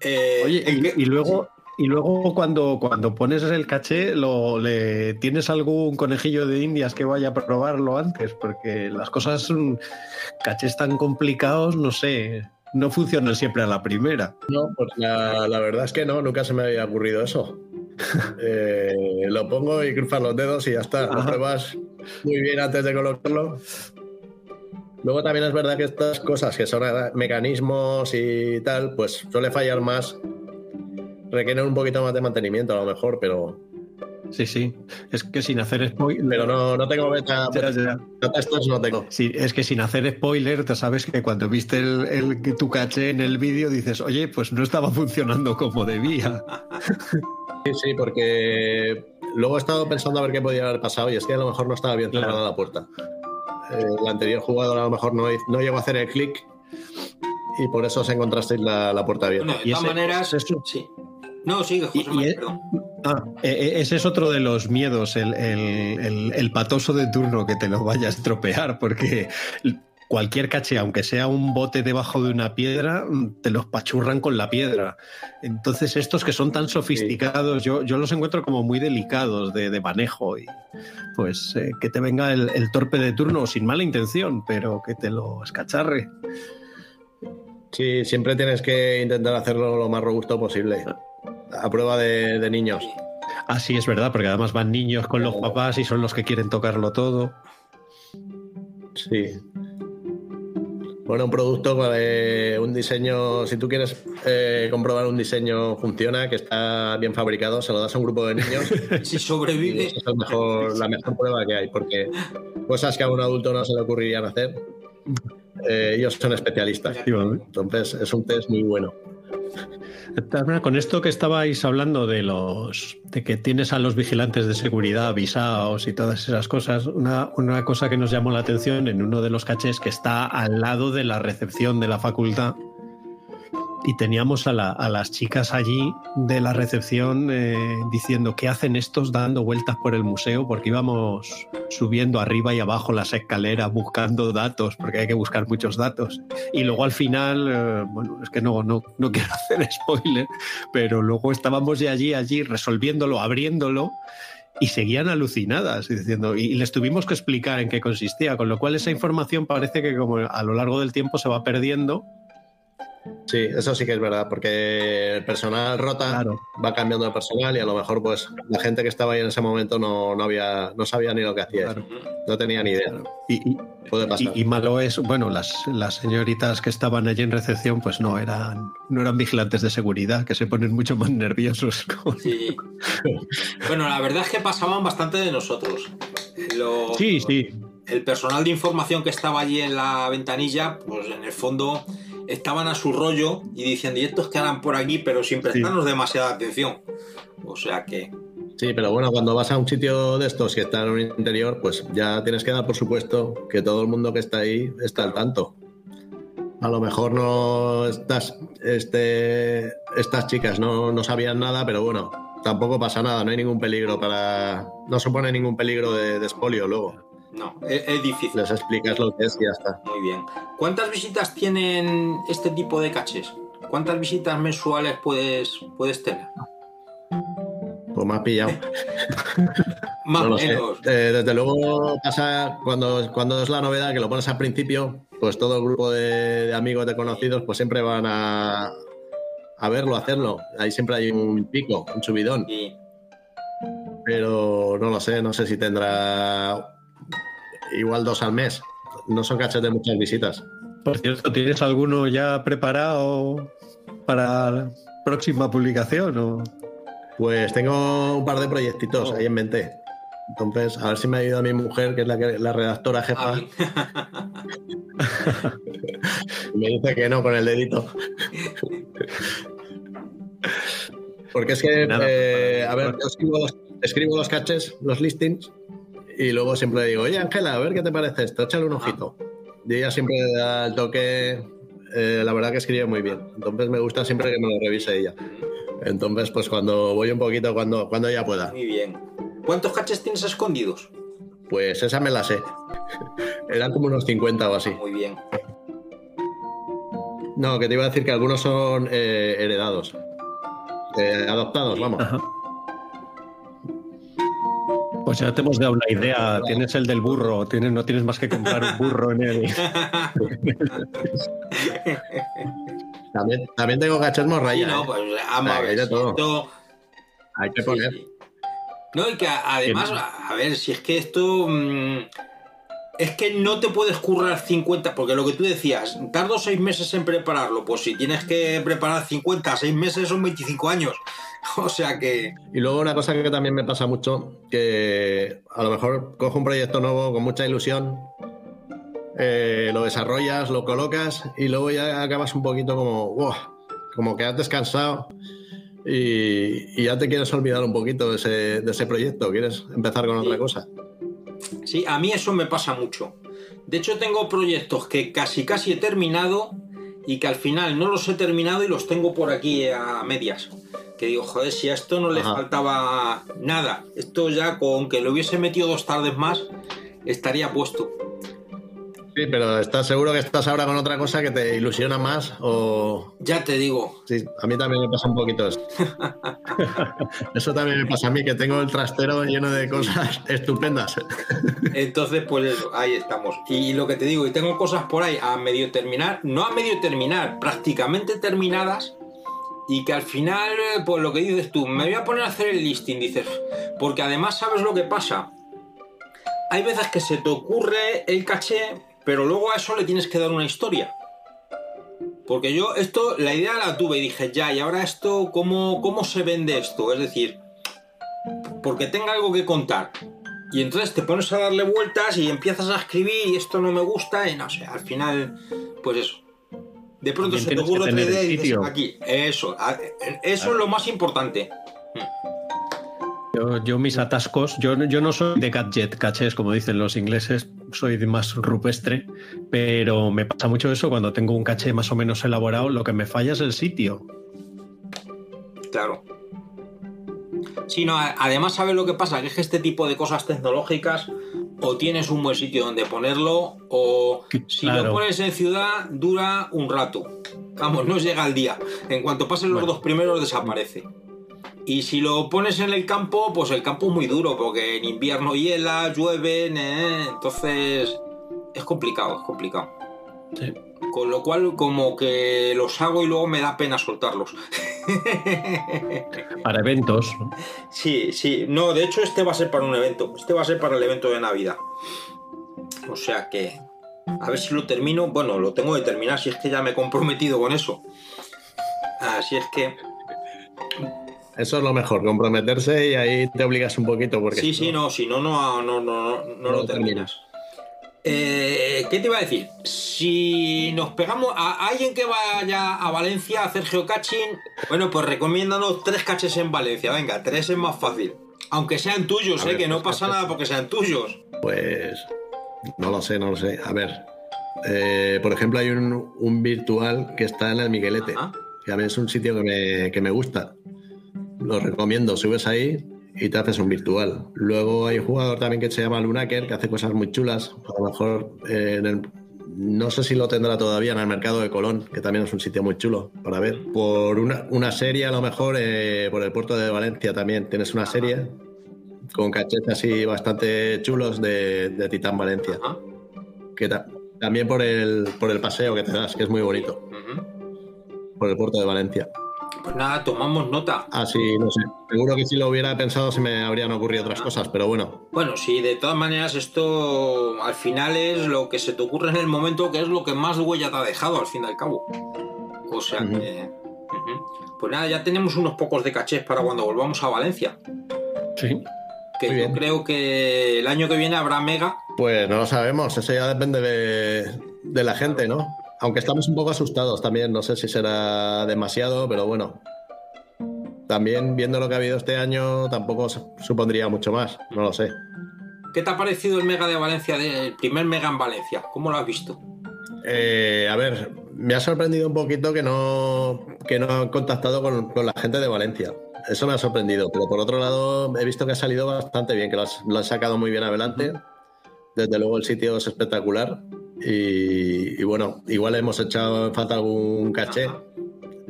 Eh, Oye, y, y luego. Y luego cuando, cuando pones el caché, lo, le, ¿tienes algún conejillo de indias que vaya a probarlo antes? Porque las cosas son cachés tan complicados, no sé, no funcionan siempre a la primera. No, pues la, la verdad es que no, nunca se me había ocurrido eso. Eh, lo pongo y cruzas los dedos y ya está. Lo pruebas muy bien antes de colocarlo. Luego también es verdad que estas cosas que son mecanismos y tal, pues suele fallar más. Requieren un poquito más de mantenimiento a lo mejor, pero. Sí, sí. Es que sin hacer spoiler. Pero no, no tengo beta. Estos no tengo. Sí, es que sin hacer spoiler, te sabes que cuando viste el, el- tu caché en el vídeo dices, oye, pues no estaba funcionando como debía. Sí, sí, porque luego he estado pensando a ver qué podía haber pasado y es que a lo mejor no estaba bien cerrada la puerta. eh, el anterior jugador a lo mejor no, no llegó a hacer el clic y por eso os encontrasteis la, la puerta abierta. Bueno, de todas maneras, sí. No, sigue, José perdón. Ah, eh, eh, ese es otro de los miedos, el, el- el- el patoso de turno que te lo vaya a estropear, porque cualquier caché, aunque sea un bote debajo de una piedra, te los pachurran con la piedra. Entonces, estos que son tan sofisticados, yo, yo los encuentro como muy delicados de, de manejo y pues eh, que te venga el, el torpe de turno sin mala intención, pero que te lo escacharre. Sí, siempre tienes que intentar hacerlo lo más robusto posible. A prueba de, de niños. Ah, sí, es verdad, porque además van niños con los papás y son los que quieren tocarlo todo. Sí. Bueno, un producto, eh, un diseño, si tú quieres eh, comprobar un diseño funciona, que está bien fabricado, se lo das a un grupo de niños. Si sobrevive. esa es el mejor- la mejor prueba que hay, porque cosas que a un adulto no se le ocurrirían hacer, eh, ellos son especialistas. Entonces, es un test muy bueno. Tamara, Con esto que estabais hablando de los de que tienes a los vigilantes de seguridad avisados y todas esas cosas, una, una cosa que nos llamó la atención en uno de los cachés que está al lado de la recepción de la facultad y teníamos a, la- a las chicas allí de la recepción eh, diciendo qué hacen estos dando vueltas por el museo porque íbamos subiendo arriba y abajo las escaleras buscando datos porque hay que buscar muchos datos. Y luego al final eh, bueno es que no, no, no quiero hacer spoiler pero luego estábamos ya allí allí resolviéndolo abriéndolo y seguían alucinadas diciendo y les tuvimos que explicar en qué consistía con lo cual esa información parece que como a lo largo del tiempo se va perdiendo Sí, eso sí que es verdad, porque el personal rota, va cambiando de personal y a lo mejor pues la gente que estaba ahí en ese momento no, no había, no sabía ni lo que hacía, no tenía ni idea. Y, Puede pasar. Y, y malo es, bueno, las, las señoritas que estaban allí en recepción, pues no eran, no eran vigilantes de seguridad, que se ponen mucho más nerviosos. Sí. Bueno, la verdad es que pasaban bastante de nosotros. Lo- Sí, sí. El personal de información que estaba allí en la ventanilla, pues en el fondo estaban a su rollo y diciendo, y estos que harán por aquí, pero sin prestarnos demasiada atención. O sea que. Sí, pero bueno, cuando vas a un sitio de estos que está en un interior, pues ya tienes que dar por supuesto que todo el mundo que está ahí está al tanto. A lo mejor no estas, este, estas chicas no, no sabían nada, pero bueno, tampoco pasa nada, no hay ningún peligro para. No supone ningún peligro de, de expolio luego. No, es, es difícil. Les explicas lo que es y ya está. Muy bien. ¿Cuántas visitas tienen este tipo de caches? ¿Cuántas visitas mensuales puedes, puedes tener? Pues me has pillado. Más No o menos. Eh, desde luego pasa cuando, cuando es la novedad que lo pones al principio, pues todo el grupo de, de amigos, de conocidos, pues siempre van a, a verlo, a hacerlo. Ahí siempre hay un pico, un subidón. Pero no lo sé, no sé si tendrá igual dos al mes. No son caches de muchas visitas. Por cierto, ¿tienes alguno ya preparado para la próxima publicación? O... Pues tengo un par de proyectitos ahí en mente. Entonces, a ver si me ayuda mi mujer, que es la, que- la redactora jefa. me dice que no con el dedito. Porque es que, eh, a ver, yo escribo los, escribo los caches, los listings, y luego siempre le digo, oye Ángela, a ver qué te parece esto, échale un ojito. Y ella siempre le da el toque, eh, la verdad que escribe muy bien. Entonces me gusta siempre que me lo revise ella. Entonces, pues cuando voy un poquito, cuando, cuando ella pueda. Muy bien. ¿Cuántos caches tienes escondidos? Pues esa me la sé. Eran como unos 50 o así. Muy bien. No, que te iba a decir que algunos son eh, heredados. Eh, adoptados, vamos. Pues ya te hemos dado una idea. Tienes el del burro, tienes, no tienes más que comprar un burro en el. También, también tengo cachos morraya. Sí, no, ¿eh? pues, a ver, todo. esto- Hay que poner. No, y que además, a ver, si es que esto. mm, es que no te puedes currar 50, porque lo que tú decías, tardo seis meses en prepararlo. Pues si tienes que preparar 50, seis meses son 25 años. O sea que. Y luego una cosa que también me pasa mucho, que a lo mejor cojo un proyecto nuevo con mucha ilusión, eh, lo desarrollas, lo colocas y luego ya acabas un poquito como, "Buah", como que has descansado y, y ya te quieres olvidar un poquito de ese, de ese proyecto, quieres empezar con otra cosa. Sí, a mí eso me pasa mucho. De hecho, tengo proyectos que casi casi he terminado y que al final no los he terminado y los tengo por aquí a medias. Que digo, joder, si a esto no le faltaba nada. Esto ya con que lo hubiese metido dos tardes más, estaría puesto. Sí, pero ¿estás seguro que estás ahora con otra cosa que te ilusiona más? O... Ya te digo. Sí, a mí también me pasa un poquito eso. eso también me pasa a mí, que tengo el trastero lleno de cosas estupendas. Entonces, pues eso, ahí estamos. Y lo que te digo, y tengo cosas por ahí a medio terminar, no a medio terminar, prácticamente terminadas, y que al final, pues lo que dices tú, me voy a poner a hacer el listing, dices, porque además sabes lo que pasa. Hay veces que se te ocurre el caché, pero luego a eso le tienes que dar una historia. Porque yo esto, la idea la tuve y dije, ya, y ahora esto, ¿cómo, cómo se vende esto? Es decir, porque tenga algo que contar. Y entonces te pones a darle vueltas y empiezas a escribir y esto no me gusta y no sé, al final, pues eso. De pronto También se te ocurre otra tener idea y dices, aquí, eso, a- eso es lo más importante. Yo, yo mis atascos, yo, yo no soy de gadget cachés, como dicen los ingleses, soy de más rupestre, pero me pasa mucho eso cuando tengo un caché más o menos elaborado, lo que me falla es el sitio. Claro. Sí, no, además, ¿sabes lo que pasa? Que es que este tipo de cosas tecnológicas o tienes un buen sitio donde ponerlo o si lo pones en ciudad dura un rato. Vamos, no llega al día. En cuanto pasen los dos primeros desaparece. Y si lo pones en el campo, pues el campo es muy duro porque en invierno hiela, llueve, eh, entonces es complicado, es complicado. Con lo cual como que los hago y luego me da pena soltarlos. Para eventos. ¿no? Sí, sí. No, de hecho este va a ser para un evento. Este va a ser para el evento de Navidad. O sea que... A ver si lo termino. Bueno, lo tengo que terminar si es que ya me he comprometido con eso. Así es que... Eso es lo mejor, comprometerse y ahí te obligas un poquito porque Sí, sí, no, si no, no, no, no, no, no lo terminas. Eh, ¿Qué te iba a decir? Si nos pegamos a alguien que vaya a Valencia a hacer geocaching, bueno, pues recomiéndanos tres caches en Valencia. Venga, tres es más fácil. Aunque sean tuyos, ¿eh? ver, que no pasa caches. nada porque sean tuyos. Pues no lo sé, no lo sé. A ver, eh, por ejemplo, hay un, un virtual que está en el Miguelete, que a mí es un sitio que me, que me gusta. Lo recomiendo, subes ahí y te haces un virtual. Luego hay un jugador también que se llama Lunaker, que hace cosas muy chulas. A lo mejor eh, en el- no sé si lo tendrá todavía en el mercado de Colón, que también es un sitio muy chulo para ver. Por una, una serie, a lo mejor, eh, por el puerto de Valencia también tienes una serie con cachets así bastante chulos de, de Titán Valencia. Que ta- también por el, por el paseo que te das, que es muy bonito. Por el puerto de Valencia. Pues nada, tomamos nota. Así, no sé. Seguro que si lo hubiera pensado se me habrían ocurrido otras cosas, pero bueno. Bueno, sí, de todas maneras esto al final es lo que se te ocurre en el momento, que es lo que más huella te ha dejado al fin y al cabo. O sea que... Pues nada, ya tenemos unos pocos de cachés para cuando volvamos a Valencia. Sí. Que yo creo que el año que viene habrá mega. Pues no lo sabemos, eso ya depende de, de la gente, ¿no? Aunque estamos un poco asustados también, no sé si será demasiado, pero bueno. También viendo lo que ha habido este año, tampoco su- supondría mucho más, no lo sé. ¿Qué te ha parecido el mega de Valencia, el primer mega en Valencia? ¿Cómo lo has visto? Eh, a ver, me ha sorprendido un poquito que no, que no han contactado con, con la gente de Valencia. Eso me ha sorprendido, pero por otro lado he visto que ha salido bastante bien, que lo, has- lo han sacado muy bien adelante. Desde luego el sitio es espectacular y, bueno, igual hemos echado en falta algún caché,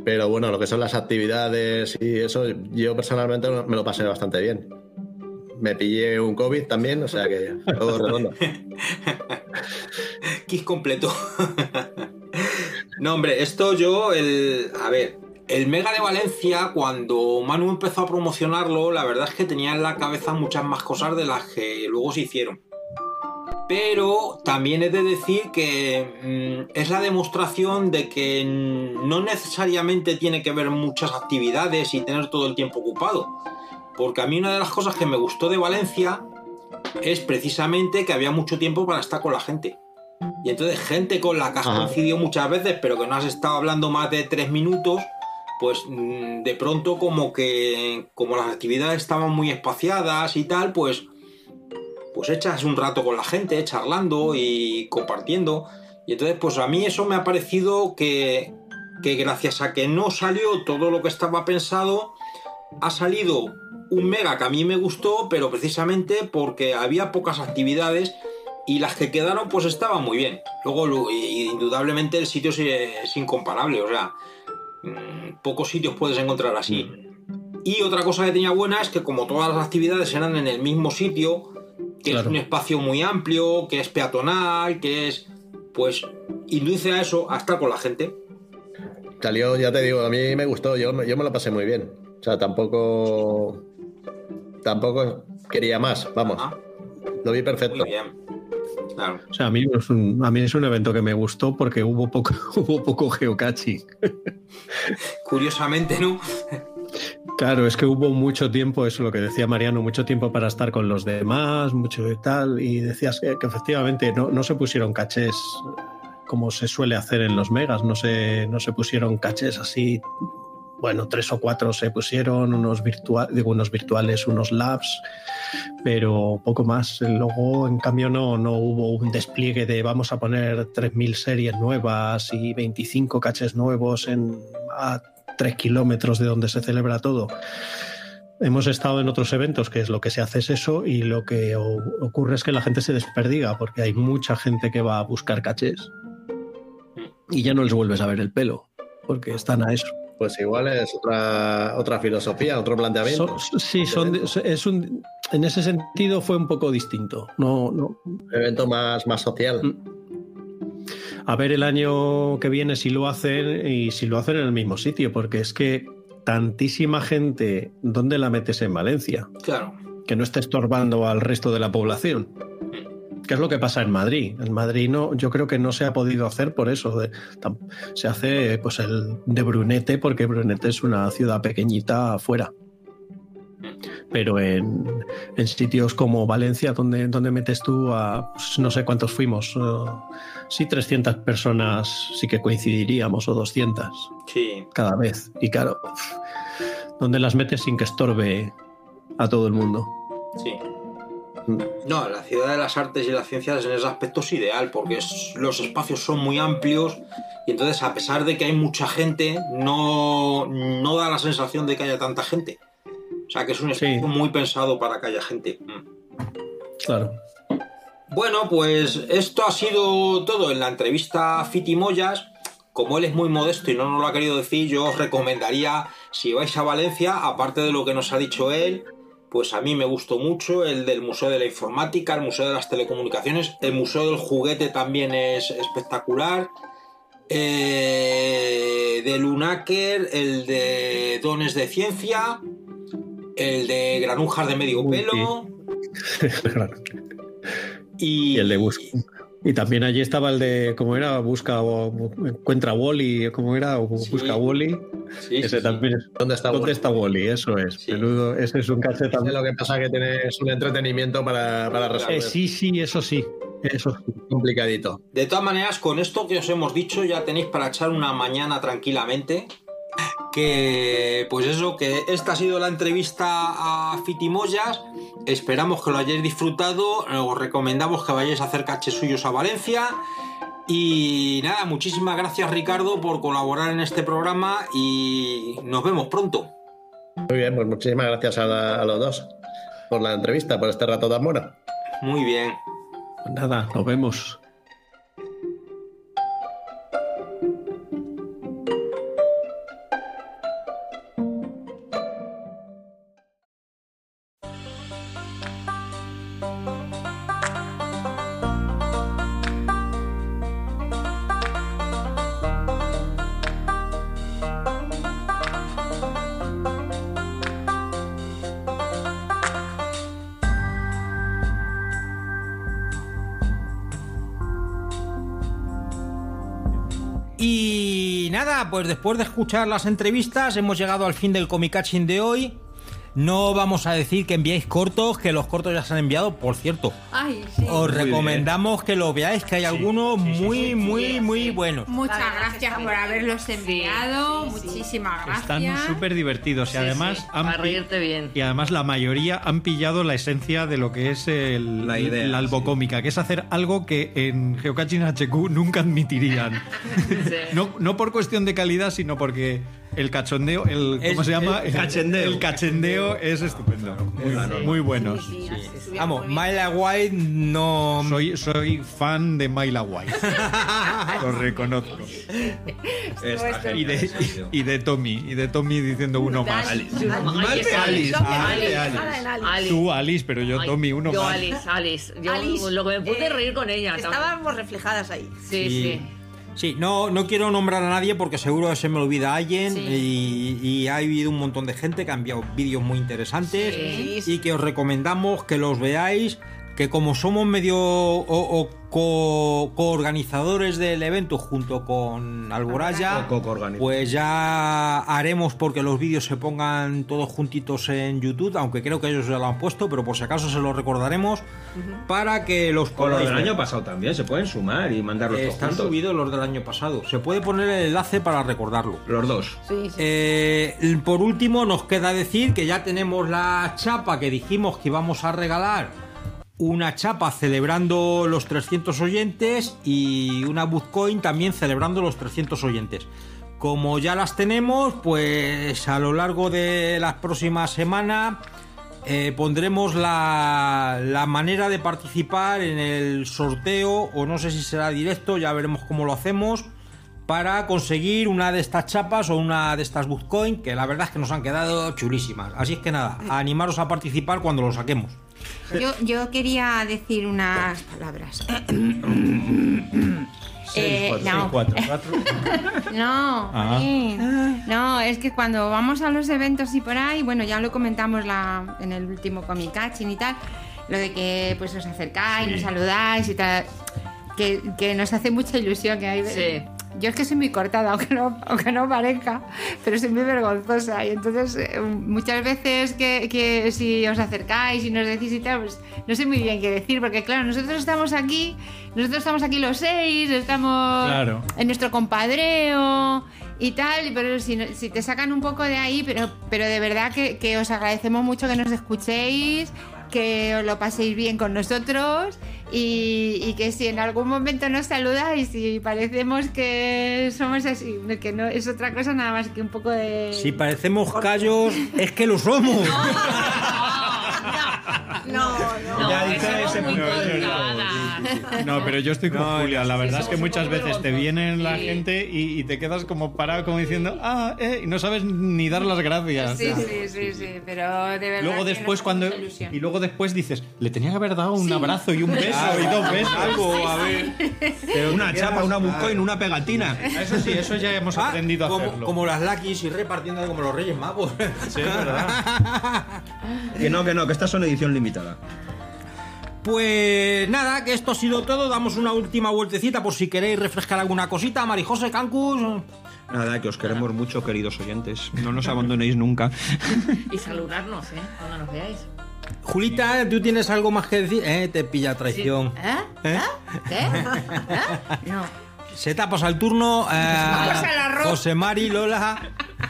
pero bueno, lo que son las actividades y eso, yo personalmente me lo pasé bastante bien. Me pillé un COVID también, o sea que todo redondo. Kit completo. no, hombre, esto yo, el. A ver, el Mega de Valencia, cuando Manu empezó a promocionarlo, la verdad es que tenía en la cabeza muchas más cosas de las que luego se hicieron. Pero también he de decir que mm, es la demostración de que no necesariamente tiene que ver muchas actividades y tener todo el tiempo ocupado. Porque a mí una de las cosas que me gustó de Valencia es precisamente que había mucho tiempo para estar con la gente. Y entonces gente con la que has Ajá. coincidido muchas veces, pero que no has estado hablando más de tres minutos, pues mm, de pronto como que como las actividades estaban muy espaciadas y tal, pues pues echas un rato con la gente, charlando y compartiendo. Y entonces, pues a mí eso me ha parecido que, que gracias a que no salió todo lo que estaba pensado, ha salido un mega que a mí me gustó, pero precisamente porque había pocas actividades y las que quedaron pues estaban muy bien. Luego, indudablemente el sitio es, incomparable, o sea, mm, pocos sitios puedes encontrar así. Y otra cosa que tenía buena es que como todas las actividades eran en el mismo sitio, que es un espacio muy amplio, que es peatonal, que es, pues, induce a eso, a estar con la gente. Salió, ya te digo, a mí me gustó, yo, me- yo me lo pasé muy bien. O sea, tampoco. Tampoco quería más, vamos. Lo vi perfecto. Muy bien. Claro. O sea, a mí, es un, a mí es un evento que me gustó porque hubo poco, hubo poco geocaching. Curiosamente, ¿no? Claro, es que hubo mucho tiempo, eso es lo que decía Mariano, mucho tiempo para estar con los demás, mucho y tal, y decías que, efectivamente no, no se pusieron cachés como se suele hacer en los megas, no se, no se pusieron cachés así, bueno, tres o cuatro se pusieron, unos, virtua- digo, unos virtuales, unos labs, pero poco más. Luego, en cambio, no, no hubo un despliegue de vamos a poner 3.000 series nuevas y 25 caches nuevos en, a 3 kilómetros de donde se celebra todo. Hemos estado en otros eventos que es lo que se hace es eso y lo que ocurre es que la gente se desperdiga porque hay mucha gente que va a buscar cachés y ya no les vuelves a ver el pelo porque están a eso. Pues igual es otra, otra filosofía, otro planteamiento. Sí, son, es un, en ese sentido fue un poco distinto. No, no. evento más, más social. A ver el año que viene si lo hacen y si lo hacen en el mismo sitio, porque es que tantísima gente, ¿dónde la metes en Valencia? Claro. Que no esté estorbando al resto de la población. ¿Qué es lo que pasa en Madrid? En Madrid no, yo creo que no se ha podido hacer por eso. de- se hace pues el de Brunete, porque Brunete es una ciudad pequeñita afuera. Pero en, en sitios como Valencia, donde, donde metes tú a pues, no sé cuántos fuimos, sí 300 personas sí que coincidiríamos o 200 Sí. cada vez. Y claro, ¿dónde las metes sin que estorbe a todo el mundo? Sí. No, la ciudad de las artes y las ciencias en ese aspecto es ideal porque es- los espacios son muy amplios y entonces a pesar de que hay mucha gente, no, no da la sensación de que haya tanta gente. O sea que es un espacio muy pensado para que haya gente. Mm. Claro. Bueno, pues esto ha sido todo en la entrevista a Fiti Moyas. Como él es muy modesto y no nos lo ha querido decir, yo os recomendaría, si vais a Valencia, aparte de lo que nos ha dicho él, pues a mí me gustó mucho el del Museo de la Informática, el Museo de las Telecomunicaciones, el Museo del Juguete también es espectacular, eh, de Lunaker, el de Dones de Ciencia, el de Granujas de Medio Pelo. y, el de busca. Y también allí estaba el de, ¿cómo era? Busca o encuentra Wally, ¿cómo era? O busca Wally. ese sí, también es. ¿Dónde está ¿Dónde Wally? está Wally? Eso es. Menudo, ese es un también. lo que pasa que tienes un entretenimiento para, para resolver. Eh, sí, sí, eso sí. Eso sí. Complicadito. De todas maneras, con esto que os hemos dicho, ya tenéis para echar una mañana tranquilamente. Que, pues eso, que esta ha sido la entrevista a Fitimoyas. Esperamos que lo hayáis disfrutado. Os recomendamos que vayáis a hacer caches suyos a Valencia. Y nada, muchísimas gracias Ricardo por colaborar en este programa y nos vemos pronto. Muy bien, pues muchísimas gracias a, la- a los dos por la entrevista, por este rato tan bueno. Muy bien. Pues nada, nos vemos. Pues después de escuchar las entrevistas hemos llegado al fin del Comicaching de hoy. No vamos a decir que enviéis cortos, que los cortos ya se han enviado, por cierto. Ay, sí. Os Muy recomendamos que lo veáis, que hay algunos muy, muy, muy buenos. Muchas gracias por haberlos enviado. Muchísimas Están gracias. súper divertidos y además sí, han para reírte bien. Y además la mayoría han pillado la esencia de lo que es el, La idea, la albocómica, que es hacer algo que en Geocaching HQ nunca admitirían. no, no por cuestión de calidad, sino porque el cachondeo, el, ¿cómo Es- se llama? el cachendeo. El cachendeo es estupendo. Muy, muy buenos. Vamos, Myla White no. Soy, soy fan de Myla White. Lo reconozco. Y de, y de Tommy, y de Tommy diciendo uno más. Alice. Alice, Alice. Alice, Alice. Alice. Tú, Alice, pero yo Tommy, uno yo más. Alice, Alice. Yo Alice, lo que me pude eh, reír con ella. Estábamos reflejadas ahí. Sí, sí. Sí, no, no quiero nombrar a nadie porque seguro se me olvida alguien y, y ha habido un montón de gente que ha enviado vídeos muy interesantes Sí. y que os recomendamos que los veáis, que como somos medio o, o co- coorganizadores del evento junto con Alboraya, pues ya haremos porque los vídeos se pongan todos juntitos en YouTube, aunque creo que ellos ya lo han puesto, pero por si acaso se los recordaremos para que los O los del año pasado también, se pueden sumar y mandarlos todos Están juntos. subidos los del año pasado. Se puede poner el enlace para recordarlo. Los dos. Eh, por último, nos queda decir que ya tenemos la chapa que dijimos que íbamos a regalar. Una chapa celebrando los 300 oyentes y una Bootcoin también celebrando los 300 oyentes. Como ya las tenemos, pues a lo largo de las próximas semanas eh, pondremos la, la manera de participar en el sorteo, o no sé si será directo, ya veremos cómo lo hacemos, para conseguir una de estas chapas o una de estas Bootcoin, que la verdad es que nos han quedado chulísimas. Así es que nada, animaros a participar cuando lo saquemos. Yo, yo quería decir unas palabras. Eh, no. No, Ah. no, es que cuando vamos a los eventos y por ahí, bueno, ya lo comentamos la, en el último Comic Catching y tal, lo de que pues os acercáis, Sí. nos saludáis y tal, que, que nos hace mucha ilusión que hay. Sí. Yo es que soy muy cortada, aunque no, aunque no parezca, pero soy muy vergonzosa. Y entonces, eh, muchas veces que, que si os acercáis y nos decís y tal, pues no sé muy bien qué decir, porque claro, nosotros estamos aquí, nosotros estamos aquí los seis, estamos Claro. en nuestro compadreo y tal, pero si, si te sacan un poco de ahí, pero, pero de verdad que, que os agradecemos mucho que nos escuchéis, que os lo paséis bien con nosotros y, y que si en algún momento nos saludáis y parecemos que somos así, que no es otra cosa nada más que un poco de... Si parecemos callos, es que lo somos. No, no. Ya que dice somos ese muy punto. colgadas. No, pero yo estoy con Julia. La verdad es que muchas veces te vienen la gente y, y te quedas como parado, como diciendo, ah, eh, y no sabes ni dar las gracias. Sí, sí, sí, sí, pero de verdad... Luego después cuando y luego después dices, le tenía que haber dado un abrazo y un beso y dos besos. Algo, a ver. Pero una chapa, una Bootcoin, una pegatina. Eso sí, eso ya hemos Ah, aprendido a hacerlo. como las Lucky's y repartiendo como los Reyes Magos. Sí, es verdad. Que no, que no, que estas son edición limitada. Pues nada, que esto ha sido todo. Damos una última vueltecita por si queréis refrescar alguna cosita. Marijose, Cancus. Nada, que os queremos mucho, queridos oyentes. No nos abandonéis nunca. Y saludarnos, ¿eh? Cuando nos veáis. Julita, ¿tú tienes algo más que decir? Eh, te pilla traición. ¿Eh? ¿Eh? ¿Qué? ¿Eh? No. Se pasado el turno. eh, Vamos al arroz. José Mari, Lola.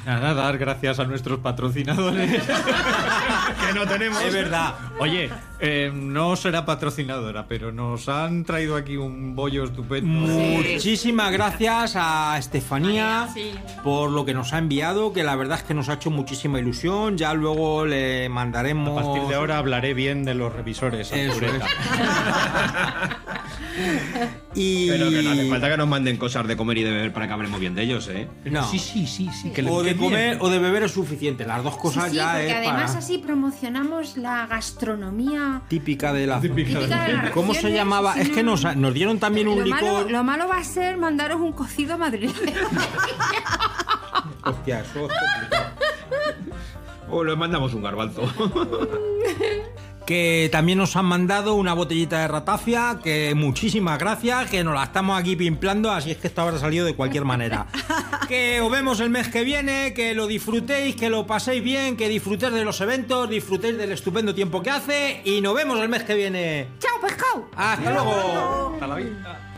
Nada, dar gracias a nuestros patrocinadores. que no tenemos. Es verdad. Oye, eh, no será patrocinadora, pero nos han traído aquí un bollo estupendo. Muchísimas gracias a Estefanía Sí. por lo que nos ha enviado, que la verdad es que nos ha hecho muchísima ilusión. Ya luego le mandaremos. A partir de ahora hablaré bien de los revisores. Eso Artureta. Y... Pero que no hace falta que nos manden cosas de comer y de beber para que hablemos bien de ellos, ¿eh? No. Sí, sí, sí, sí. Que O de bien. comer o de beber es suficiente. Las dos cosas Sí, sí, ya porque es además para- así promocionamos la gastronomía. Típica de la Típica de ¿Cómo se llamaba? sí, Es que no. nos, nos dieron también un Lo malo, licor. lo malo va a ser mandaros un cocido madrileño. Hostia, eso es complicado. O les mandamos un garbanzo. que también nos han mandado una botellita de ratafia, que muchísimas gracias, que nos la estamos aquí pimplando, así es que esto habrá salido de cualquier manera. que os vemos el mes que viene, que lo disfrutéis, que lo paséis bien, que disfrutéis de los eventos, disfrutéis del estupendo tiempo que hace y nos vemos el mes que viene. ¡Chao, pescado! ¡Hasta luego! ¡Hasta la vista!